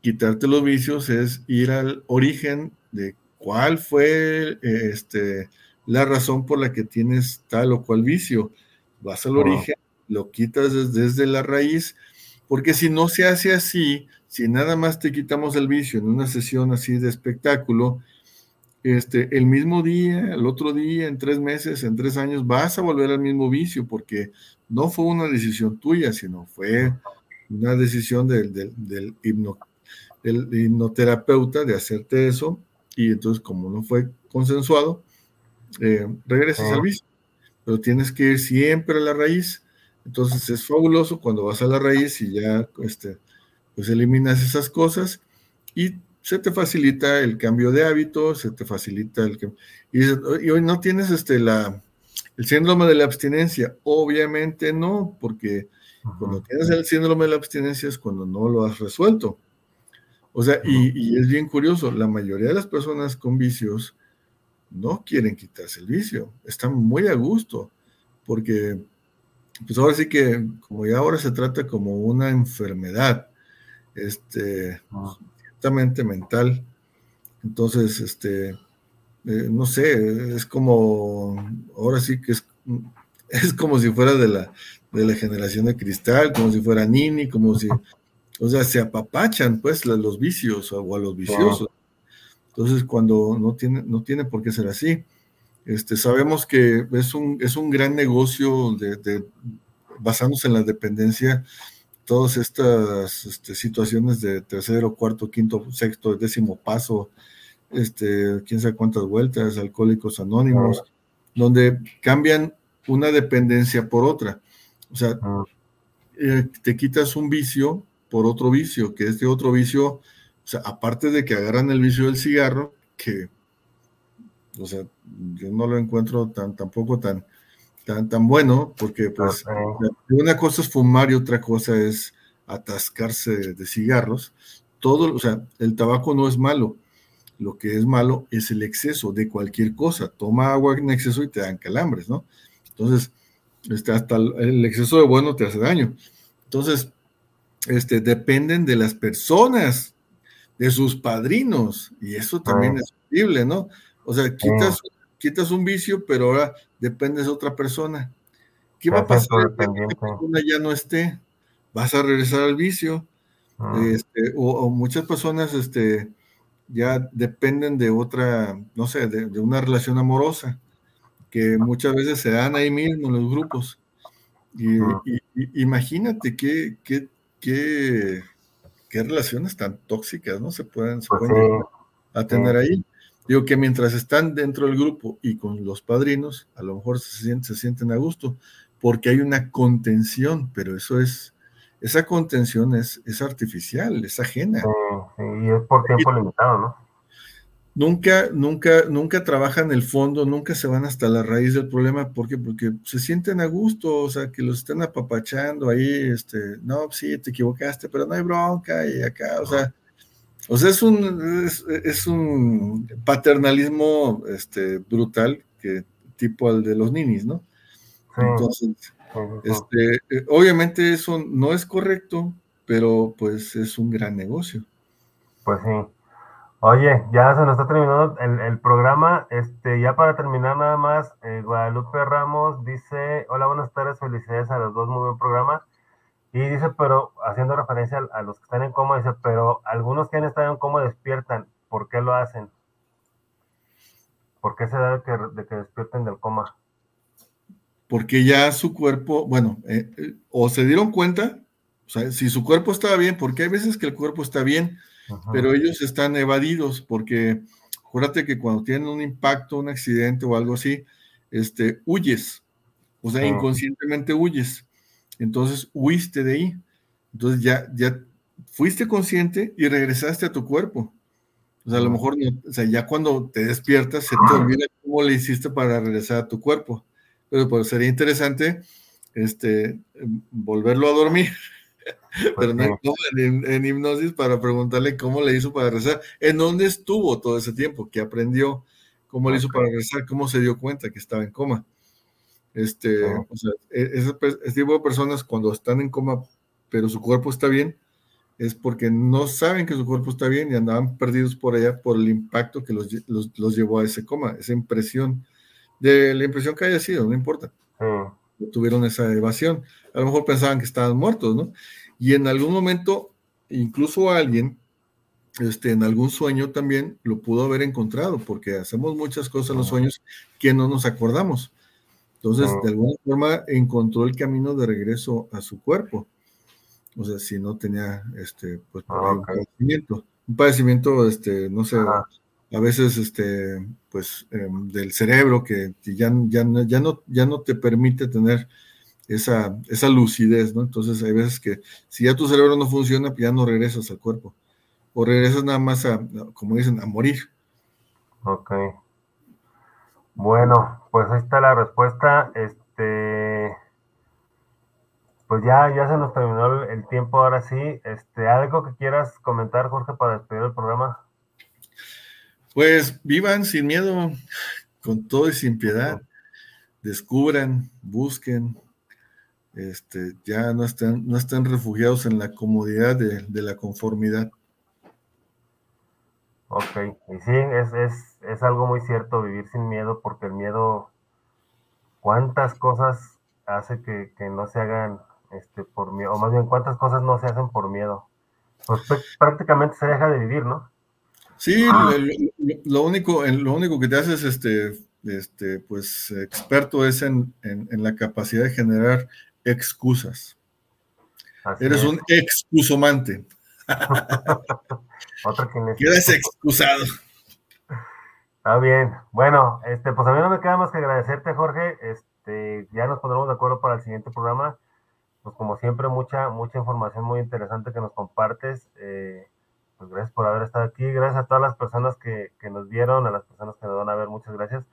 quitarte los vicios es ir al origen de cuál fue este, la razón por la que tienes tal o cual vicio. Vas al origen, lo quitas desde, desde la raíz Porque si no se hace así, si nada más te quitamos el vicio en una sesión así de espectáculo, este, el mismo día, el otro día, en tres meses, en tres años, vas a volver al mismo vicio porque no fue una decisión tuya, sino fue una decisión del, del, del, hipnoterapeuta de hacerte eso y entonces como no fue consensuado, eh, regresas al vicio. Pero tienes que ir siempre a la raíz. Entonces es fabuloso cuando vas a la raíz y ya este, pues eliminas esas cosas y se te facilita el cambio de hábitos, se te facilita el que... Y, hoy no tienes este, la, el síndrome de la abstinencia. Obviamente no, porque cuando tienes el síndrome de la abstinencia es cuando no lo has resuelto. O sea, y, y, es bien curioso, la mayoría de las personas con vicios no quieren quitarse el vicio, están muy a gusto, porque pues ahora sí que como ya ahora se trata como una enfermedad, este, ciertamente mental, entonces, este, eh, no sé, es como, ahora sí que es, es como si fuera de la, de la generación de cristal, como si fuera Nini, como si, o sea, se apapachan pues los vicios o a los viciosos. Entonces, cuando no tiene, no tiene por qué ser así. Este, sabemos que es un, es un gran negocio de, basándose en la dependencia, todas estas este, situaciones de tercero, cuarto, quinto, sexto, décimo paso, este, quién sabe cuántas vueltas, alcohólicos anónimos, donde cambian una dependencia por otra. O sea, eh, te quitas un vicio por otro vicio, que este otro vicio, o sea, aparte de que agarran el vicio del cigarro, que, o sea, yo no lo encuentro tan, tampoco tan, tan, tan bueno, porque pues una cosa es fumar y otra cosa es atascarse de cigarros. Todo, o sea, el tabaco no es malo, lo que es malo es el exceso de cualquier cosa. Toma agua en exceso y te dan calambres, ¿no? Entonces, este, hasta el exceso de bueno te hace daño. Entonces, este, dependen de las personas, de sus padrinos, y eso también es posible, ¿no? O sea, quitas, quitas un vicio, pero ahora dependes de otra persona. ¿Qué va a pasar cuando esa persona ya no esté? Vas a regresar al vicio. Este, o, muchas personas este, ya dependen de otra, no sé, de, de una relación amorosa que muchas veces se dan ahí mismo en los grupos. Y, imagínate qué, qué, qué, qué, relaciones tan tóxicas no se pueden, se pues a tener ahí. Digo que mientras están dentro del grupo y con los padrinos, a lo mejor se sienten, se sienten a gusto, porque hay una contención, pero eso es, esa contención es, es artificial, es ajena. y es por tiempo limitado, ¿no? nunca, nunca, nunca trabajan el fondo, nunca se van hasta la raíz del problema. ¿Por qué? Porque se sienten a gusto, o sea, que los están apapachando ahí, este, no, sí, te equivocaste, pero no hay bronca y acá, o sea, o sea, es un, es, un paternalismo este, brutal, que, tipo al de los ninis, ¿no? Entonces, este, eh, obviamente eso no es correcto, pero pues es un gran negocio. Pues sí. Oye, ya se nos está terminando el, programa. Este, ya para terminar nada más, eh, Guadalupe Ramos dice, hola, buenas tardes, felicidades a los dos, muy buen programa. Y dice, pero haciendo referencia a, los que están en coma, dice, pero algunos que han estado en coma despiertan, ¿por qué lo hacen? ¿Por qué se da de que, de que despierten del coma? Porque ya su cuerpo, bueno, eh, eh, o se dieron cuenta, o sea, si su cuerpo estaba bien, porque hay veces que el cuerpo está bien, pero ellos están evadidos porque acuérdate que cuando tienen un impacto, un accidente o algo así, este, huyes, o sea, inconscientemente huyes. Entonces huiste de ahí. Entonces ya, ya fuiste consciente y regresaste a tu cuerpo. O sea, a lo mejor, o sea, ya cuando te despiertas, se te olvida cómo le hiciste para regresar a tu cuerpo. Pero pues, sería interesante este, volverlo a dormir pero no en, hipnosis para preguntarle cómo le hizo para rezar, en dónde estuvo todo ese tiempo, qué aprendió, cómo le hizo para rezar, cómo se dio cuenta que estaba en coma. Este, o sea, e, ese, tipo de personas cuando están en coma, pero su cuerpo está bien, es porque no saben que su cuerpo está bien y andaban perdidos por allá por el impacto que los, los, llevó a ese coma, esa impresión, de la impresión que haya sido, no importa. tuvieron esa evasión. A lo mejor pensaban que estaban muertos, ¿no? Y en algún momento, incluso alguien, este, en algún sueño también lo pudo haber encontrado, porque hacemos muchas cosas en los sueños que no nos acordamos. Entonces, de alguna forma, encontró el camino de regreso a su cuerpo. O sea, si no tenía, este, pues, ah, un padecimiento. Un padecimiento, este, no sé, a veces, este, pues, em, del cerebro que ya, ya, ya, no, ya no te permite tener esa, esa lucidez, ¿no? Entonces, hay veces que si ya tu cerebro no funciona, pues ya no regresas al cuerpo. O regresas nada más a, como dicen, a morir. Ok. Bueno, pues ahí está la respuesta. Este, pues ya, ya se nos terminó el, tiempo ahora sí. Este, algo que quieras comentar, Jorge, para despedir el programa. Pues vivan sin miedo, con todo y sin piedad. Descubran, busquen, este, ya no estén, no estén refugiados en la comodidad de, de la conformidad. Ok, y sí, es, es, es algo muy cierto vivir sin miedo, porque el miedo, cuántas cosas hace que, no se hagan este, por miedo, o más bien cuántas cosas no se hacen por miedo. Pues prácticamente se deja de vivir, ¿no? Sí, lo, único, lo único que te haces este, este, pues, experto es en, la capacidad de generar excusas. Eres un excusomante. Otro que Quedas excusado. Está bien. Bueno, este, pues a mí no me queda más que agradecerte, Jorge. Este, ya nos pondremos de acuerdo para el siguiente programa. Pues como siempre, mucha, mucha información muy interesante que nos compartes. Eh, pues gracias por haber estado aquí. Gracias a todas las personas que, que nos vieron, a las personas que nos van a ver, muchas gracias.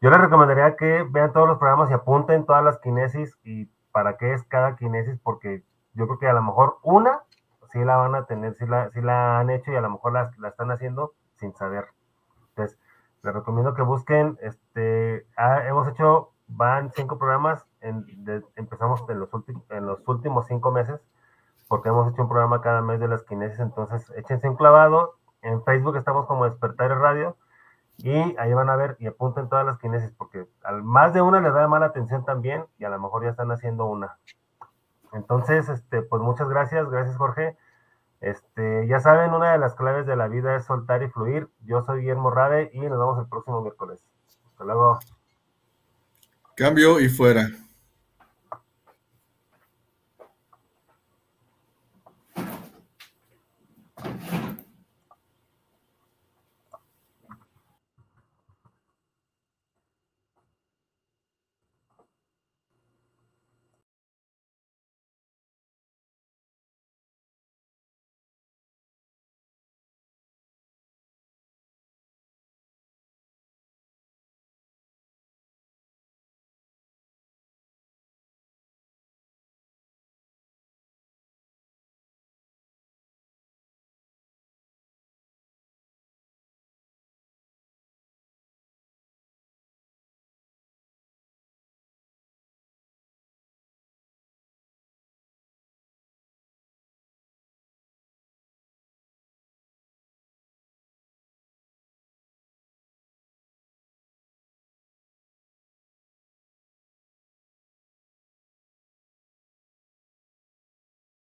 Yo les recomendaría que vean todos los programas y apunten todas las kinesis y para qué es cada kinesis, porque yo creo que a lo mejor una sí la van a tener, sí la, sí la han hecho y a lo mejor la, la están haciendo sin saber. Entonces, les recomiendo que busquen, este, hemos hecho, van cinco programas, empezamos en los, en los últimos cinco meses, porque hemos hecho un programa cada mes de las kinesis, entonces échense un clavado, en Facebook estamos como Despertar Radio, y ahí van a ver y apunten todas las kinesis, porque al más de una les da mala atención también, y a lo mejor ya están haciendo una. Entonces, este, pues muchas gracias, gracias Jorge. Este, ya saben, una de las claves de la vida es soltar y fluir. Yo soy Guillermo Rade y nos vemos el próximo miércoles. Hasta luego. Cambio y fuera.